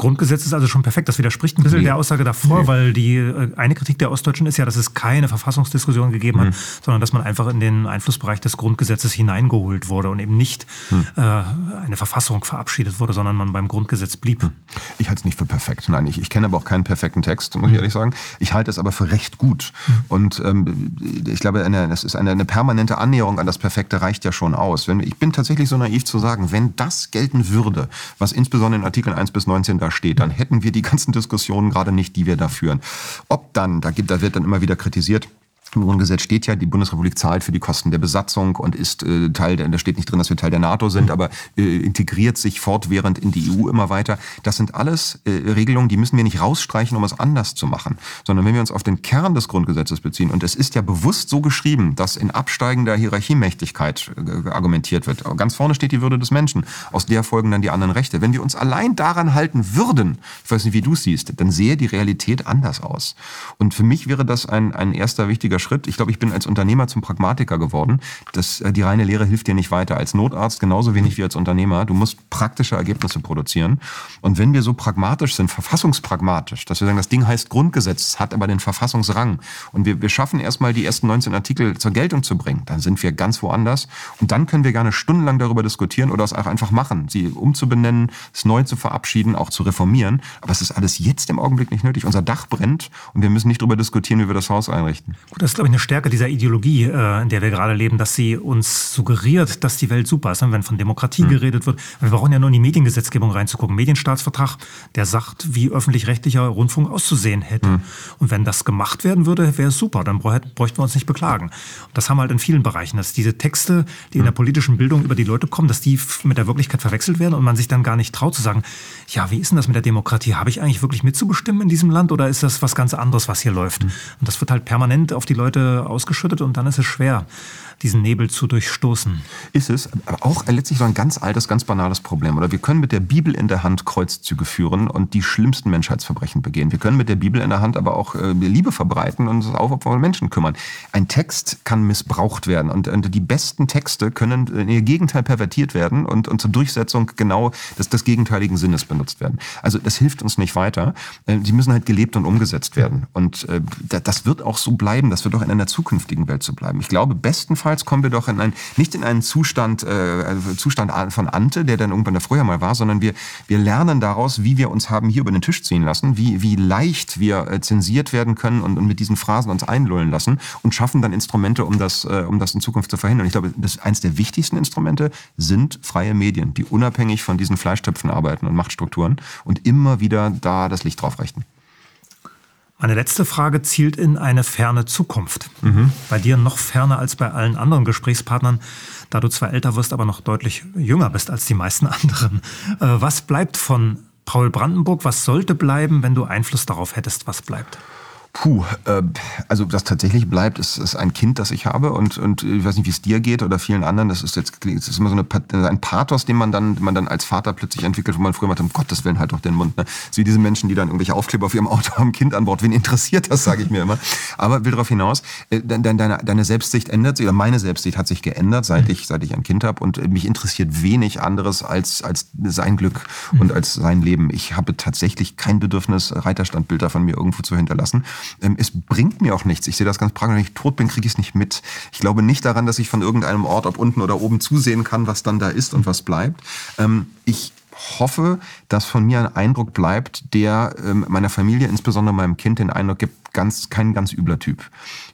Grundgesetz ist also schon perfekt. Das widerspricht ein bisschen Nee. der Aussage davor, weil die äh, eine Kritik der Ostdeutschen ist ja, dass es keine Verfassungsdiskussion gegeben Mhm. hat, sondern dass man einfach in den Einflussbereich des Grundgesetzes hineingeholt wurde und eben nicht Mhm. äh, eine Verfassung verabschiedet wurde, sondern man beim Grundgesetz blieb. Ich halte es nicht für perfekt. Nein, ich, ich kenne aber auch keinen perfekten Text, muss ich ehrlich sagen. Ich halte es aber für recht gut. Und ähm, ich glaube, eine, das ist eine, eine permanente Annäherung an das Perfekte reicht ja schon aus. Wenn, ich bin tatsächlich so naiv zu sagen, wenn das gelten würde, was insbesondere in Artikeln 1 bis 19 da steht, dann hätten wir die ganzen Diskussionen gerade nicht, die wir da führen. Ob dann, da, gibt, da wird dann immer wieder kritisiert, im Grundgesetz steht ja, die Bundesrepublik zahlt für die Kosten der Besatzung und ist äh, Teil der, da steht nicht drin, dass wir Teil der NATO sind, aber äh, integriert sich fortwährend in die EU immer weiter. Das sind alles äh, Regelungen, die müssen wir nicht rausstreichen, um es anders zu machen, sondern wenn wir uns auf den Kern des Grundgesetzes beziehen, und es ist ja bewusst so geschrieben, dass in absteigender Hierarchiemächtigkeit äh, argumentiert wird. Ganz vorne steht die Würde des Menschen, aus der folgen dann die anderen Rechte. Wenn wir uns allein daran halten würden, ich weiß nicht, wie du es siehst, dann sähe die Realität anders aus. Und für mich wäre das ein, ein erster wichtiger Schritt. Ich glaube, ich bin als Unternehmer zum Pragmatiker geworden. Das, äh, die reine Lehre hilft dir nicht weiter. Als Notarzt genauso wenig wie als Unternehmer. Du musst praktische Ergebnisse produzieren. Und wenn wir so pragmatisch sind, verfassungspragmatisch, dass wir sagen, das Ding heißt Grundgesetz, hat aber den Verfassungsrang und wir, wir schaffen erstmal die ersten 19 Artikel zur Geltung zu bringen, dann sind wir ganz woanders. Und dann können wir gerne stundenlang darüber diskutieren oder es auch einfach machen, sie umzubenennen, es neu zu verabschieden, auch zu reformieren. Aber es ist alles jetzt im Augenblick nicht nötig. Unser Dach brennt und wir müssen nicht darüber diskutieren, wie wir das Haus einrichten. Gut, das ist, glaube ich, eine Stärke dieser Ideologie, äh, in der wir gerade leben, dass sie uns suggeriert, dass die Welt super ist. Wenn von Demokratie mhm. geredet wird, wir brauchen ja nur in die Mediengesetzgebung reinzugucken. Medienstaatsvertrag, der sagt, wie öffentlich-rechtlicher Rundfunk auszusehen hätte. Mhm. Und wenn das gemacht werden würde, wäre es super. Dann bräuchten wir uns nicht beklagen. Und das haben wir halt in vielen Bereichen, dass diese Texte, die in der politischen Bildung über die Leute kommen, dass die mit der Wirklichkeit verwechselt werden und man sich dann gar nicht traut zu sagen, ja, wie ist denn das mit der Demokratie? Habe ich eigentlich wirklich mitzubestimmen in diesem Land oder ist das was ganz anderes, was hier läuft? Mhm. Und das wird halt permanent auf die Leute ausgeschüttet und dann ist es schwer diesen Nebel zu durchstoßen. Ist es, aber auch letztlich so ein ganz altes, ganz banales Problem. Oder wir können mit der Bibel in der Hand Kreuzzüge führen und die schlimmsten Menschheitsverbrechen begehen. Wir können mit der Bibel in der Hand aber auch äh, Liebe verbreiten und uns auf Menschen kümmern. Ein Text kann missbraucht werden und, und die besten Texte können in ihr Gegenteil pervertiert werden und, und zur Durchsetzung genau des, des gegenteiligen Sinnes benutzt werden. Also das hilft uns nicht weiter. Äh, sie müssen halt gelebt und umgesetzt werden. Und äh, das wird auch so bleiben, das wird auch in einer zukünftigen Welt so bleiben. Ich glaube, bestenfalls Jedenfalls kommen wir doch in ein, nicht in einen Zustand, äh, Zustand von Ante, der dann irgendwann früher mal war, sondern wir, wir lernen daraus, wie wir uns haben hier über den Tisch ziehen lassen, wie, wie leicht wir äh, zensiert werden können und, und mit diesen Phrasen uns einlullen lassen und schaffen dann Instrumente, um das, äh, um das in Zukunft zu verhindern. Ich glaube, das eins der wichtigsten Instrumente sind freie Medien, die unabhängig von diesen Fleischtöpfen arbeiten und Machtstrukturen und immer wieder da das Licht drauf richten. Meine letzte Frage zielt in eine ferne Zukunft. Mhm. Bei dir noch ferner als bei allen anderen Gesprächspartnern, da du zwar älter wirst, aber noch deutlich jünger bist als die meisten anderen. Äh, was bleibt von Paul Brandenburg? Was sollte bleiben, wenn du Einfluss darauf hättest, was bleibt? Puh, äh, also was tatsächlich bleibt, ist, ist ein Kind, das ich habe und, und ich weiß nicht, wie es dir geht oder vielen anderen. Das ist jetzt das ist immer so eine, ein Pathos, den man dann, man dann als Vater plötzlich entwickelt, wo man früher mal um Gottes Willen halt doch den Mund. Ne? So wie diese Menschen, die dann irgendwelche Aufkleber auf ihrem Auto haben, Kind an Bord. Wen interessiert das, sage ich mir immer. Aber will darauf hinaus, äh, deine, deine Selbstsicht ändert sich, oder meine Selbstsicht hat sich geändert, seit mhm. ich, seit ich ein Kind habe. Und mich interessiert wenig anderes als, als sein Glück mhm. und als sein Leben. Ich habe tatsächlich kein Bedürfnis, Reiterstandbilder von mir irgendwo zu hinterlassen. Ähm, es bringt mir auch nichts. Ich sehe das ganz praktisch. Wenn ich tot bin, kriege ich es nicht mit. Ich glaube nicht daran, dass ich von irgendeinem Ort, ob unten oder oben, zusehen kann, was dann da ist und was bleibt. Ähm, ich hoffe, dass von mir ein Eindruck bleibt, der ähm, meiner Familie, insbesondere meinem Kind, den Eindruck gibt, ganz kein ganz übler Typ.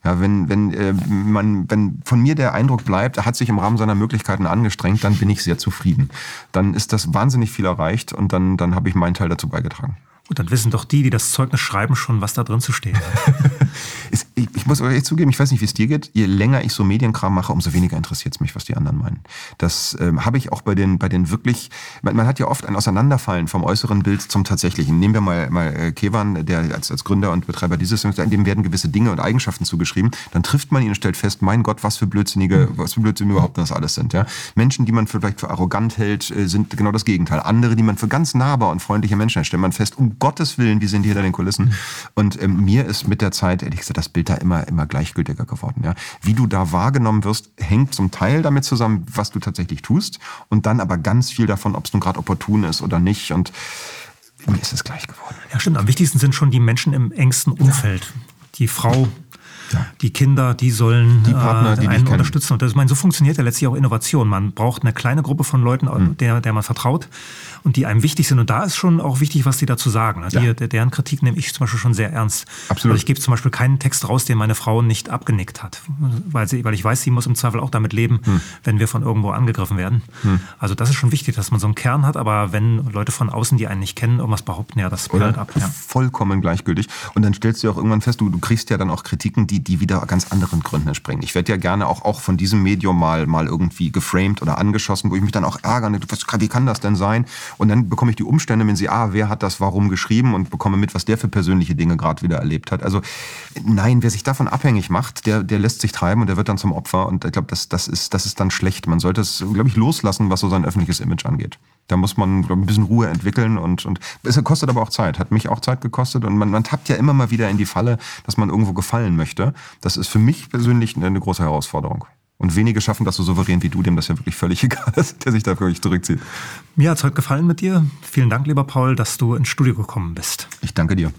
Ja, wenn wenn äh, man wenn von mir der Eindruck bleibt, er hat sich im Rahmen seiner Möglichkeiten angestrengt, dann bin ich sehr zufrieden. Dann ist das wahnsinnig viel erreicht und dann dann habe ich meinen Teil dazu beigetragen. Gut, dann wissen doch die, die das Zeugnis schreiben, schon, was da drin zu stehen hat. ich, ich, muss euch zugeben, ich weiß nicht, wie es dir geht. Je länger ich so Medienkram mache, umso weniger interessiert es mich, was die anderen meinen. Das ähm, habe ich auch bei den, bei den wirklich, man, man, hat ja oft ein Auseinanderfallen vom äußeren Bild zum tatsächlichen. Nehmen wir mal, mal äh, Kevan, der als, als Gründer und Betreiber dieses, dem werden gewisse Dinge und Eigenschaften zugeschrieben. Dann trifft man ihn und stellt fest, mein Gott, was für blödsinnige, was für Blödsinn überhaupt das alles sind. Ja? Menschen, die man vielleicht für arrogant hält, äh, sind genau das Gegenteil. Andere, die man für ganz nahbar und freundliche Menschen hält, stellt man fest, um Gottes Willen, wie sind die hinter den Kulissen? Und ähm, mir ist mit der Zeit, ehrlich gesagt, das Bild da immer, immer gleichgültiger geworden. Ja? Wie du da wahrgenommen wirst, hängt zum Teil damit zusammen, was du tatsächlich tust und dann aber ganz viel davon, ob es nun gerade opportun ist oder nicht. Und mir ist es gleich geworden. Ja, stimmt. Am wichtigsten sind schon die Menschen im engsten Umfeld. Ja. Die Frau, ja. Die Kinder, die sollen die Partner, äh, die einen unterstützen. Und das, ich meine, so funktioniert ja letztlich auch Innovation. Man braucht eine kleine Gruppe von Leuten, mhm. der, der man vertraut und die einem wichtig sind. Und da ist schon auch wichtig, was die dazu sagen. Ja. Die, deren Kritik nehme ich zum Beispiel schon sehr ernst. Absolut. Also ich gebe zum Beispiel keinen Text raus, den meine Frau nicht abgenickt hat. Weil, sie, weil ich weiß, sie muss im Zweifel auch damit leben, mhm. wenn wir von irgendwo angegriffen werden. Mhm. Also das ist schon wichtig, dass man so einen Kern hat. Aber wenn Leute von außen, die einen nicht kennen, irgendwas behaupten, ja, das prallt ab. Ja. Vollkommen gleichgültig. Und dann stellst du auch irgendwann fest, du, du kriegst ja dann auch Kritiken, die die, die wieder ganz anderen Gründen entspringen. Ich werde ja gerne auch, auch von diesem Medium mal, mal irgendwie geframed oder angeschossen, wo ich mich dann auch ärgere. wie kann das denn sein? Und dann bekomme ich die Umstände, wenn sie, ah, wer hat das warum geschrieben und bekomme mit, was der für persönliche Dinge gerade wieder erlebt hat. Also nein, wer sich davon abhängig macht, der, der lässt sich treiben und der wird dann zum Opfer. Und ich glaube, das, das, ist, das ist dann schlecht. Man sollte es, glaube ich, loslassen, was so sein öffentliches Image angeht. Da muss man glaub, ein bisschen Ruhe entwickeln und, und es kostet aber auch Zeit, hat mich auch Zeit gekostet und man, man tappt ja immer mal wieder in die Falle, dass man irgendwo gefallen möchte. Das ist für mich persönlich eine, große Herausforderung. Und wenige schaffen das so souverän wie du, dem das ja wirklich völlig egal ist, der sich da wirklich zurückzieht. Mir hat es heute gefallen mit dir. Vielen Dank, lieber Paul, dass du ins Studio gekommen bist. Ich danke dir.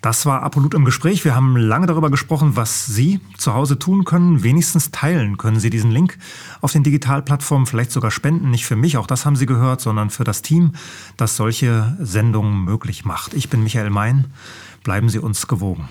Das war Apollut im Gespräch. Wir haben lange darüber gesprochen, was Sie zu Hause tun können. Wenigstens teilen können Sie diesen Link auf den Digitalplattformen, vielleicht sogar spenden. Nicht für mich, auch das haben Sie gehört, sondern für das Team, das solche Sendungen möglich macht. Ich bin Michael Mein. Bleiben Sie uns gewogen.